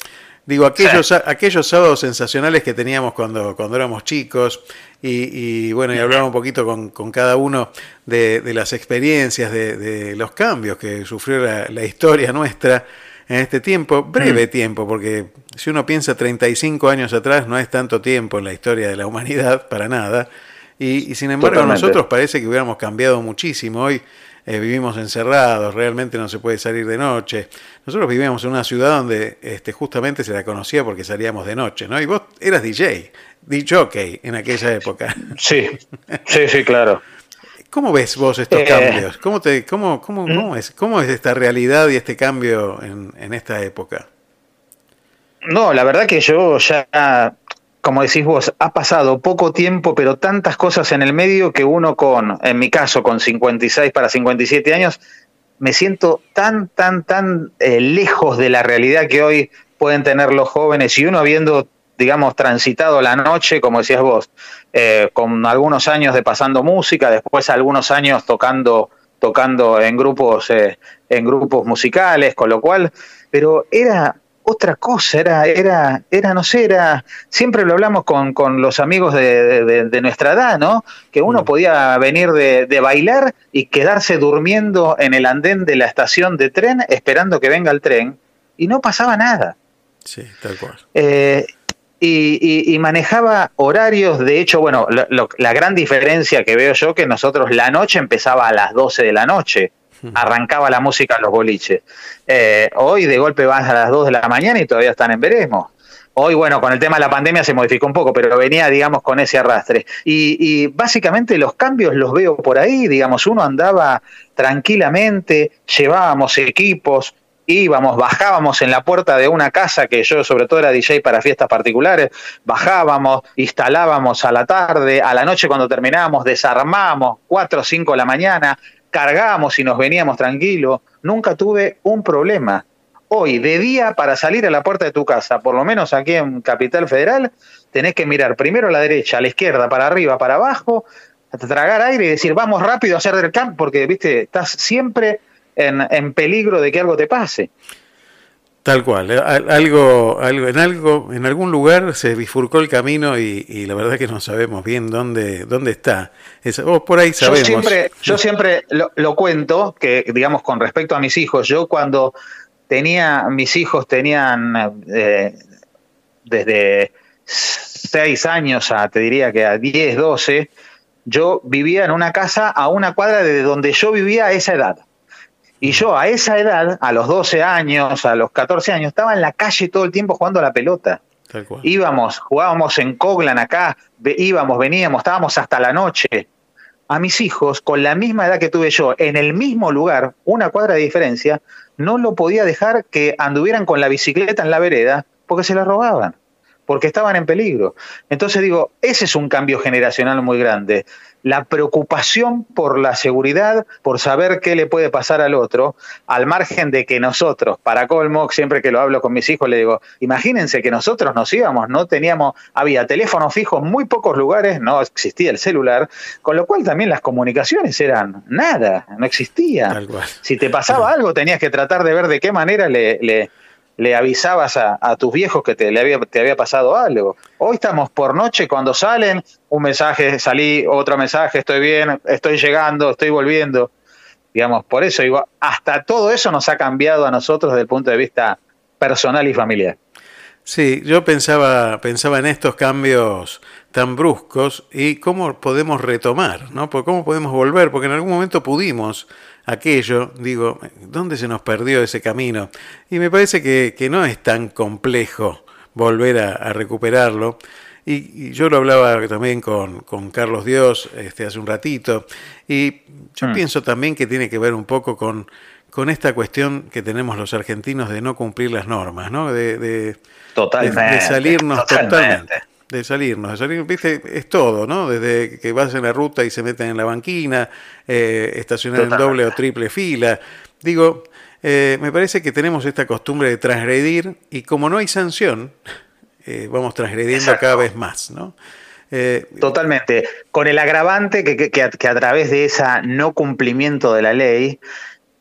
digo, aquellos, aquellos sábados sensacionales que teníamos cuando, cuando éramos chicos, y, y, bueno, y hablaba un poquito con, con cada uno de, de las experiencias, de, de los cambios que sufrió la, la historia nuestra en este tiempo, breve Mm. tiempo, porque si uno piensa 35 años atrás, no es tanto tiempo en la historia de la humanidad, para nada. Y, y sin embargo, Totalmente. nosotros parece que hubiéramos cambiado muchísimo. Hoy eh, vivimos encerrados, realmente no se puede salir de noche. Nosotros vivíamos en una ciudad donde este, justamente se la conocía porque salíamos de noche, ¿no? Y vos eras DJ, DJ en aquella época. Sí, sí, sí, claro. ¿Cómo ves vos estos Eh, mm. cambios? ¿Cómo, te, cómo, cómo, cómo es, ¿Cómo es esta realidad y este cambio en, en esta época? No, la verdad que yo ya, como decís vos, ha pasado poco tiempo, pero tantas cosas en el medio que uno con, en mi caso, con 56 para 57 años, me siento tan, tan, tan eh, lejos de la realidad que hoy pueden tener los jóvenes y uno habiendo, digamos, transitado la noche, como decías vos, eh, con algunos años de pasando música, después algunos años tocando tocando en grupos eh, en grupos musicales, con lo cual, pero era otra cosa, era, era, era, no sé, era, siempre lo hablamos con, con los amigos de, de- de nuestra edad, ¿no? Que uno podía venir de, de bailar y quedarse durmiendo en el andén de la estación de tren esperando que venga el tren y no pasaba nada. Sí, tal cual. Eh, y, y- y manejaba horarios, de hecho, bueno, lo- lo- la gran diferencia que veo yo que nosotros la noche empezaba a las 12 de la noche, arrancaba la música en los boliches. Eh, hoy de golpe vas a las 2 de la mañana y todavía están en veremos. Hoy, bueno, con el tema de la pandemia se modificó un poco, pero venía, digamos, con ese arrastre. Y, básicamente los cambios los veo por ahí, digamos, uno andaba tranquilamente, llevábamos equipos, íbamos, bajábamos en la puerta de una casa que yo sobre todo era DJ para fiestas particulares, bajábamos, instalábamos a la tarde, a la noche cuando terminábamos desarmamos, 4 o 5 de la mañana, cargábamos y nos veníamos tranquilos, nunca tuve un problema. Hoy, de día, para salir a la puerta de tu casa, por lo menos aquí en Capital Federal, tenés que mirar primero a la derecha, a la izquierda, para arriba, para abajo, tragar aire y decir, vamos rápido a hacer del campo, porque, viste, estás siempre en, en peligro de que algo te pase. Tal cual, eh, al- algo, algo, en algo, en algún lugar se bifurcó el camino y, y la verdad que no sabemos bien dónde, dónde está. Es- vos por ahí Yo sabemos. siempre, yo siempre lo, lo cuento que, digamos, con respecto a mis hijos, yo cuando tenía, mis hijos tenían eh, desde 6 años a, te diría que a 10, 12, yo vivía en una casa a una cuadra de donde yo vivía a esa edad. Y yo a esa edad, a los 12 años, a los 14 años, estaba en la calle todo el tiempo jugando a la pelota. Tal cual. Íbamos, jugábamos en Coglan acá, íbamos, veníamos, estábamos hasta la noche. A mis hijos, con la misma edad que tuve yo, en el mismo lugar, una cuadra de diferencia, no lo podía dejar que anduvieran con la bicicleta en la vereda porque se la robaban, porque estaban en peligro. Entonces digo, ese es un cambio generacional muy grande. La preocupación por la seguridad, por saber qué le puede pasar al otro, al margen de que nosotros, para colmo, siempre que lo hablo con mis hijos, le digo, imagínense que nosotros nos íbamos, no teníamos, había teléfonos fijos en muy pocos lugares, no existía el celular, con lo cual también las comunicaciones eran nada, no existía. Si te pasaba algo, tenías que tratar de ver de qué manera le, le, le avisabas a, tus viejos que te, le había, te había pasado algo. Hoy estamos por noche, cuando salen, un mensaje, salí, otro mensaje, estoy bien, estoy llegando, estoy volviendo. Digamos, por eso hasta todo eso nos ha cambiado a nosotros desde el punto de vista personal y familiar. Sí, yo pensaba, pensaba en estos cambios tan bruscos y cómo podemos retomar, ¿no? Por cómo podemos volver, porque en algún momento pudimos aquello, digo, ¿dónde se nos perdió ese camino? Y me parece que, que no es tan complejo volver a, a recuperarlo. Y, y yo lo hablaba también con, con Carlos Dios este, hace un ratito, y yo Mm. pienso también que tiene que ver un poco con, con esta cuestión que tenemos los argentinos de no cumplir las normas, ¿no? De, de- Totalmente, de, de salirnos totalmente. totalmente. De salirnos, de salir, viste, es todo, ¿no? Desde que vas en la ruta y se meten en la banquina, eh, estacionar en doble o triple fila. Digo, eh, me parece que tenemos esta costumbre de transgredir y como no hay sanción, eh, vamos transgrediendo Exacto. cada vez más, ¿no? Totalmente. Con el agravante que, que- que a, que a través de esa no cumplimiento de la ley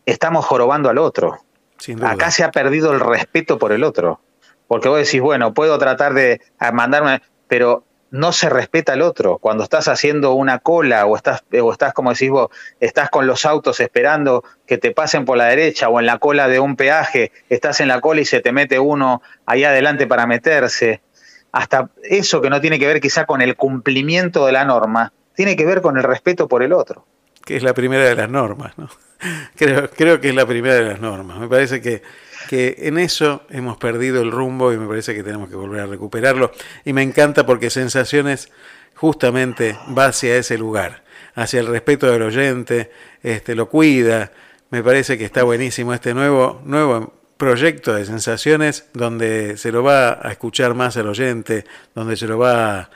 estamos jorobando al otro. sin duda. Acá se ha perdido el respeto por el otro. Porque vos decís, bueno, puedo tratar de mandarme, pero no se respeta al otro. Cuando estás haciendo una cola o estás, o estás, como decís vos, estás con los autos esperando que te pasen por la derecha o en la cola de un peaje, estás en la cola y se te mete uno ahí adelante para meterse. Hasta eso que no tiene que ver quizá con el cumplimiento de la norma, tiene que ver con el respeto por el otro. que es la primera de las normas, ¿no? Creo, creo que es la primera de las normas. Me parece que, que en eso hemos perdido el rumbo y me parece que tenemos que volver a recuperarlo. Y me encanta porque Sensaciones justamente va hacia ese lugar, hacia el respeto del oyente, este, lo cuida. Me parece que está buenísimo este nuevo, nuevo proyecto de Sensaciones donde se lo va a escuchar más al oyente, donde se lo va a,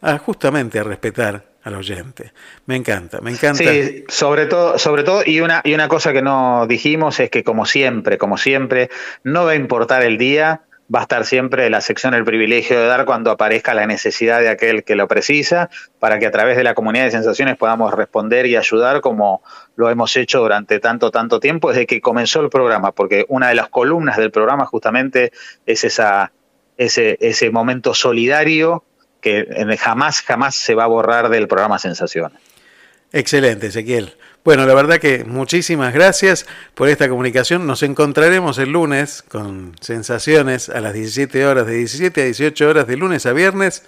a justamente a respetar al oyente. Me encanta, me encanta. Sí, sobre todo, sobre todo, y una, y una cosa que no dijimos es que como siempre, como siempre, no va a importar el día, va a estar siempre la sección el privilegio de dar cuando aparezca la necesidad de aquel que lo precisa, para que a través de la comunidad de sensaciones podamos responder y ayudar como lo hemos hecho durante tanto, tanto tiempo desde que comenzó el programa, porque una de las columnas del programa justamente es esa, ese, ese momento solidario que jamás, jamás se va a borrar del programa Sensaciones. Excelente, Ezequiel. Bueno, la verdad que muchísimas gracias por esta comunicación. Nos encontraremos el lunes con Sensaciones a las 17 horas, de 17 a 18 horas, de lunes a viernes.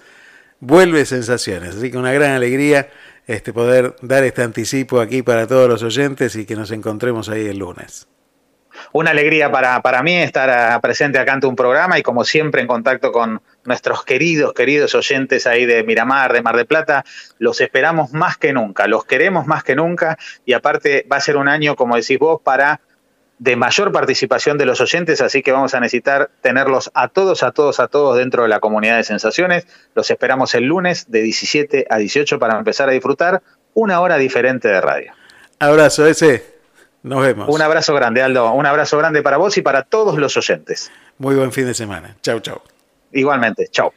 Vuelve Sensaciones. Así que una gran alegría este, poder dar este anticipo aquí para todos los oyentes y que nos encontremos ahí el lunes. Una alegría para, para mí estar ah, presente acá ante un programa y como siempre en contacto con nuestros queridos, queridos oyentes ahí de Miramar, de Mar de Plata. Los esperamos más que nunca, los queremos más que nunca y aparte va a ser un año, como decís vos, para de mayor participación de los oyentes, así que vamos a necesitar tenerlos a todos, a todos, a todos dentro de la comunidad de sensaciones. Los esperamos el lunes de 17 a 18 para empezar a disfrutar una hora diferente de radio. Abrazo ese. Nos vemos. Un abrazo grande, Aldo. Un abrazo grande para vos y para todos los oyentes. Muy buen fin de semana. Chau, chau. Igualmente. Chau.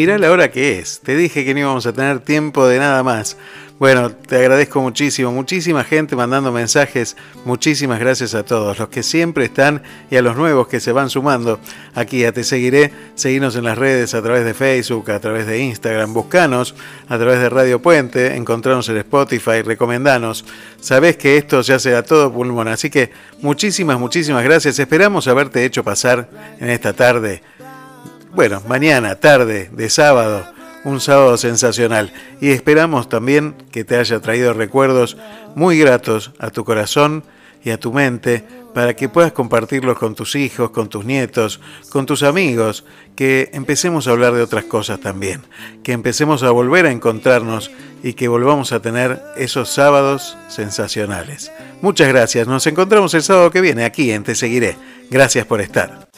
Mirá la hora que es. Te dije que no íbamos a tener tiempo de nada más. Bueno, te agradezco muchísimo, muchísima gente mandando mensajes, muchísimas gracias a todos, los que siempre están y a los nuevos que se van sumando. Aquí a Te Seguiré, seguirnos en las redes a través de Facebook, a través de Instagram, buscanos a través de Radio Puente, encontrarnos en Spotify, recomendanos, sabés que esto se hace a todo pulmón, así que muchísimas, muchísimas gracias, esperamos haberte hecho pasar en esta tarde, bueno, mañana, tarde de sábado, un sábado sensacional y esperamos también que te haya traído recuerdos muy gratos a tu corazón y a tu mente para que puedas compartirlos con tus hijos, con tus nietos, con tus amigos, que empecemos a hablar de otras cosas también, que empecemos a volver a encontrarnos y que volvamos a tener esos sábados sensacionales. Muchas gracias, nos encontramos el sábado que viene aquí en Te Seguiré. Gracias por estar.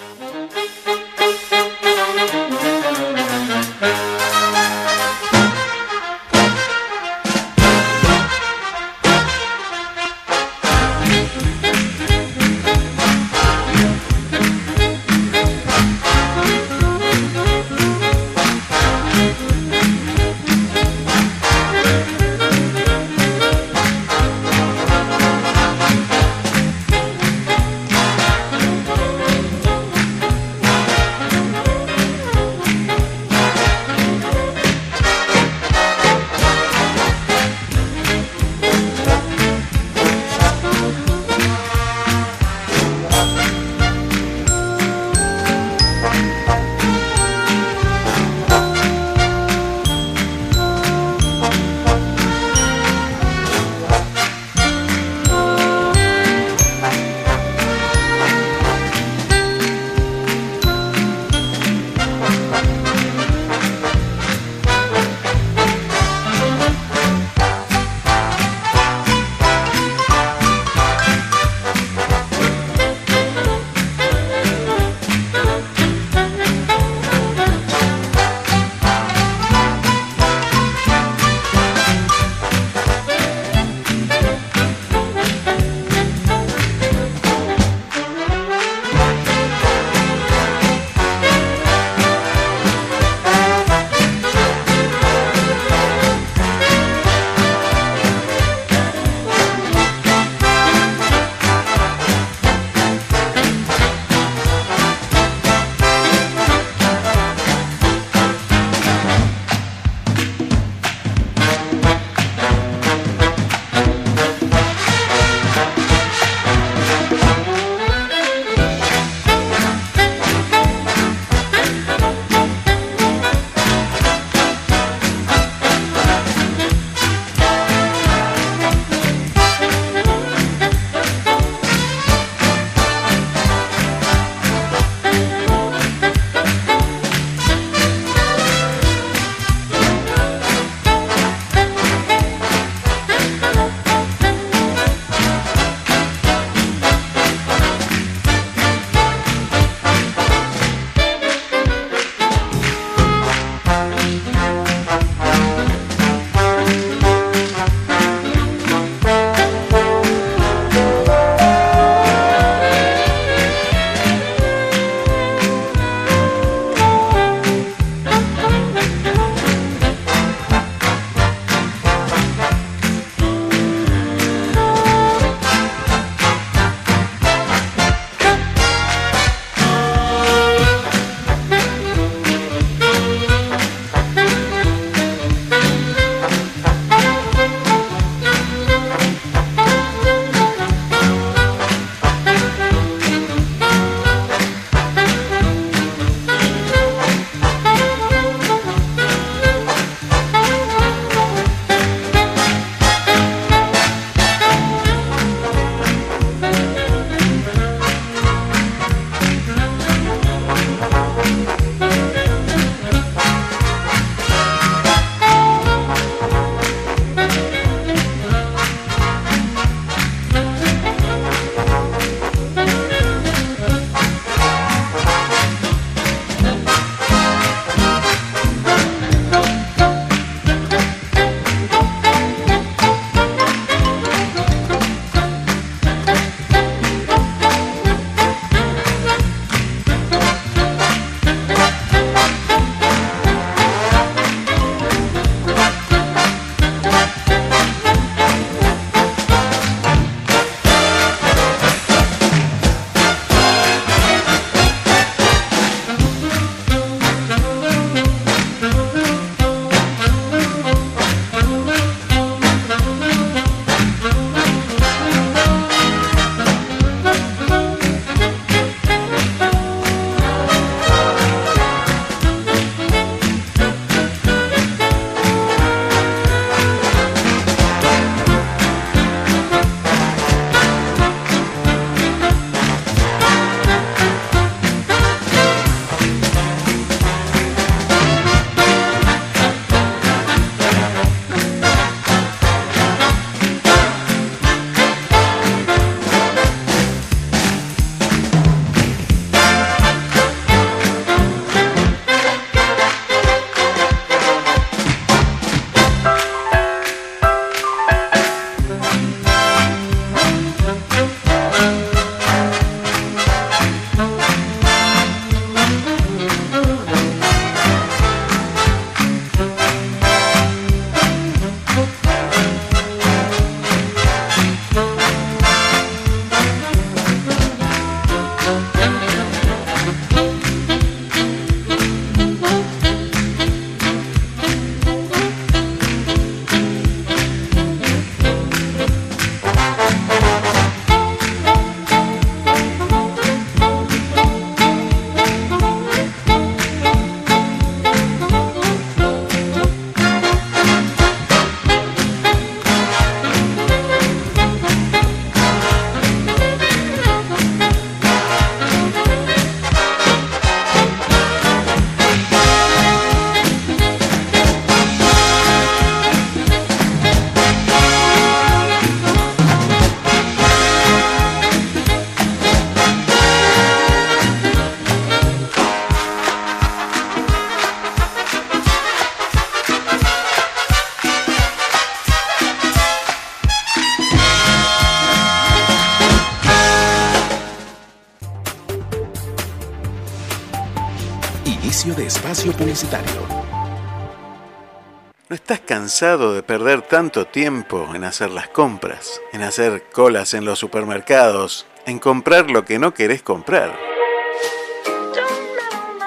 De perder tanto tiempo en hacer las compras, en hacer colas en los supermercados, en comprar lo que no querés comprar?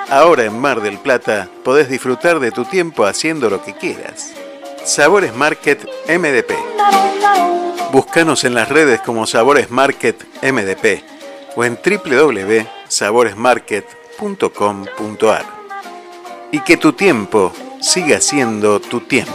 Ahora en Mar del Plata podés disfrutar de tu tiempo haciendo lo que quieras. Sabores Market MDP. Búscanos en las redes como Sabores Market MDP o en www.saboresmarket.com.ar. Y que tu tiempo siga siendo tu tiempo.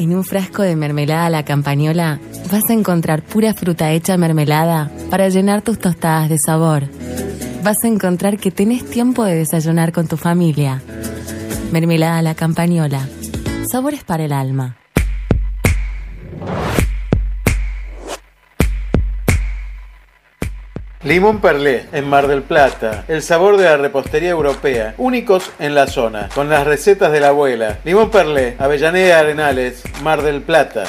En un frasco de mermelada la campañola vas a encontrar pura fruta hecha mermelada para llenar tus tostadas de sabor. Vas a encontrar que tenés tiempo de desayunar con tu familia. Mermelada la campañola. Sabores para el alma. Limón Perlé, en Mar del Plata. El sabor de la repostería europea. Únicos en la zona, con las recetas de la abuela. Limón Perlé, Avellaneda Arenales, Mar del Plata.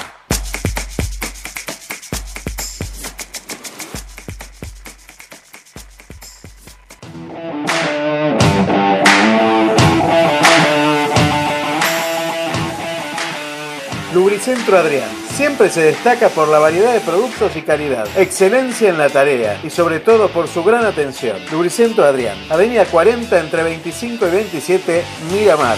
Lubricentro Adrián. Siempre se destaca por la variedad de productos y calidad, excelencia en la tarea y sobre todo por su gran atención. Lubricentro Adrián, Avenida 40 entre 25 y 27, Miramar.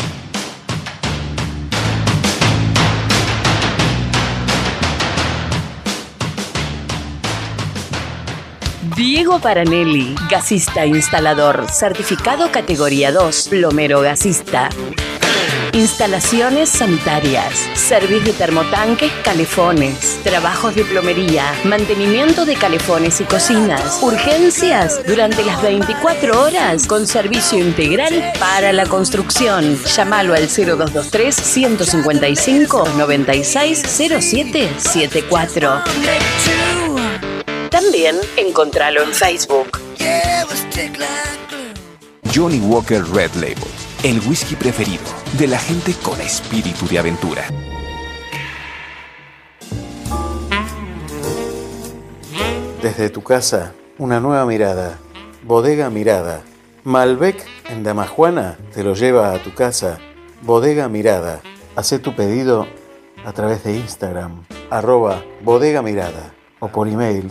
Diego Paranelli, gasista instalador, certificado categoría 2, plomero gasista. Instalaciones sanitarias, servicio de termotanques, calefones, trabajos de plomería, mantenimiento de calefones y cocinas, urgencias durante las 24 horas con servicio integral para la construcción. Llámalo al 0223 155 96 0774. También encontralo en Facebook. Johnny Walker Red Label, el whisky preferido de la gente con espíritu de aventura. Desde tu casa, una nueva mirada. Bodega Mirada. Malbec en Damajuana te lo lleva a tu casa. Bodega Mirada. Hacé tu pedido a través de Instagram, arroba bodega mirada o por email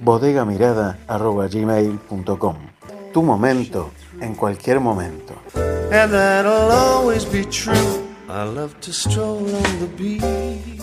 bodegamirada arroba gmail.com. Tu momento en cualquier momento. And that'll always be true. I love to stroll on the beach.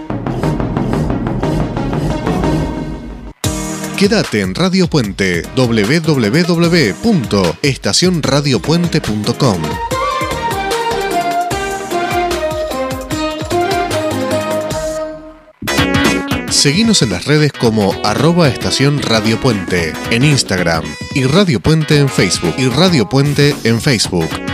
Quédate en Radio Puente www.estacionradiopuente.com. Seguinos en las redes como arroba estación Radio Puente en Instagram y Radio Puente en Facebook y Radio Puente en Facebook.